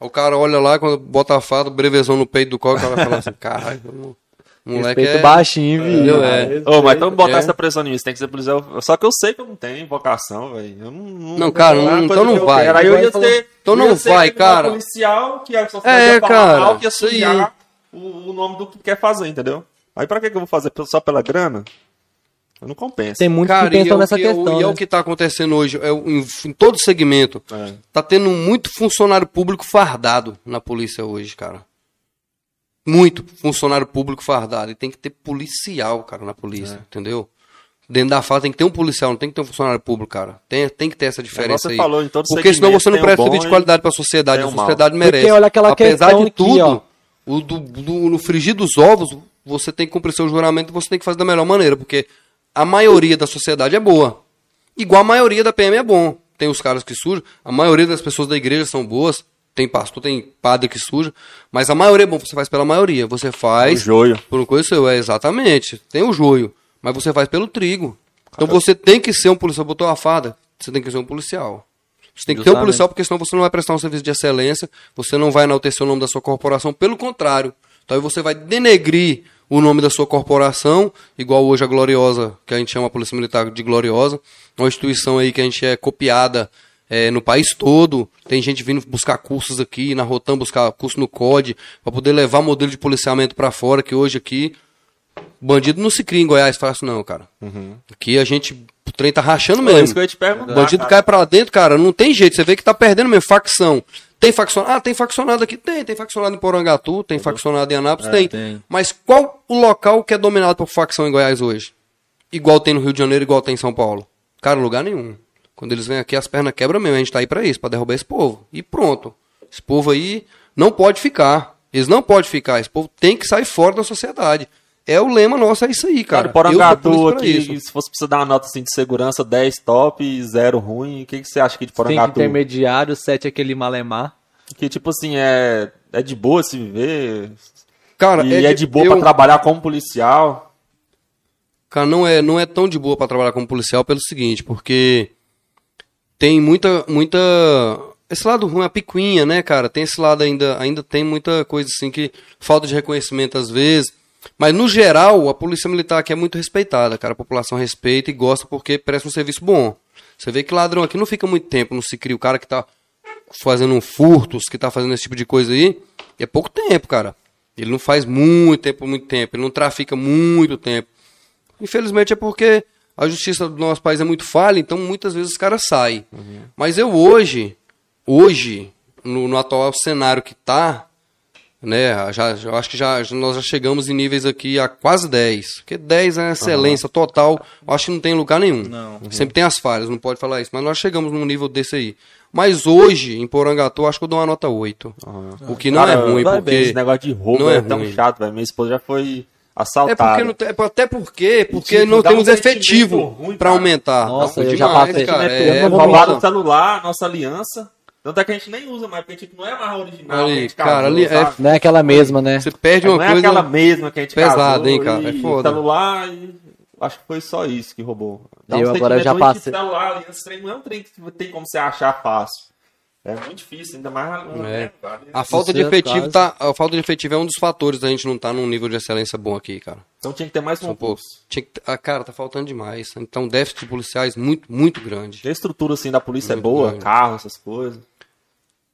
Aí O cara olha lá, quando bota a fada, brevezão no peito do COD, o cara fala assim, caralho, moleque Respeito é... baixinho, viu? Entendeu? É. Ô, mas então botar É. essa pressão em mim, você tem que ser policial. Só que eu sei que eu não tenho vocação, velho. Eu não, não, Não, cara, é não- coisa então não vai. Aí eu ia ser. Então não ia vai, cara. policial que só É, ia falar cara, mal, que ia aí. sujar o, o nome do que quer fazer, entendeu? Aí pra que, que eu vou fazer? Só pela grana? Não compensa. Tem muitos Cara, que e é pensam o nessa que, é questão. e é né? o que tá acontecendo hoje, é em, em todo segmento. É. Tá tendo muito funcionário público fardado na polícia hoje, cara. muito funcionário público fardado. E tem que ter policial, cara, na polícia, É. entendeu? Dentro da fase tem que ter um policial, não tem que ter um funcionário público, cara. Tem, tem que ter essa diferença você aí. falou, em todo Porque senão você não presta bom serviço de qualidade para a sociedade. A sociedade merece. Porque olha aquela Apesar de aqui, tudo, ó. o do, do- no frigir dos ovos, você tem que cumprir seu juramento e você tem que fazer da melhor maneira, porque a maioria da sociedade é boa. Igual a maioria da PM é bom. Tem os caras que sujam, a maioria das pessoas da igreja são boas, tem pastor, tem padre que suja, mas a maioria é bom, você faz pela maioria. Você faz O joio. por uma coisa seu, é exatamente. Tem o joio, mas você faz pelo trigo. Então você tem que ser um policial, botou a farda, você tem que ser um policial. Você tem que ter um policial, porque senão você não vai prestar um serviço de excelência, você não vai enaltecer o nome da sua corporação, pelo contrário. Então aí você vai denegrir o nome da sua corporação, igual hoje a Gloriosa, que a gente chama a Polícia Militar de Gloriosa, uma instituição aí que a gente é copiada é, no país todo. Tem gente vindo buscar cursos aqui na Rotam, buscar curso no COD, para poder levar modelo de policiamento para fora, que hoje aqui bandido não se cria em Goiás fácil não, cara. Aqui a gente, o trem tá rachando É mesmo. isso que eu ia te perguntar. Bandido cara. cai pra dentro, cara, não tem jeito. Você vê que tá perdendo mesmo. Facção. Tem faccionado? Ah, tem faccionado aqui? Tem. Tem faccionado em Porangatu, tem faccionado em Anápolis? tem. tem. Mas qual o local que é dominado por facção em Goiás hoje? Igual tem no Rio de Janeiro, igual tem em São Paulo. Cara, lugar nenhum. Quando eles vêm aqui, as pernas quebram mesmo. A gente tá aí pra isso, pra derrubar esse povo. E pronto. Esse povo aí não pode ficar. Eles não podem ficar. Esse povo tem que sair fora da sociedade. É o lema nosso, é isso aí, cara. Cara, Porangatu aqui, isso. se fosse precisar dar uma nota assim de segurança, 10 top e 0 ruim, o que, que você acha aqui de Tem Porangatu? intermediário, 7 aquele malemar. Que tipo assim, é, é de boa se viver, Cara, e é de, boa eu- pra trabalhar como policial. Cara, não é, não é tão de boa pra trabalhar como policial pelo seguinte, porque tem muita, muita. Esse lado ruim, a picuinha, né, cara? Tem esse lado ainda, ainda tem muita coisa assim que falta de reconhecimento às vezes. Mas no geral, a polícia militar aqui é muito respeitada, cara. A população respeita e gosta porque presta um serviço bom. Você vê que ladrão aqui não fica muito tempo, não se cria. O cara que tá fazendo um furtos, que tá fazendo esse tipo de coisa aí, é pouco tempo, cara. Ele não faz muito tempo, muito tempo. Ele não trafica muito tempo. Infelizmente é porque a justiça do nosso país é muito falha, então muitas vezes os caras saem. Mas eu hoje, hoje, no, no atual cenário que tá, né, já, já- eu acho que já, já- nós já chegamos em níveis aqui a quase 10. Porque 10 é excelência total, eu acho que não tem lugar nenhum. Sempre tem as falhas, não pode falar isso, mas nós chegamos num nível desse aí. Mas hoje, em Porangatu, acho que eu dou uma nota 8. O que não Cara, é ruim, porque... bem, esse negócio de roubo não é, é tão ruim. chato, velho. Minha esposa já foi É assaltada. porque não é até porque, porque tipo, não dá temos um efetivo cara. aumentar. Nossa, Dá ruim eu já demais, passei. cara. É, não roubaram o celular, nossa aliança. Tanto é que a gente nem usa mais, porque tipo, não é mais original. Ali, que a gente cara, casou, ali é-? Não é aquela mesma, né? Você perde não uma é coisa. aquela mesma que a gente pesada, casou, hein, cara? É e foda. celular e acho que foi só isso que roubou. Dá um Eu agora sentimento já passei. celular, aliança, esse trem não é um trem que tem como você achar fácil. É muito difícil, ainda mais a É. cara. A falta de é efetivo caso. tá, a falta de efetivo é um dos fatores da gente não estar num nível de excelência bom aqui, cara. Então tinha que ter mais concurso. poucos. Tinha que, ah, cara, tá faltando demais. Então, déficit de policiais muito, muito grande. E a estrutura assim da polícia Muito é boa, grande. carro, essas coisas.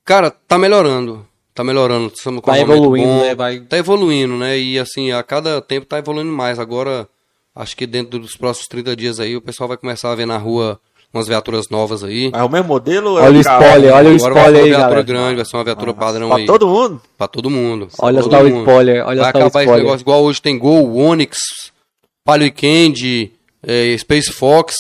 Cara, tá melhorando. Tá melhorando. Estamos com Vai um evoluindo, bom. né? Vai- Tá evoluindo, né? E assim, a cada tempo tá evoluindo mais. Agora, acho que dentro dos próximos 30 dias aí, o pessoal vai começar a ver na rua umas viaturas novas aí. É o mesmo modelo ou é Olha o carro? spoiler, olha o Agora vai ser spoiler uma aí, viatura galera. grande, vai ser uma viatura padrão Pra aí. todo mundo? Pra todo mundo. Olha só o mundo. spoiler, olha vai só o acabar esse spoiler. negócio igual hoje tem Gol, Onix, Palio Candy, eh, Space Fox.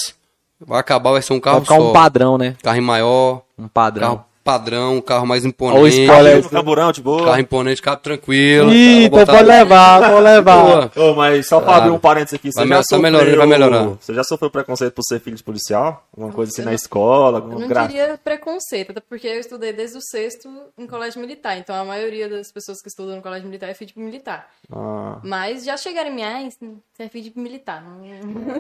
Vai acabar, vai ser um carro Vai ficar só. um padrão, né? Carro maior, Um padrão. carro padrão, carro mais Olha o imponente. spoiler. No camburão, de boa. Carro imponente, carro tranquilo. Ih, Vou então botar- pode levar, pode levar. Ô, mas só pra Claro. abrir um parênteses aqui, você Vai já me- tá sofreu... melhorando, vai melhorar. Você já sofreu preconceito por ser filho de policial? Alguma coisa assim na escola? Eu não gra... diria preconceito, até porque eu estudei desde o sexto em colégio militar. Então a maioria das pessoas que estudam no colégio militar é filho de militar. Ah, Mas já chegaram em mim, ah, você é filho de militar.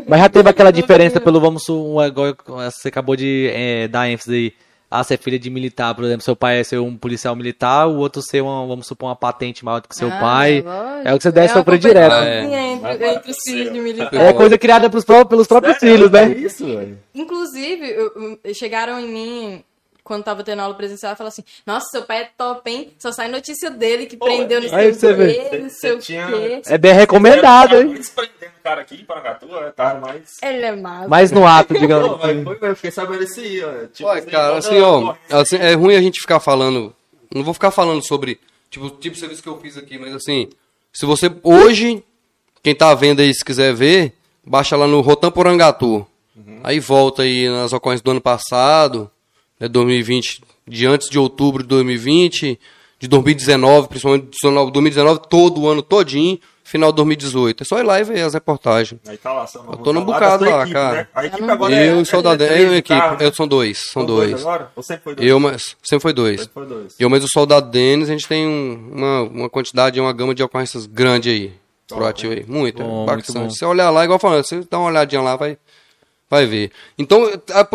Mas já teve aquela diferença pelo, vamos um, igual você acabou de eh, dar ênfase aí. Ah, você é filha de militar, por exemplo, seu pai é ser um policial militar, o outro ser, uma, vamos supor, uma patente maior do que seu Ah, pai. lógico. É o que você deve É sofrer direto. competiçãozinha É. Entre, entre os filhos de militar. É coisa criada pelos próprios filhos, é né? isso, velho. Inclusive, eu- eu- chegaram em mim quando tava tendo aula presencial e falaram assim: Nossa, seu pai é top, hein? Só sai notícia dele que prendeu não aí sei você o vê. quê, não sei o tinha- quê. É bem recomendado, hein? Eles prendendo o cara aqui em Paracatu, é, tá mais... Ele é massa. Mais no ato, Pô, digamos. mas foi, eu fiquei sabendo esse aí, ó. Tipo, Olha, cara, quando assim, ó, assim, é ruim a gente ficar falando. Não vou ficar falando sobre Tipo, tipo o serviço que eu fiz aqui, mas assim, se você hoje, quem tá vendo aí, se quiser ver, baixa lá no Rotan Porangatu. Aí volta aí nas ocorrências do ano passado, né, 2020, de antes de outubro de 2020, de 2019, principalmente de 2019, todo o ano todinho, final de 2018. É só ir lá e ver as reportagens. Aí tá lá, são Eu tô num bocado tua lá, equipe, cara. né? A equipe agora é, eu é, e o soldado, é eu três e a equipe, carros, né? eu são dois, são dois. agora? Ou sempre foi dois? Eu, mas sempre foi dois. Sempre foi dois. Eu, mas o soldado Denis, a gente tem um- uma, uma quantidade, uma gama de ocorrências grande aí. Proativo aí. Muito, Bom, é muito bom. Se você olhar lá, igual falando, você dá uma olhadinha lá, vai, vai ver. Então,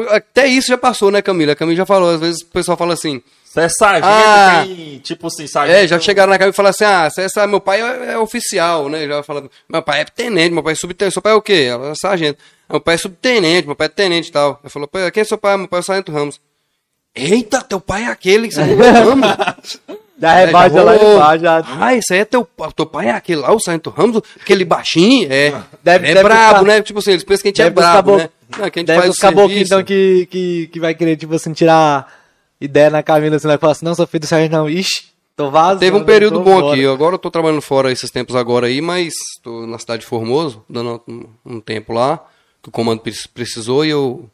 até isso já passou, né, Camila? A Camila já falou, às vezes o pessoal fala assim, Você é sargento, Ah! tem, tipo assim, sargento... é, já chegaram na Camila e falaram assim, ah, você é, meu pai é, é oficial, né? Já fala, meu pai é tenente, meu pai é subtenente, seu pai é o quê? Ela é sargento. Meu pai é subtenente, meu pai é tenente e tal. Ela falou, "Pô, quem é seu pai? Meu pai é o sargento Ramos. Eita, teu pai é aquele que você Ramos. Já rebaixa já lá embaixo, já. Ah, esse aí é teu, pai- teu pai é aquele lá, o Sargento Ramos, aquele baixinho, é. Deve- é deve brabo, buscar- né? Tipo assim, eles pensam que a gente é brabo, bo- né? Não, que a gente Deve faz os caboclinhos, serviço. então, que, que, que vai querer, tipo assim, tirar ideia na Camila, assim, vai falar assim, não, sou filho do Sérgio, não. Ixi, tô vazando. Teve um período bom fora. aqui. Agora eu tô trabalhando fora esses tempos agora aí, mas tô na cidade de Formoso, dando um, um tempo lá, que o comando pre- precisou e eu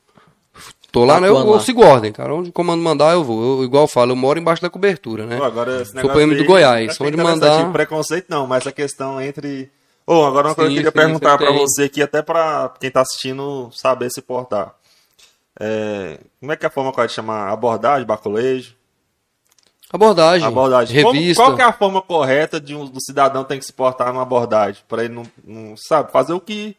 tô lá, né? Eu, eu sigo ordem, cara. Onde o comando mandar, eu vou. Eu, igual eu falo, eu moro embaixo da cobertura, né? Pô, agora esse Sou negócio PM do Goiás, onde interessante. mandar- Preconceito não, mas a questão entre... Ô, agora uma coisa que eu queria sim, perguntar tem. você aqui, até pra quem tá assistindo saber se portar. É, como é que é a forma que vai chamar? Abordagem, baculejo? Abordagem, Abordagem. Como- revista. qual que é a forma correta de um, do cidadão tem que se portar numa abordagem? Pra ele não, não, sabe, fazer o que...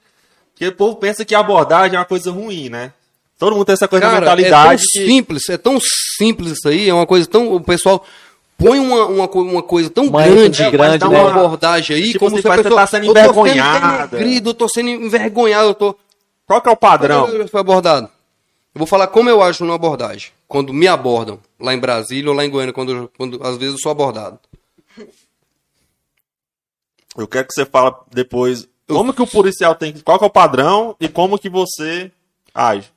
Porque o povo pensa que abordagem é uma coisa ruim, né? Todo mundo tem essa coisa Cara, da mentalidade é tão que... simples, é tão simples isso aí, é uma coisa tão. O pessoal põe uma, uma, uma coisa tão Uma grande, ênfase grande, dá né? uma abordagem aí, Tipo como se a pessoa tá sendo eu tô envergonhada. denegrido, eu tô sendo envergonhado, eu tô. Qual que é o padrão? Eu fui abordado. Eu vou falar como eu acho numa abordagem. Quando me abordam, lá em Brasília ou lá em Goiânia, quando, eu- quando às vezes eu sou abordado. Eu quero que você fale depois como que o policial tem que... Qual que é o padrão e como que você age.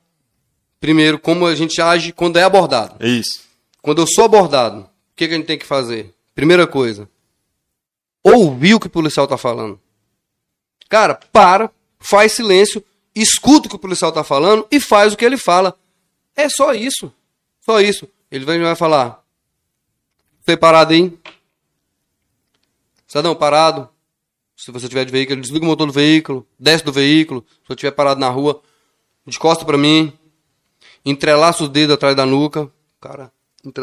Primeiro, como a gente age quando é abordado. Isso. Quando eu sou abordado, que, que a gente tem que fazer? Primeira coisa, ouvir o que o policial tá falando. Cara, para, faz silêncio, escuta o que o policial tá falando e faz o que ele fala. É só isso. Só isso. Ele vai, falar. Foi parado aí? Cidadão, parado. Se você tiver de veículo, desliga o motor do veículo, desce do veículo. Se você estiver parado na rua, de costa pra mim, entrelaça os dedos atrás da nuca. Cara,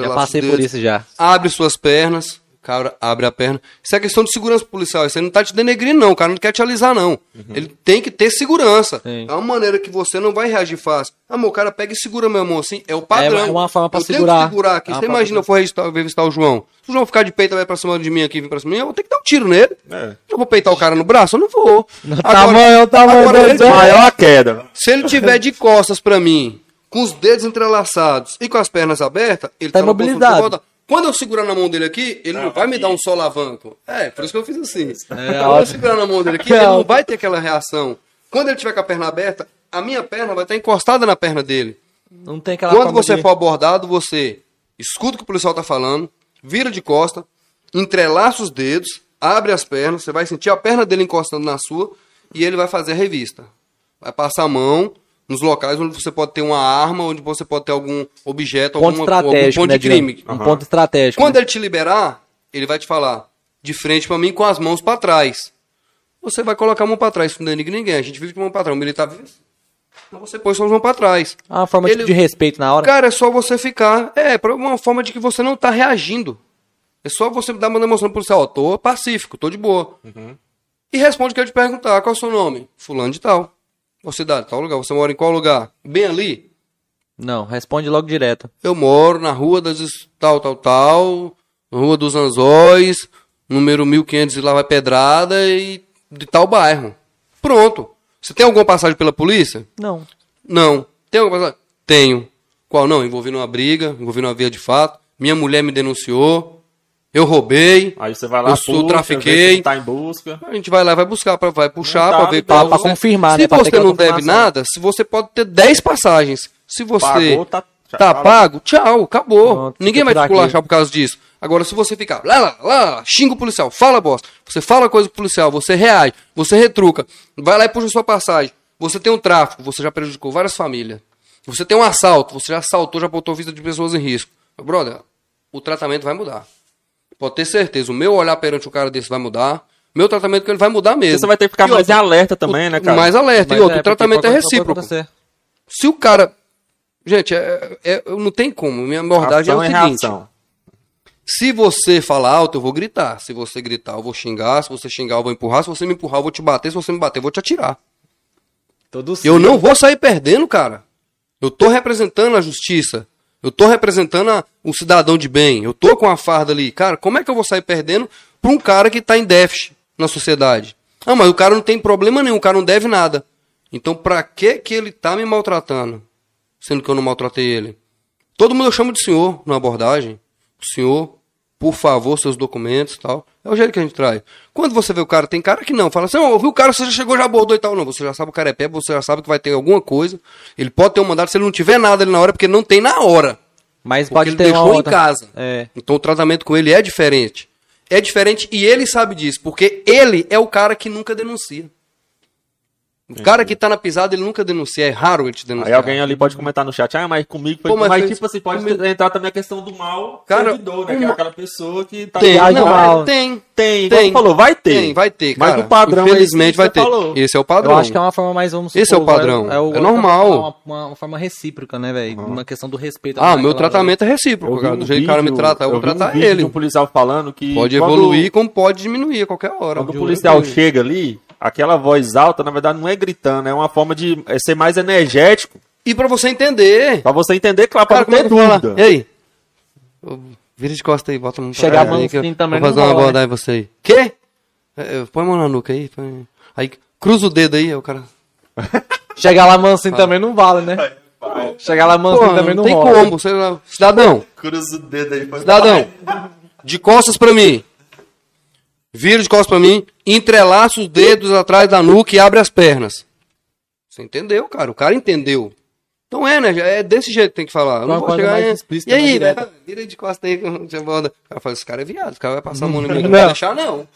Já passei por isso já. abre suas pernas, o cara abre a perna. Isso é questão de segurança policial. Isso aí não tá te denegrindo, não. O cara não quer te alisar, não. Ele tem que ter segurança. Sim. É uma maneira que você não vai reagir fácil. Amor, o cara pega e segura meu mão assim. É o padrão. É uma forma pra eu segurar. Tenho que segurar aqui. É você imagina eu for revistar, revistar o João. Se o João ficar de peito, vai pra cima de mim aqui, vir pra cima de mim, eu vou ter que dar um tiro nele. É. Eu vou peitar o cara no braço? Eu não vou. tamanho, o tamanho agora ele-. Maior a queda. se ele tiver de costas pra mim, com os dedos entrelaçados e com as pernas abertas, ele Tá tá, volta. Quando eu segurar na mão dele aqui, ele não vai me dar um solavanco. É, por isso que eu fiz assim. Quando eu segurar na mão dele aqui, É ele não ótimo. vai ter aquela reação. Quando ele tiver com a perna aberta, a minha perna vai estar encostada na perna dele. Não tem aquela Quando você de- for abordado, você escuta o que o policial tá falando, vira de costa, entrelaça os dedos, abre as pernas, você vai sentir a perna dele encostando na sua e ele vai fazer a revista. Vai passar a mão nos locais onde você pode ter uma arma, onde você pode ter algum objeto, ponto alguma, algum ponto né, de crime. Um ponto estratégico. Quando né? ele te liberar, ele vai te falar de frente pra mim com as mãos pra trás. Você vai colocar a mão pra trás, isso não denigra ninguém. A gente vive de mão pra trás. O militar vive. Então você põe suas mãos pra trás. Ah, uma forma Ele- de respeito na hora. Cara, é só você ficar. É, pra uma forma de que você não tá reagindo. É só você dar uma demonstração pro policial. Ó, tô pacífico, tô de boa. E responde o que eu te perguntar. Qual é o seu nome? Fulano de tal. Cidade? Tal lugar. Você mora em qual lugar? Bem ali? Não, responde logo direto. Eu moro na rua das tal, tal, tal. Na rua dos Anzóis. Número 1500 e lá vai pedrada. E de tal bairro. Pronto. Você tem alguma passagem pela polícia? Não. Não. Tem alguma passagem? Tenho. Qual não? Envolvi numa briga, envolvi numa via de fato. Minha mulher me denunciou. Eu roubei. Aí você vai lá, Eu sou puxa, trafiquei. tá em busca. A gente vai lá, vai buscar, pra, vai puxar Não tá, pra ver então, qual pra você- confirmar, Se né, você não deve nada, se você pode ter 10 passagens. Se você Pagou, tá- tá tá pago, tchau, acabou. Pronto, Ninguém vai te aqui. esculachar por causa disso. Agora, se você ficar lá, lá, lá, xinga o policial, fala bosta, você fala coisa com o policial, você reage, você retruca, vai lá e puxa sua passagem, você tem um tráfico, você já prejudicou várias famílias. Você tem um assalto, você já assaltou, já botou a vida de pessoas em risco. Meu brother, o tratamento vai mudar. Pode ter certeza, o meu olhar perante um cara desse vai mudar. Meu tratamento com ele vai mudar mesmo. Você vai ter que ficar E mais em outra, alerta também, né, cara? Mais alerta. Mas e outro, é, o tratamento é recíproco. Se o cara. Gente, é, é- não tem como. Minha abordagem é o Ação e seguinte: reação. se você falar alto, eu vou gritar. Se você gritar, eu vou xingar. Se você xingar, eu vou empurrar. Se você me empurrar, eu vou te bater. Se você me bater, eu vou te atirar. Todo Eu não vou sair perdendo, cara. Eu tô representando a justiça. Eu tô representando a- o cidadão de bem. Eu tô com a farda ali. Cara, como é que eu vou sair perdendo pra um cara que tá em déficit na sociedade? Ah, mas o cara não tem problema nenhum, o cara não deve nada. Então, pra que que ele tá me maltratando? Sendo que eu não maltratei ele. Todo mundo eu chamo de senhor na abordagem. Senhor, por favor, seus documentos e tal. É o jeito que a gente traz. Quando você vê o cara, tem cara que não. Fala assim, ouviu o cara, você já chegou, já abordou e tal. Não, você já sabe o cara é pé, você já sabe que vai ter alguma coisa. Ele pode ter um mandado, se ele não tiver nada ali na hora, porque não tem na hora. Mas Porque pode ele ter deixou em outra- casa. É. Então o tratamento com ele é diferente. É diferente e ele sabe disso, porque ele é o cara que nunca denuncia. O cara que tá na pisada, ele nunca denuncia. É raro ele te denunciar. Aí alguém ali pode comentar no chat, ah, mas comigo foi. Pô, mas mas, fez- tipo assim, pode comigo- entrar também a questão do mal Cara, servidor, né? Que é uma- aquela pessoa que tá Tem, não, mal. tem. Tem, Tem. falou, vai ter. Tem, vai ter, Mas cara. o padrão é Infelizmente que vai ter. falou. Esse é o padrão. Eu acho que é uma forma mais, vamos Esse é o supor, padrão. o- É normal. Uma, uma, uma forma recíproca, né, velho? Uma questão do respeito. Ah, meu tratamento é recíproco, cara. um Do jeito que o cara me trata, eu vou um tratar ele. um policial falando que. Pode evoluir como pode diminuir a qualquer hora. Quando o policial chega ali, aquela voz alta, na verdade, não é gritando, é uma forma de é ser mais energético. E pra você entender. Pra você entender, claro, como não é ter falar? dúvida. E aí? Vira de costa aí, bota a mão pra Chegar aí que eu mansinho também Vou não fazer uma rola, abordagem em você aí. Quê? É, é, põe a mão na nuca aí. põe- Aí cruza o dedo aí, aí o cara. Chegar lá mansinho também não vale, né? Chegar lá mansinho Pô, também não não, tem rola. como. Você, cidadão, Cruza o dedo aí. faz- cidadão, de costas pra mim. Vira de costas pra mim, entrelaça os dedos atrás da nuca e abre as pernas. Você entendeu, cara? O cara entendeu. Então é, né? É desse jeito que tem que falar. Eu não vou chegar explícita, E aí, né? Vira de costas aí. O cara fala, esse cara é viado, esse cara vai passar a mão na minha. Não vou deixar, não.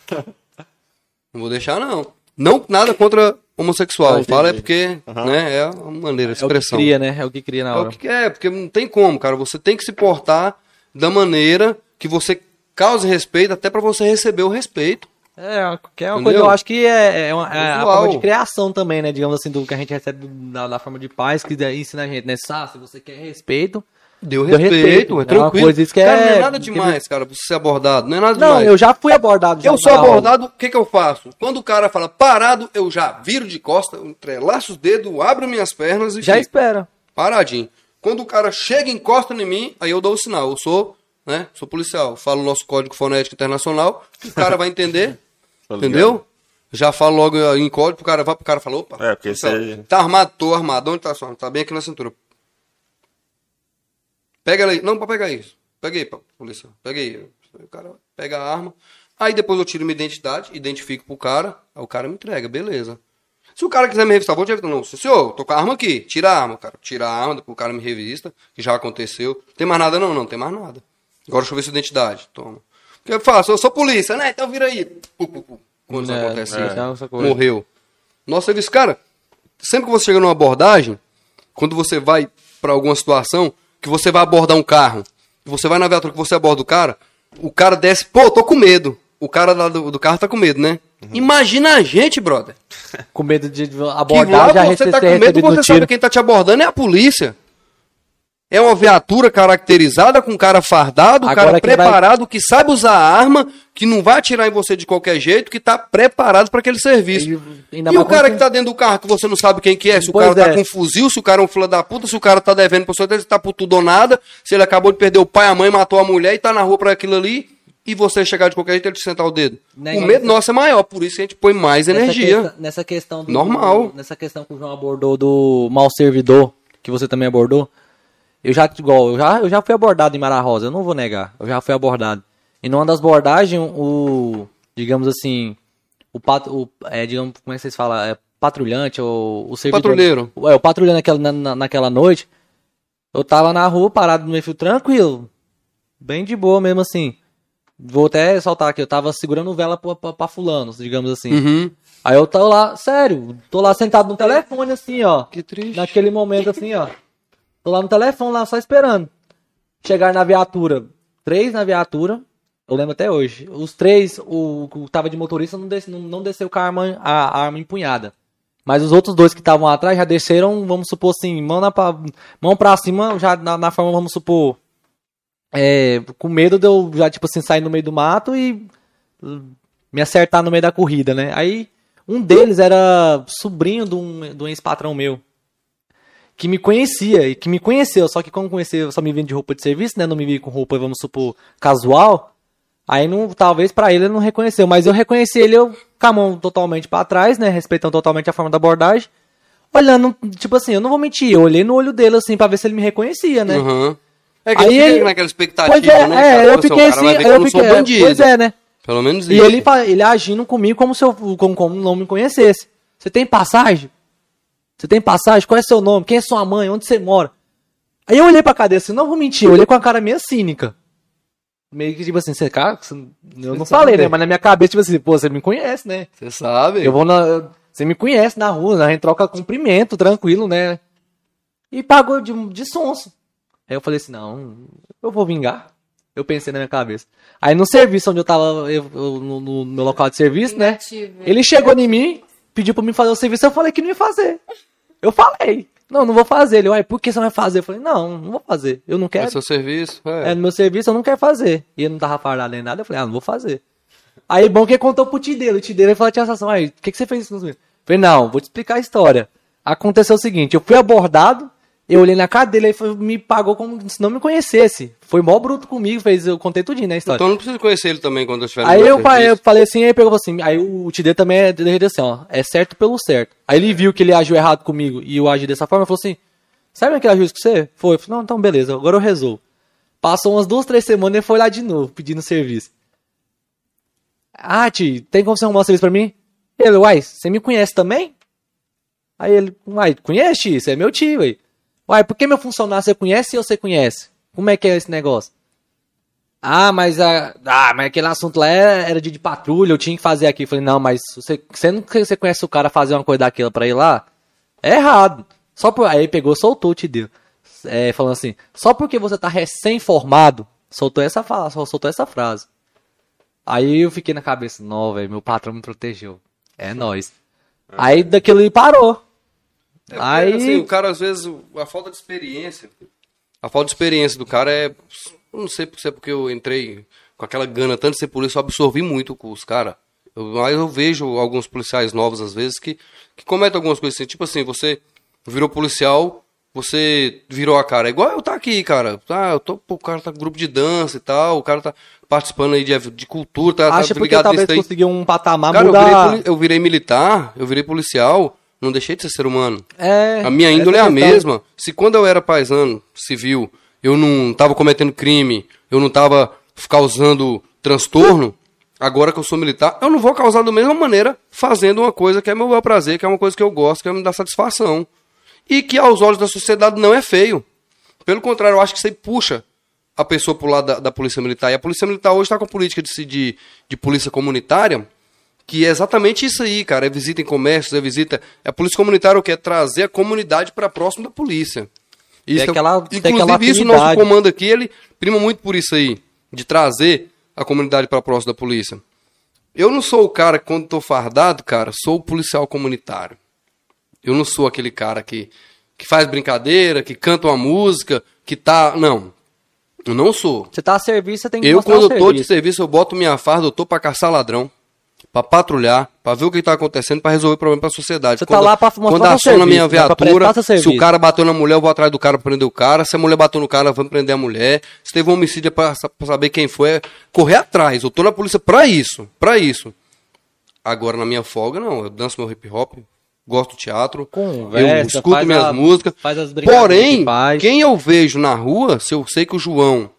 Não vou deixar, não. Não nada contra homossexual. Ah, Fala é porque, né? É uma maneira, É o que expressão. cria, né? É o que cria na É o hora. que é, porque não tem como, cara. Você tem que se portar da maneira que você cause respeito, até pra você receber o respeito. É, que é uma Entendeu? coisa, eu acho que é, é, uma, é a forma de criação também, né? Digamos assim, do que a gente recebe da, da forma de pais, que daí ensina a gente, né? Ah, se você quer respeito. Deu Deu respeito, respeito. é É uma tranquilo. coisa, isso que cara, é- não é nada demais, cara, pra você ser abordado. Não é nada Não, demais. eu já fui abordado. já Eu sou abordado, o que, que eu faço? Quando o cara fala parado, eu já viro de costa, entrelaço os dedos, abro minhas pernas e Já fico espera. paradinho. Quando o cara chega e encosta em mim, aí eu dou o sinal. Eu sou, né, sou policial. Falo o nosso código fonético internacional, o cara vai entender, Tá entendeu? Já falo logo em código, pro cara vai pro cara falar, opa, É, porque policial, você- tá armado, tô armado, onde tá só? Tá bem aqui na cintura. Pega ela aí. Não, pode pegar isso. Peguei, pá, polícia. Peguei. O cara pega a arma. Aí depois eu tiro minha identidade, identifico pro cara, aí o cara me entrega, beleza. Se o cara quiser me revistar, vou te. Não, senhor, tô com a arma aqui. Tira a arma, cara. Tira a arma, o cara me revista, que já aconteceu. Tem mais nada não? Não, tem mais nada. Agora deixa eu ver sua identidade. Toma. O que eu faço? Eu sou polícia, né? Então vira aí. Quando isso É, acontece é, isso. essa coisa. Morreu. Nosso serviço, cara, sempre que você chega numa abordagem, quando você vai pra alguma situação, que você vai abordar um carro, você vai na viatura, que você aborda o cara, o cara desce, pô, tô com medo. O cara lá do, do carro tá com medo, né? Imagina a gente, brother. Com medo de Que lá abordar, já você tá com medo, você um tiro. sabe quem tá te abordando é a polícia. É uma viatura caracterizada com um cara fardado, um cara que vai- preparado, que sabe usar a arma, que não vai atirar em você de qualquer jeito, que tá preparado para aquele serviço. E E o cara quando- que tá dentro do carro, que você não sabe quem que é, se o Pois cara tá é. com um fuzil, se o cara é um fila da puta, se o cara tá devendo pra você, se tá por tudo ou nada, se ele acabou de perder o pai, a mãe, matou a mulher e tá na rua pra aquilo ali, e você chegar de qualquer jeito ele te sentar o dedo. Né, o medo nosso é maior, por isso que a gente põe mais Nessa energia. questão- nessa questão do, Normal. do- nessa questão que o João abordou do mal servidor, que você também abordou. Eu já, igual, eu já, eu já fui abordado em Mara Rosa, eu não vou negar. Eu já fui abordado. E numa das abordagens, o. Digamos assim. O, pat, o é, digamos, como é que vocês falam? É, patrulhante, ou o servidor. Patrulheiro. É, o patrulhando naquela, na- na- naquela noite. Eu tava na rua, parado no meio fio tranquilo. Bem de boa mesmo assim. Vou até soltar aqui, eu tava segurando vela pra, pra, pra fulano, digamos assim. Uhum. Aí eu tô lá, sério, tô lá sentado no telefone assim, ó. Que triste. Naquele momento assim, ó. Tô lá no telefone, lá só esperando. Chegar na viatura. Três na viatura. Eu lembro até hoje. Os três, o que tava de motorista não, desce, não, não desceu com a arma, a, a arma empunhada. Mas os outros dois que estavam atrás já desceram, vamos supor assim, mão, na, mão pra cima, já na, na forma, vamos supor. É, com medo de eu já, tipo assim, sair no meio do mato e uh, me acertar no meio da corrida, né? Aí um deles era sobrinho de um, de um ex-patrão meu. Que me conhecia e que me conheceu, só que como conheceu, só me vendo de roupa de serviço, né? Não me vi com roupa, vamos supor, casual. Aí não, talvez pra ele ele não reconheceu, mas eu reconheci ele eu com a mão totalmente pra trás, né? Respeitando totalmente a forma da abordagem. Olhando, tipo assim, eu não vou mentir, eu olhei no olho dele assim pra ver se ele me reconhecia, né? Uhum. É que Aí ele fica ele- naquela expectativa, Pois é, né? é, cara? eu Pô, fiquei assim, eu sou fiquei, bandido. pois é, né? Pelo menos E isso. ele, fa- ele agindo comigo como se eu como, como não me conhecesse. Você tem passagem? Você tem passagem? Qual é seu nome? Quem é sua mãe? Onde você mora? Aí eu olhei pra cadeia assim, não vou mentir, eu olhei com a cara meio cínica. Meio que tipo assim, você, cara, você- eu não Você falei, sabe. né? Mas na minha cabeça, tipo assim, pô, você me conhece, né? Você sabe? Eu vou na. Você me conhece na rua, a gente troca cumprimento, tranquilo, né? E pagou de, de sonso. Aí eu falei assim, não, eu vou vingar. Eu pensei na minha cabeça. Aí no serviço onde eu tava, eu- eu- no, no meu local de serviço, né? Ele chegou em mim, pediu pra mim fazer o serviço, eu falei que não ia fazer. Eu falei, não, não vou fazer. Ele, uai, por que você não vai fazer? Eu falei, não, não vou fazer. Eu não É quero. seu serviço? É. É, no meu serviço eu não quero fazer. E ele não tava fardado nem nada, eu falei, ah, não vou fazer. Aí bom que ele contou pro dele, o dele falou, tinha sensação, aí, o que, que você fez isso com os meninos? Eu falei, não, vou te explicar a história. Aconteceu o seguinte, eu fui abordado, eu olhei na cara dele, ele foi- me pagou como se não me conhecesse. Foi mó bruto comigo, fez, eu contei tudinho na história. Então não precisa conhecer ele também quando eu estiver Aí eu, eu falei assim, aí pegou assim, aí o dele também é dele assim, ó, é certo pelo certo. Aí ele viu que ele agiu errado comigo e eu agi dessa forma, falou assim, sabe aquele ajuste com você? Foi, eu falei, não, então beleza, agora eu resolvo. Passou umas duas, três semanas e foi lá de novo, pedindo serviço. Ah, tio, tem como você arrumar um serviço pra mim? Ele, uai, você me conhece também? Aí ele, uai, conhece? Você é meu tio, uai. Uai, por que meu funcionário você conhece e eu você conhece? Como é que é esse negócio? Ah, mas, a, ah, mas aquele assunto lá era, era de, de patrulha, eu tinha que fazer aqui. Eu falei, não, mas você, você não você conhece o cara fazer uma coisa daquela pra ir lá? É errado. Só por, aí pegou, soltou, te deu. É, falando assim, só porque você tá recém-formado, soltou essa soltou essa frase. Aí eu fiquei na cabeça, não, velho, meu patrão me protegeu. É nóis. Aí daquilo ele parou. É, porque, Aí- assim, o cara, às vezes, a falta de experiência. A falta de experiência do cara é. eu Não sei se é porque eu entrei com aquela gana tanto de ser polícia, eu absorvi muito com os caras. Mas eu vejo alguns policiais novos, às vezes, que, que cometem algumas coisas assim. Tipo assim, você virou policial, você virou a cara. É igual eu tá aqui, cara. Ah, eu tô, pô, o cara tá com grupo de dança e tal, o cara tá participando aí de, de cultura, tá, Acha tá porque ligado talvez nisso aí. conseguiu um patamar Cara, eu virei, mudar. eu virei militar, eu virei policial, não deixei de ser ser humano. É, A minha índole é a mesma. Se quando eu era paisano civil, eu não tava cometendo crime, eu não tava causando transtorno, agora que eu sou militar, eu não vou causar da mesma maneira fazendo uma coisa que é meu prazer, que é uma coisa que eu gosto, que é me dar satisfação. E que aos olhos da sociedade não é feio. Pelo contrário, eu acho que aí puxa a pessoa pro lado da, da polícia militar. E a polícia militar hoje está com a política de, de, de polícia comunitária, que é exatamente isso aí, cara. É visita em comércios, é visita. A polícia comunitária o que é trazer a comunidade para próximo da polícia. Isso, aquela- tem inclusive, aquela isso o nosso comando aqui, ele prima muito por isso aí, de trazer a comunidade para próximo da polícia. Eu não sou o cara que, quando tô fardado, cara, sou o policial comunitário. Eu não sou aquele cara que, que faz brincadeira, que canta uma música, que tá. Não. Eu não sou. Você tá a serviço, você tem que Eu, quando eu tô de serviço. serviço, eu boto minha farda, eu tô pra caçar ladrão, pra patrulhar, pra ver o que tá acontecendo, pra resolver problema pra sociedade. Você tá quando, lá pra mostrar Quando aciona a minha né, viatura, se o cara bateu na mulher, eu vou atrás do cara pra prender o cara. Se a mulher bateu no cara, vamos prender a mulher. Se teve um homicídio, é pra saber quem foi, é correr atrás. Eu tô na polícia pra isso, pra isso. Agora, na minha folga, não. Eu danço meu hip hop, gosto do teatro, Conversa, eu escuto minhas a- músicas. faz as brincadeiras Porém, quem eu vejo na rua, se eu sei que o João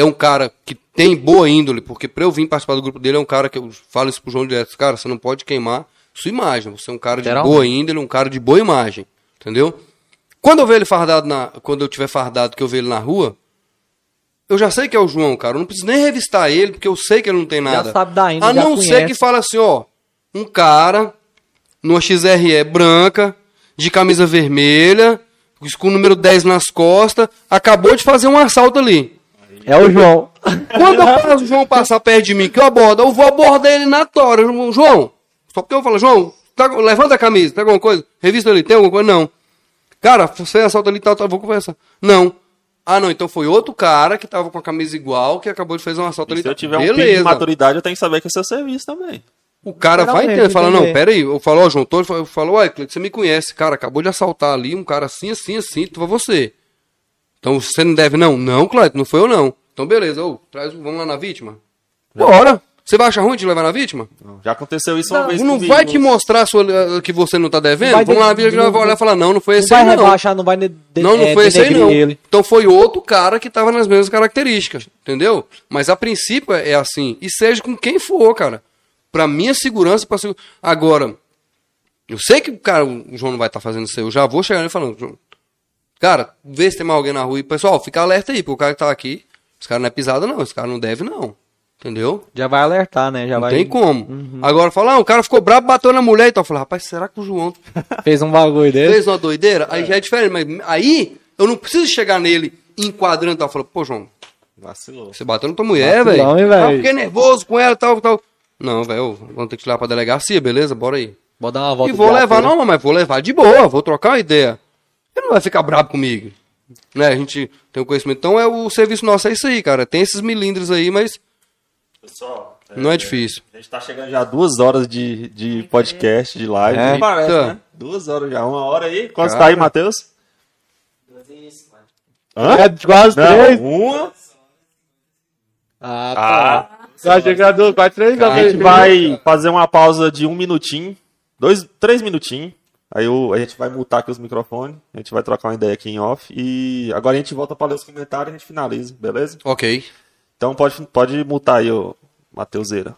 é um cara que tem boa índole, porque pra eu vir participar do grupo dele é um cara que eu falo isso pro João direto, cara, você não pode queimar sua imagem, você é um cara de boa índole, um cara de boa imagem, entendeu? Quando eu ver ele fardado na, quando eu tiver fardado que eu ver ele na rua, eu já sei que é o João, cara. Eu não preciso nem revistar ele, porque eu sei que ele não tem nada. sabe da índole, A já não ser que fala assim, ó. Um cara, numa XRE branca, de camisa vermelha, com o número 10 nas costas, acabou de fazer um assalto ali. É o João. Quando eu faço o João passar perto de mim, que eu abordo, eu vou abordar ele na tora. João, só porque eu falo, João, tá- levanta a camisa, tem alguma coisa? Revista ali, tem alguma coisa? Não. Cara, você assalta ali, tal, tal, vou conversar. Não. Ah, não, então foi outro cara que tava com a camisa igual, que acabou de fazer um assalto ali. Se eu tiver um Beleza. pingo de maturidade, eu tenho que saber que é seu serviço também. O cara vai entender, fala, não, entender. pera aí, eu falo, ó, João, tô, eu falo, ué, Cleiton, você me conhece, cara, acabou de assaltar ali, um cara assim, assim, assim, tu foi você. Então você não deve, não? Não, Cleiton, não foi eu não. Então beleza, ô, traz, vamos lá na vítima? Bora! Você vai achar ruim de levar na vítima? Já aconteceu isso uma vez Não comigo. vai te mostrar sua- eh, que você não tá devendo? vai Vamos lá de- vítima, vai olhar e falar, não, não foi Não esse vai aí não. rebaixar, não vai de, Não, não é, foi esse aí não. ele. Então foi outro cara que tava nas mesmas características, entendeu? Mas a princípio é assim. E seja com quem for, cara. Pra minha segurança, pra segu... Agora, eu sei que cara, o João não vai estar fazendo isso aí. Eu já vou chegar nele falando, João, cara, vê se tem mais alguém na rua. E, pessoal, fica alerta aí, porque o cara que tá aqui, esse cara não é pisada não, esse cara não deve não. Entendeu? Já vai alertar, né? Já Não vai... tem como. Agora, falar, ah, o cara ficou bravo, bateu na mulher e tal. Eu falei, rapaz, será que o João Fez um bagulho dele. fez uma doideira? Aí já é diferente. Mas aí, eu não preciso chegar nele enquadrando e tal. Falando, pô, João, Vacilou. você bateu na tua mulher, velho. velho? Ah, fiquei nervoso com ela e tal, tal. Não, velho, vamos ter que te levar pra delegacia, beleza? Bora aí. Vou dar uma volta e vou levar, não, mas vou levar de boa, vou trocar uma ideia. Ele não vai ficar bravo comigo. Né, a gente tem um conhecimento. Então, é o serviço nosso é isso aí, cara. Tem esses milindres aí, mas Pessoal, não é difícil. A gente tá chegando já a duas horas de, de podcast, de live. É. Parece, Eita. né? Duas horas já. Uma hora aí. Quanto Cara. tá aí, Matheus? Hã? É quase Não, três. uma. Ah, Ah, tá. Tá chegando quase três. a gente vai fazer uma pausa de um minutinho. Dois, três minutinhos. Aí o- a gente vai mutar aqui os microfones. A gente vai trocar uma ideia aqui em off. E agora a gente volta para ler os comentários e a gente finaliza, beleza? Ok. Então pode, pode mutar aí, ô Mateuseira.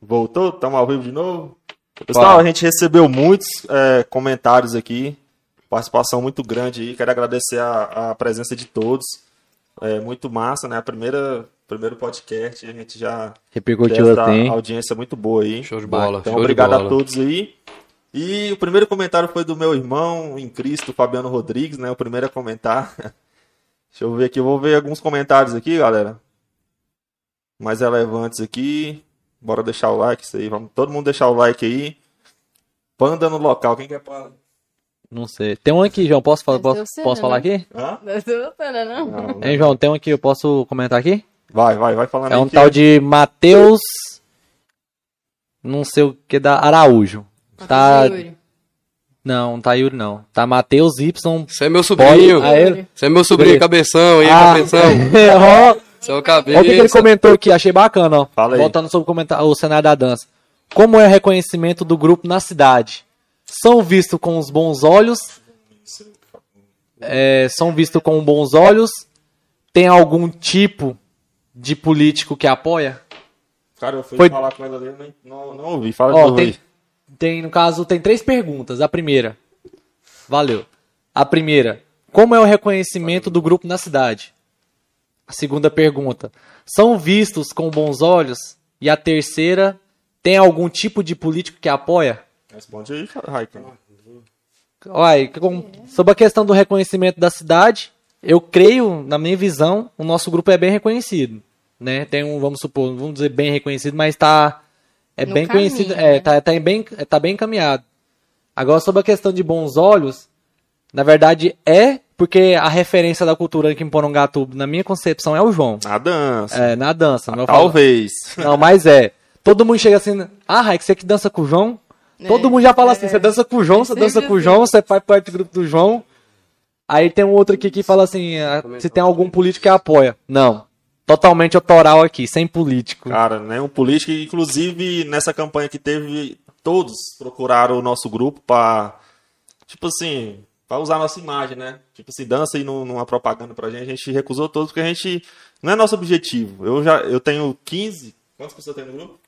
Voltou? Estamos ao vivo de novo? Pessoal, a gente recebeu muitos é, comentários aqui. Participação muito grande aí. Quero agradecer a, a presença de todos. É muito massa, né? A primeira primeiro podcast, a gente já Repercutiu essa assim. audiência muito boa aí. Show de bola. Então, show obrigado de bola. a todos aí. E o primeiro comentário foi do meu irmão em Cristo, Fabiano Rodrigues, né? O primeiro a comentar. Deixa eu ver aqui, eu vou ver alguns comentários aqui, galera. Mais relevantes aqui. Bora deixar o like, isso aí. Vamos todo mundo deixar o like aí. Panda no local. Quem quer panda? Não sei. Tem um aqui, João. Posso, posso, sei, posso né? falar aqui? Hã? Não botando, não. Não, Hein, João? Tem um aqui, eu posso comentar aqui? Vai, vai, vai falando É um tal de Matheus. Não sei o que da Araújo. Tá. Yuri. Não, tá Yuri não. Tá Matheus Y. Você é meu sobrinho. Ah, é? Você é meu sobrinho, cabeção. E aí, Ah, cabeção? Seu Olha o que, ele comentou aqui, achei bacana, ó. Fala aí. Voltando sobre o, comentário, o cenário da dança. Como é o reconhecimento do grupo na cidade? São vistos com os bons olhos? É, são vistos com bons olhos? Tem algum tipo de político que apoia? Cara, eu fui Foi- falar com ela ali, não, não, não ouvi. Fala Ó, de novo tem, aí. tem, no caso, tem três perguntas. A primeira. Valeu. A primeira. Como é o reconhecimento do grupo na cidade? A segunda pergunta. São vistos com bons olhos? E a terceira. Tem algum tipo de político que apoia? Responde aí, Raikkonen. Olha, sobre a questão do reconhecimento da cidade, eu creio, na minha visão, o nosso grupo é bem reconhecido. Né? Tem um, vamos supor, vamos dizer bem reconhecido, mas tá é No bem caminho, conhecido, né? é, tá, tá bem, tá bem encaminhado. Agora, sobre a questão de bons olhos, na verdade é porque a referência da cultura aqui em Porongatuba, na minha concepção, é o João. Na dança. É, na dança. Falar- Talvez. não, mas é. Todo mundo chega assim, ah, Raik, você que dança com o João? Todo É, mundo já fala assim, é. você dança com o João, você dança com o assim. João, você faz parte do grupo do João. Aí tem um outro aqui que fala assim, ah, se tem algum político que apoia. Não. Totalmente autoral aqui, sem político. Cara, nenhum político. Inclusive, nessa campanha que teve, todos procuraram o nosso grupo pra, tipo assim, pra usar a nossa imagem, né? Tipo assim, dança aí num- numa propaganda pra gente. A gente recusou todos porque a gente. Não é nosso objetivo. Eu já eu tenho 15. Quantas pessoas tem no grupo?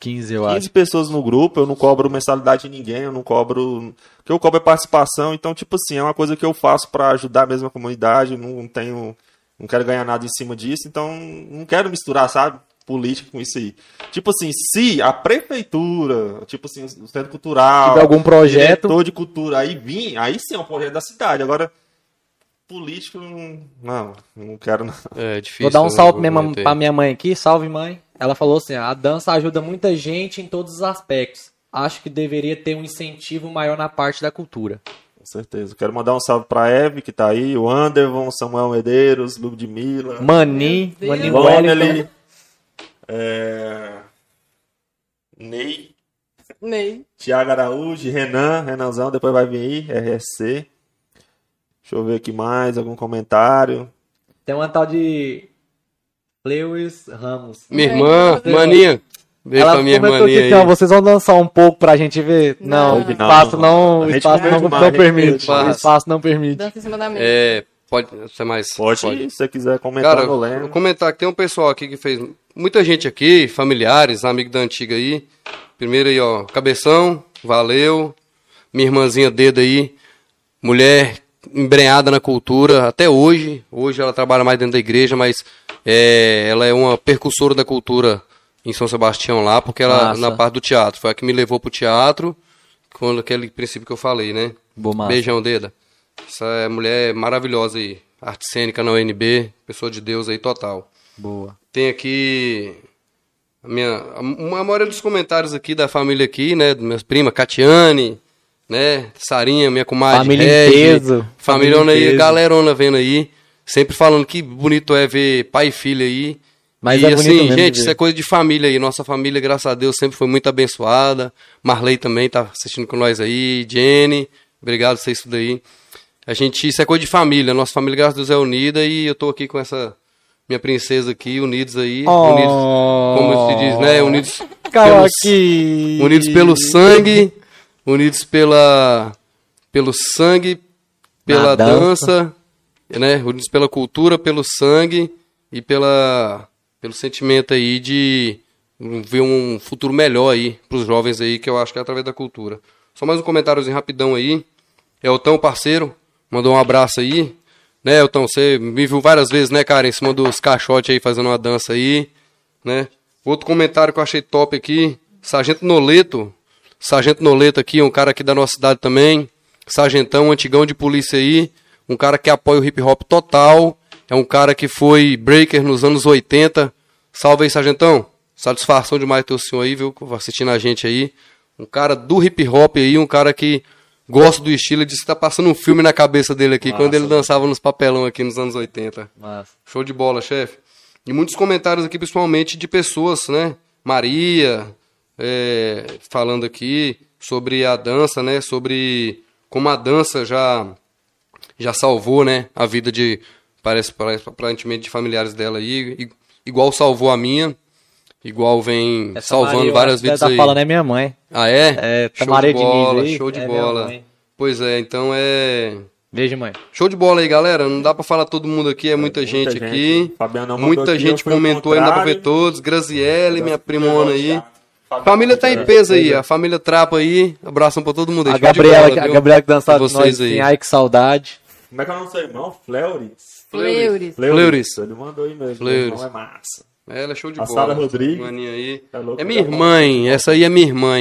15, eu 15 acho. pessoas no grupo, eu não cobro mensalidade de ninguém, eu não cobro. O que eu cobro é participação, então, tipo assim, é uma coisa que eu faço pra ajudar mesmo a comunidade, não tenho. Não quero ganhar nada em cima disso, então não quero misturar, sabe? Política com isso aí. Tipo assim, se a prefeitura, tipo assim, o centro cultural, Tiver algum projeto. diretor de cultura aí vir, aí sim é um projeto da cidade. Agora, político, não, não quero não. É difícil. Vou dar um né, salve manter. pra minha mãe aqui, salve mãe. Ela falou assim: a dança ajuda muita gente em todos os aspectos. Acho que deveria ter um incentivo maior na parte da cultura. Com certeza. Quero mandar um salve pra Eve, que tá aí, o Anderson, Samuel Medeiros, Ludmilla. Mani, Mani. Wellington. É... Ney, Ney. Thiago Araújo, Renan, Renanzão, depois vai vir aí, RSC. Deixa eu ver aqui mais, algum comentário. Tem uma tal de Lewis Ramos. Minha irmã, É. maninha. Beijo Ela pra minha aí. assim, ó, vocês vão dançar um pouco pra gente ver? Não, Não. o espaço não, A o gente espaço não, não permite. espaço não permite. Dança em cima da mesa. É, pode ser mais. Pode, se você quiser comentar Cara, no vou Leno. comentar que tem um pessoal aqui que fez. Muita gente aqui, familiares, amigos da antiga aí. Primeiro aí, ó, Cabeção, valeu. Minha irmãzinha Dedo aí, mulher embrenhada na cultura até hoje. Hoje ela trabalha mais dentro da igreja, mas é, ela é uma percussora da cultura em São Sebastião lá, porque ela Massa. na parte do teatro. Foi a que me levou pro teatro, quando aquele princípio que eu falei, né? Boa. Beijão, Deda. Essa é mulher maravilhosa aí. Arte cênica na UNB, pessoa de Deus aí total. Boa. Tem aqui a minha a, maioria dos comentários aqui da família aqui, né, das minhas primas, Catiane, né, Sarinha, minha comadre, Família em peso. aí, galerona vendo aí, sempre falando que bonito é ver pai e filha aí. Mas e é assim, gente, isso é coisa de família aí. Nossa família, graças a Deus, sempre foi muito abençoada. Marley também tá assistindo com nós aí. Jenny, obrigado por vocês tudo aí. A gente, isso é coisa de família. Nossa família, graças a Deus, é unida e eu tô aqui com essa minha princesa aqui, unidos aí. Oh. Unidos, como se diz, né? Unidos pelos, aqui. unidos pelo sangue, unidos pela pelo sangue, pela dança. dança, né? Unidos pela cultura, pelo sangue e pela pelo sentimento aí de ver um futuro melhor aí pros jovens aí, que eu acho que é através da cultura. Só mais um comentáriozinho rapidão aí. Elton, parceiro, mandou um abraço aí. Né, Elton, você me viu várias vezes, né, cara, em cima dos caixotes aí, fazendo uma dança aí, né. Outro comentário que eu achei top aqui, Sargento Noleto, Sargento Noleto aqui, um cara aqui da nossa cidade também, Sargentão, antigão de polícia aí, um cara que apoia o hip hop total, é um cara que foi breaker nos anos 80. Salve aí, Sargentão. Satisfação demais ter o senhor aí, viu, assistindo a gente aí. Um cara do hip hop aí, um cara que gosta do estilo, disse que tá passando um filme na cabeça dele aqui, Massa, quando ele dançava nos papelão aqui nos anos 80. Massa. Show de bola, chefe. E muitos comentários aqui, principalmente de pessoas, né? Maria, é, falando aqui sobre a dança, né? Sobre como a dança já já salvou, né? A vida de parece, parece aparentemente de familiares dela aí, igual salvou a minha, igual vem Essa salvando Maria, várias vidas tá aí. falando é minha mãe. Ah é? É, tá show Maria de bola, aí, show de é bola. Pois é, então é Beijo, mãe. Show de bola aí, galera. Não dá pra falar todo mundo aqui, é muita, gente, gente. aqui. Fabiano mandou Muita aqui, gente comentou aí, não dá pra ver todos. Graziele, minha primona aí. Fabiano Família tá em peso aí, a família Trapa aí. Abração pra todo mundo aí. A Gabriela, bola, a? Gabriela que dançava com Vocês nós, aí. ai que saudade. Como é que é o nome do seu irmão? Fleuris. Fleuris. Fleuris. Ele mandou aí mesmo. Fleuris. Irmão é massa. Ela é show de A bola. Sara Rodrigues. Maninha aí. É louco, É minha tá irmã, essa aí é minha irmã.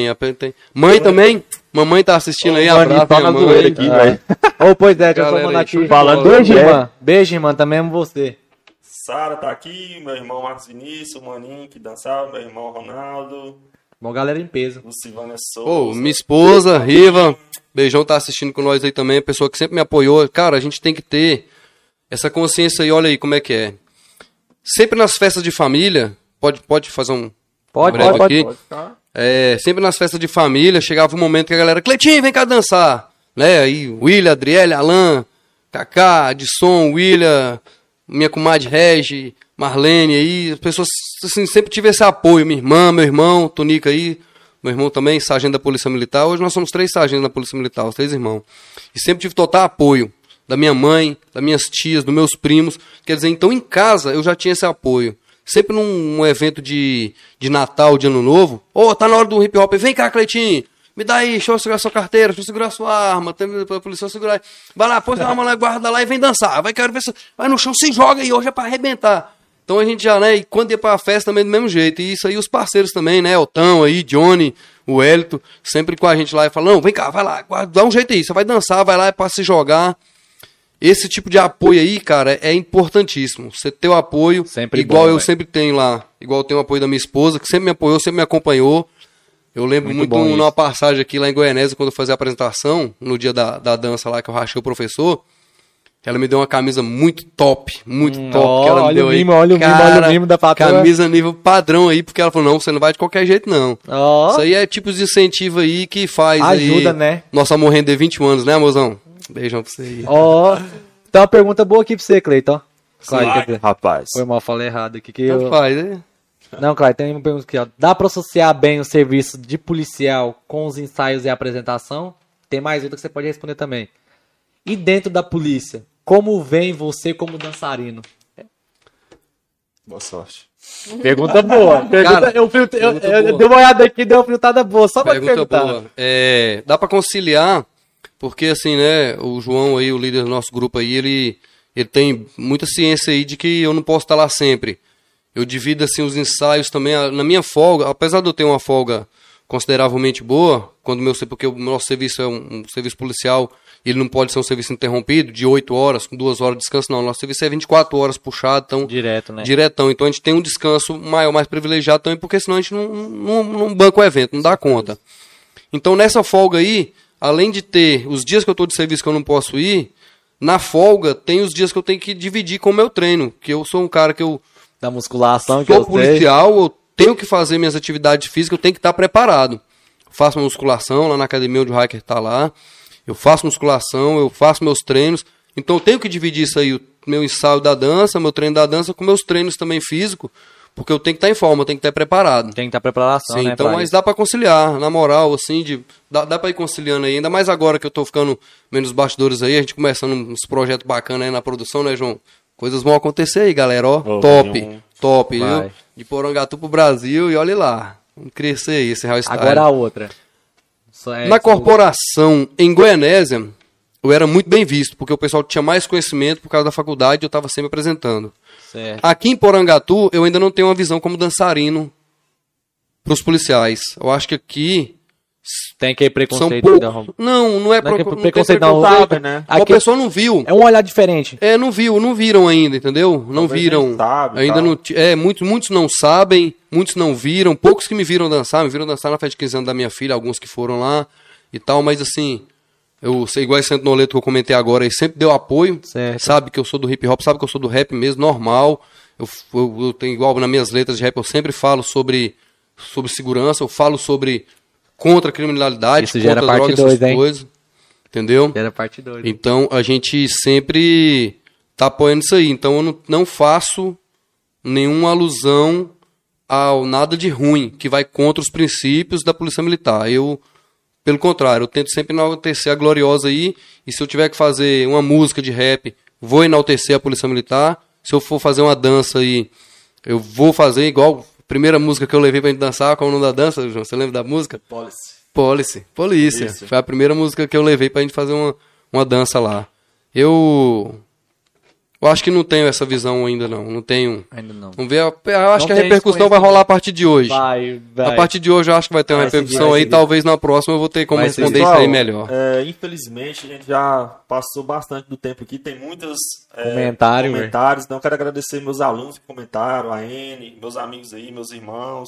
Mãe também? Mamãe tá assistindo aí, Ô, maninho, abraço tá minha mãe. aqui, Ah. velho. Ô, pois é, deixa eu só mandar aí, aqui. Falando. Beijo, É. irmã. Beijo, irmã. Também amo você. Sara tá aqui, meu irmão Marcos Vinícius, o Maninho que dançava, meu irmão Ronaldo, Bom, galera em peso. Lucivânia Ô, Souza. minha esposa, Riva, beijão, tá assistindo com nós aí também, pessoa que sempre me apoiou. Cara, a gente tem que ter essa consciência aí, olha aí como é que é. Sempre nas festas de família, pode, pode fazer um Pode, breve pode, aqui? Pode ficar. É, sempre nas festas de família, chegava um momento que a galera, Cleitinho, vem cá dançar. Né? Aí, William, Adriele, Alan, Kaká, Adson, William, minha comadre Regi, Marlene aí, as pessoas assim, sempre tive esse apoio, minha irmã, meu irmão, Tonica aí, meu irmão também, sargento da Polícia Militar. Hoje nós somos três sargentos da Polícia Militar, os três irmãos. E sempre tive total apoio da minha mãe, das minhas tias, dos meus primos. Quer dizer, então em casa eu já tinha esse apoio. Sempre num um evento de, de Natal, de Ano Novo, ô, tá na hora do hip hop, vem cá, Cleitinho, me dá aí, deixa eu segurar sua carteira, deixa eu segurar sua arma, tem a polícia segurar aí. Vai lá, põe sua arma lá, guarda lá e vem dançar. Vai, quero ver se. Vai no chão, se joga aí, hoje é pra arrebentar. Então a gente já, né, e quando ia pra festa também do mesmo jeito. E isso aí os parceiros também, né, Otão aí, Johnny, o Hélito, sempre com a gente lá e falando, não, vem cá, vai lá, guarda, dá um jeito aí, você vai dançar, vai lá é pra se jogar. Esse tipo de apoio aí, cara, é importantíssimo. Você ter o apoio, Sempre igual bom, eu velho. sempre tenho lá. Igual eu tenho o apoio da minha esposa, que sempre me apoiou, sempre me acompanhou. Eu lembro Muito muito, bom isso. numa passagem aqui lá em Goianésia, quando eu fazia a apresentação, no dia da, da dança lá que eu rachei o professor. Ela me deu uma camisa muito top, muito Hum, top. ó, que ela me olha deu o aí. mimo, olha o mimo, Cara, olha o mimo da patroa. Camisa nível padrão aí, porque ela falou, não, você não vai de qualquer jeito não. Isso aí é tipo de incentivo aí que faz Ajuda, aí né? Nosso amor render 21 anos, né, mozão? Beijão pra você aí. ó. Tem uma pergunta boa aqui pra você, Cleiton. Claro, rapaz. Foi mal, falei errado aqui. Que eu... faz, né? Não, Cleiton, tem uma pergunta aqui, ó. Dá pra associar bem o serviço de policial com os ensaios e a apresentação? Tem mais outra que você pode responder também. E dentro da polícia, como vem você como dançarino? Boa sorte. Pergunta boa. Pergunta, Cara, eu, eu, eu boa. dei uma olhada aqui, deu uma filtrada boa, só pra Pergunta perguntar. boa. É, dá pra conciliar, porque assim, né, o João aí, o líder do nosso grupo aí, ele, ele tem muita ciência aí de que eu não posso estar lá sempre. Eu divido assim os ensaios também, na minha folga, apesar de eu ter uma folga consideravelmente boa, quando meu, porque o nosso serviço é um, um serviço policial, ele não pode ser um serviço interrompido, de 8 horas, com 2 horas de descanso, não. Nosso serviço é 24 horas puxado, então Direto, né? diretão. Então a gente tem um descanso maior, mais privilegiado também, porque senão a gente não, não, não banca o evento, não dá conta. Então nessa folga aí, além de ter os dias que eu estou de serviço que eu não posso ir, na folga tem os dias que eu tenho que dividir com o meu treino, que eu sou um cara que eu Da musculação que sou eu sei. policial, eu tenho que fazer minhas atividades físicas, eu tenho que estar preparado. Faço minha musculação lá na academia onde o Hiker está lá. Eu faço musculação, eu faço meus treinos. Então eu tenho que dividir isso aí, o meu ensaio da dança, meu treino da dança, com meus treinos também físicos, porque eu tenho que estar em forma, eu tenho que estar preparado. Tem que estar preparação, Sim, né? então, mas isso. dá pra conciliar, na moral, assim, de, dá, dá pra ir conciliando aí, ainda mais agora que eu tô ficando menos bastidores aí, a gente começando uns projetos bacanas aí na produção, né, João? Coisas vão acontecer aí, galera, ó, Ô, top. um top, Vai. viu? De Porangatu pro Brasil e olha lá. Vamos crescer aí esse Real Style. Agora a outra. É- Na corporação em Goianésia, eu era muito bem visto, porque o pessoal tinha mais conhecimento por causa da faculdade e eu estava sempre apresentando. Certo. Aqui em Porangatu, eu ainda não tenho uma visão como dançarino para os policiais. Eu acho que aqui Tem aquele são preconceito. poucos. da- Não, não é, Não é que não preconceito tem não, preconceito, sabe, né? A pessoa não viu. É um olhar diferente. É, não viu, não viram ainda, entendeu? Não Talvez viram. sabe ainda tal. não. É, muitos, muitos não sabem, muitos não viram. Poucos que me viram dançar, me viram dançar na festa de 15 anos da minha filha, alguns que foram lá e tal, mas assim, eu sei igual esse Santo Noleto que eu comentei agora, ele sempre deu apoio. Certo. Sabe que eu sou do hip hop, sabe que eu sou do rap mesmo, normal. Eu, eu, eu tenho igual nas minhas letras de rap, eu sempre falo sobre, sobre segurança, eu falo sobre contra a criminalidade, Isso contra parte drogas, essas dois, hein? coisas. Entendeu? Era parte 2. Então a gente sempre tá apoiando isso aí. Então eu não, não faço nenhuma alusão ao nada de ruim que vai contra os princípios da Polícia Militar. Eu, pelo contrário, eu tento sempre enaltecer a gloriosa aí. E se eu tiver que fazer uma música de rap, vou enaltecer a Polícia Militar. Se eu for fazer uma dança aí, eu vou fazer igual a primeira música que eu levei pra gente dançar. Qual é o nome da dança, João? Você lembra da música? Policy. Policy. Polícia. Isso. Foi a primeira música que eu levei pra gente fazer uma, uma dança lá. Eu. Eu acho que não tenho essa visão ainda, não. Não tenho. Ainda não. Vamos ver. Eu acho Não que a repercussão vai rolar a partir de hoje. Vai, vai. A partir de hoje eu acho que vai ter uma Vai seguir, repercussão vai aí. seguir. Talvez na próxima eu vou ter como Vai responder seguir. isso aí melhor. é, infelizmente, a gente já passou bastante do tempo aqui. Tem muitos é, Comentário, comentários. Então, eu quero agradecer meus alunos que comentaram, a N, meus amigos aí, meus irmãos.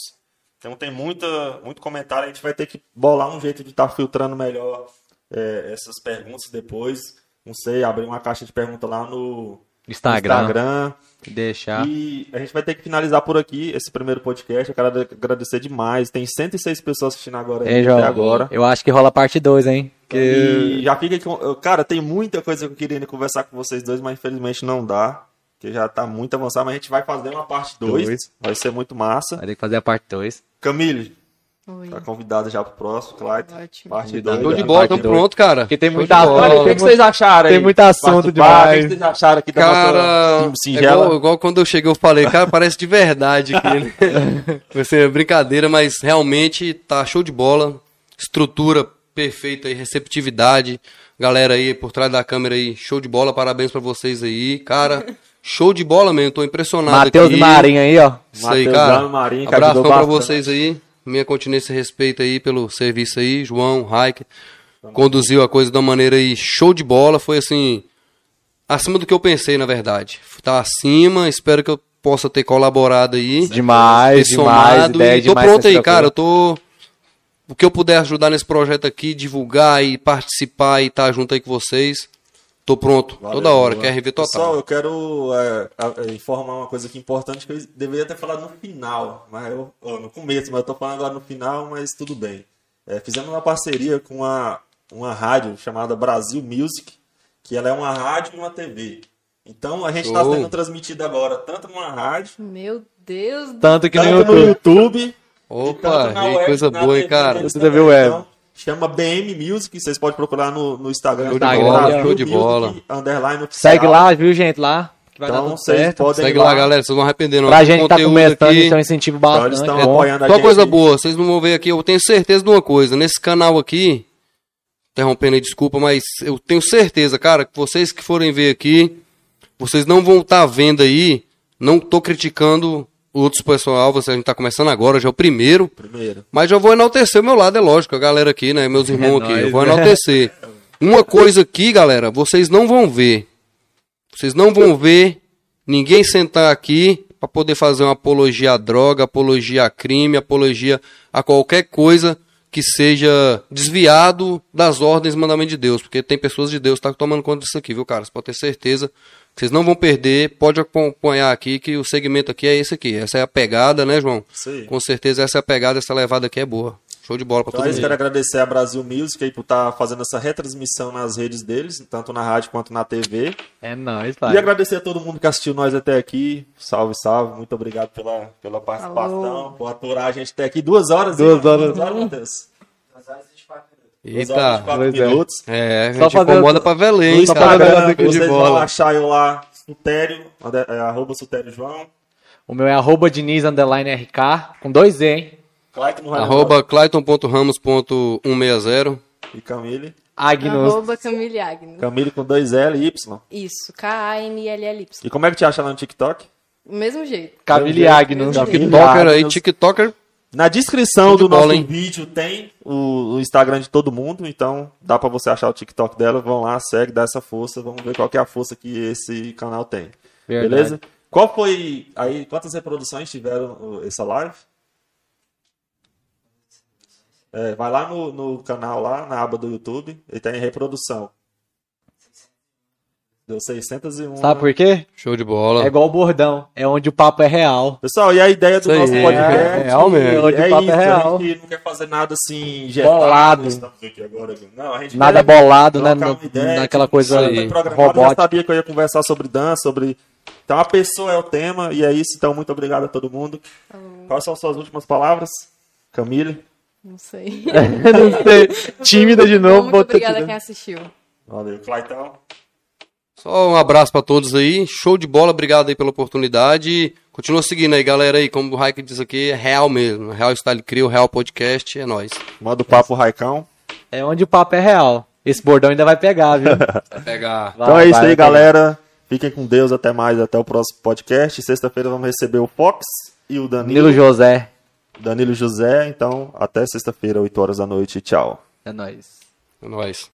Então, tem muita, muito comentário. A gente vai ter que bolar um jeito de estar filtrando melhor é, essas perguntas depois. Não sei, abrir uma caixa de pergunta lá no Instagram. Instagram. Deixar. E a gente vai ter que finalizar por aqui esse primeiro podcast. Eu quero agradecer demais. Tem 106 pessoas assistindo agora João, até agora. eu acho que rola parte 2, hein? Que... E já fica com- Cara, tem muita coisa que eu queria conversar com vocês dois, mas infelizmente não dá. Porque já tá muito avançado, mas a gente vai fazer uma parte 2. Dois. Vai ser muito massa. Vai ter que fazer a parte 2. Camille, Oi. tá convidado já pro próximo, Clyde. Ótimo. Parte. 2. Show de já, bola, parte tamo dois. pronto, cara. Porque tem muita o tem que, vocês acharam aí? tem muito assunto Bate-papo, O que demais. que vocês acharam aqui da Cara, nossa é singela? igual, igual quando eu cheguei eu falei, cara, parece de verdade aqui? Vai ser brincadeira, mas realmente tá show de bola. Estrutura perfeita aí, receptividade. Galera aí por trás da câmera aí, show de bola, parabéns pra vocês aí. Cara, show de bola mesmo, tô impressionado Matheus aqui. e Marinho aí, ó. Isso aí, Mateus cara. Dano, Marinho, Abração pra bastante. vocês aí. Minha continência e respeito aí pelo serviço aí. João, Raik. Conduziu a coisa uma maneira aí show de bola. Foi assim. Acima do que eu pensei, na verdade. Tá acima. Espero que eu possa ter colaborado aí. Demais, ter demais, somado. ideia e tô demais pronto aí, cara. Eu tô. O que eu puder ajudar nesse projeto aqui, divulgar e participar e estar junto aí com vocês. Tô pronto. Valeu, toda hora. boa. QRV total. Pessoal, eu quero é, informar uma coisa aqui importante que eu deveria ter falado no final, mas eu, no começo, mas eu tô falando agora no final, mas tudo bem. É, fizemos uma parceria com uma, uma rádio chamada Brasil Music, que ela é uma rádio e uma TV. Então a gente está sendo transmitido agora tanto numa rádio, Meu Deus do Tanto que no tanto no YouTube. YouTube, Opa, tanto na e web, coisa boa, hein, TV cara. Você viu web. Então, chama BM Music, vocês podem procurar no, no Instagram. Show de Instagram, bola, show de bola. Underline oficial. Segue lá, viu, gente? Lá. Que vai dar Então tudo vocês certo. podem Segue ir lá, galera. Vocês vão arrepender. não. Pra gente que tá começando, aqui. isso é um incentivo Então, bastante. eles estão bom. apoiando a Só gente. coisa aí. boa, vocês não vão ver aqui, eu tenho certeza de uma coisa, nesse canal aqui, interrompendo aí, desculpa, mas eu tenho certeza, cara, que vocês que forem ver aqui, vocês não vão estar vendo aí, não tô criticando outros pessoal, você, a gente tá começando agora, já é o primeiro, Primeiro. mas já vou enaltecer o meu lado, é lógico, a galera aqui, né, meus irmãos aqui, nóis, eu vou né? enaltecer. Uma coisa aqui, galera, vocês não vão ver, vocês não vão ver ninguém sentar aqui para poder fazer uma apologia à droga, apologia a crime, apologia a qualquer coisa que seja desviado das ordens e mandamentos de Deus, porque tem pessoas de Deus que estão tomando conta disso aqui, viu, cara? Você pode ter certeza vocês não vão perder, pode acompanhar aqui que o segmento aqui é esse aqui. Essa é a pegada, né, João? Aí. Com certeza essa é a pegada, essa levada aqui é boa. Show de bola para Então, todo quero agradecer a Brasil Music aí por estar fazendo essa retransmissão nas redes deles, tanto na rádio quanto na TV. É nóis, E pai. agradecer a todo mundo que assistiu nós até aqui. Salve, salve. Muito obrigado pela, pela participação, Falou. por aturar a gente até aqui. Duas horas. Duas hein? horas. Duas horas, Matheus. Duas horas e Eita, 24 pois é. minutos. é, a Só gente fazer incomoda pra hein, Só cara. fazer Instagram, negócio aqui de vocês vão bola. achar eu lá, Sutério, é- é, arroba Sutério João. O meu é arroba Diniz underline RK, com dois E, hein? Clayton Arroba clayton.ramos.160. E Camille. Agnus. Arroba Camille Agnes. Camille com dois L e Y. Isso, K-A-M-L-L-Y. E como é que te acha lá no TikTok? Do mesmo jeito. Camille Agnus. TikToker aí, Agnus. TikToker. Na descrição de do nosso hein? vídeo tem o, o Instagram de todo mundo, então dá pra você achar o TikTok dela. Vão lá, segue, dá essa força. Vamos ver qual que é a força que esse canal tem. Verdade. Beleza? Qual foi aí? Quantas reproduções tiveram essa live? É, vai lá no, no canal lá, na aba do YouTube, e tem reprodução. Deu 601. Sabe por quê? Show de bola. É igual o bordão. É onde o papo é real. Pessoal, e a ideia do Isso aí, nosso é, podcast é real mesmo. Onde é o papo isso, é real. a gente não quer fazer nada assim, getado, Bolado. agora. Não, a gente Nada quer bolado, né? no- ideia, naquela tipo, coisa foi programado, Eu robótica. sabia que eu ia conversar sobre dança, sobre... Então a pessoa é o tema, e é isso. Então muito obrigado a todo mundo. Quais são suas últimas palavras? Camille? Não sei. Não sei. Tímida de novo. Muito obrigada quem assistiu. Valeu. Claitão? Só um abraço pra todos aí. Show de bola, obrigado aí pela oportunidade. Continua seguindo aí, galera aí. Como o Raik diz aqui, é real mesmo. Real Style Crio, Real Podcast, é nóis. Manda o papo, Raicão. É onde o papo é real. Esse bordão ainda vai pegar, viu? Vai pegar. então é isso vai aí, pegar. galera. Fiquem com Deus. Até mais. Até o próximo podcast. Sexta-feira vamos receber o Fox e o Danilo. Nilo José. Danilo José. Então, até sexta-feira, 8 horas da noite. Tchau. É nóis. É nóis.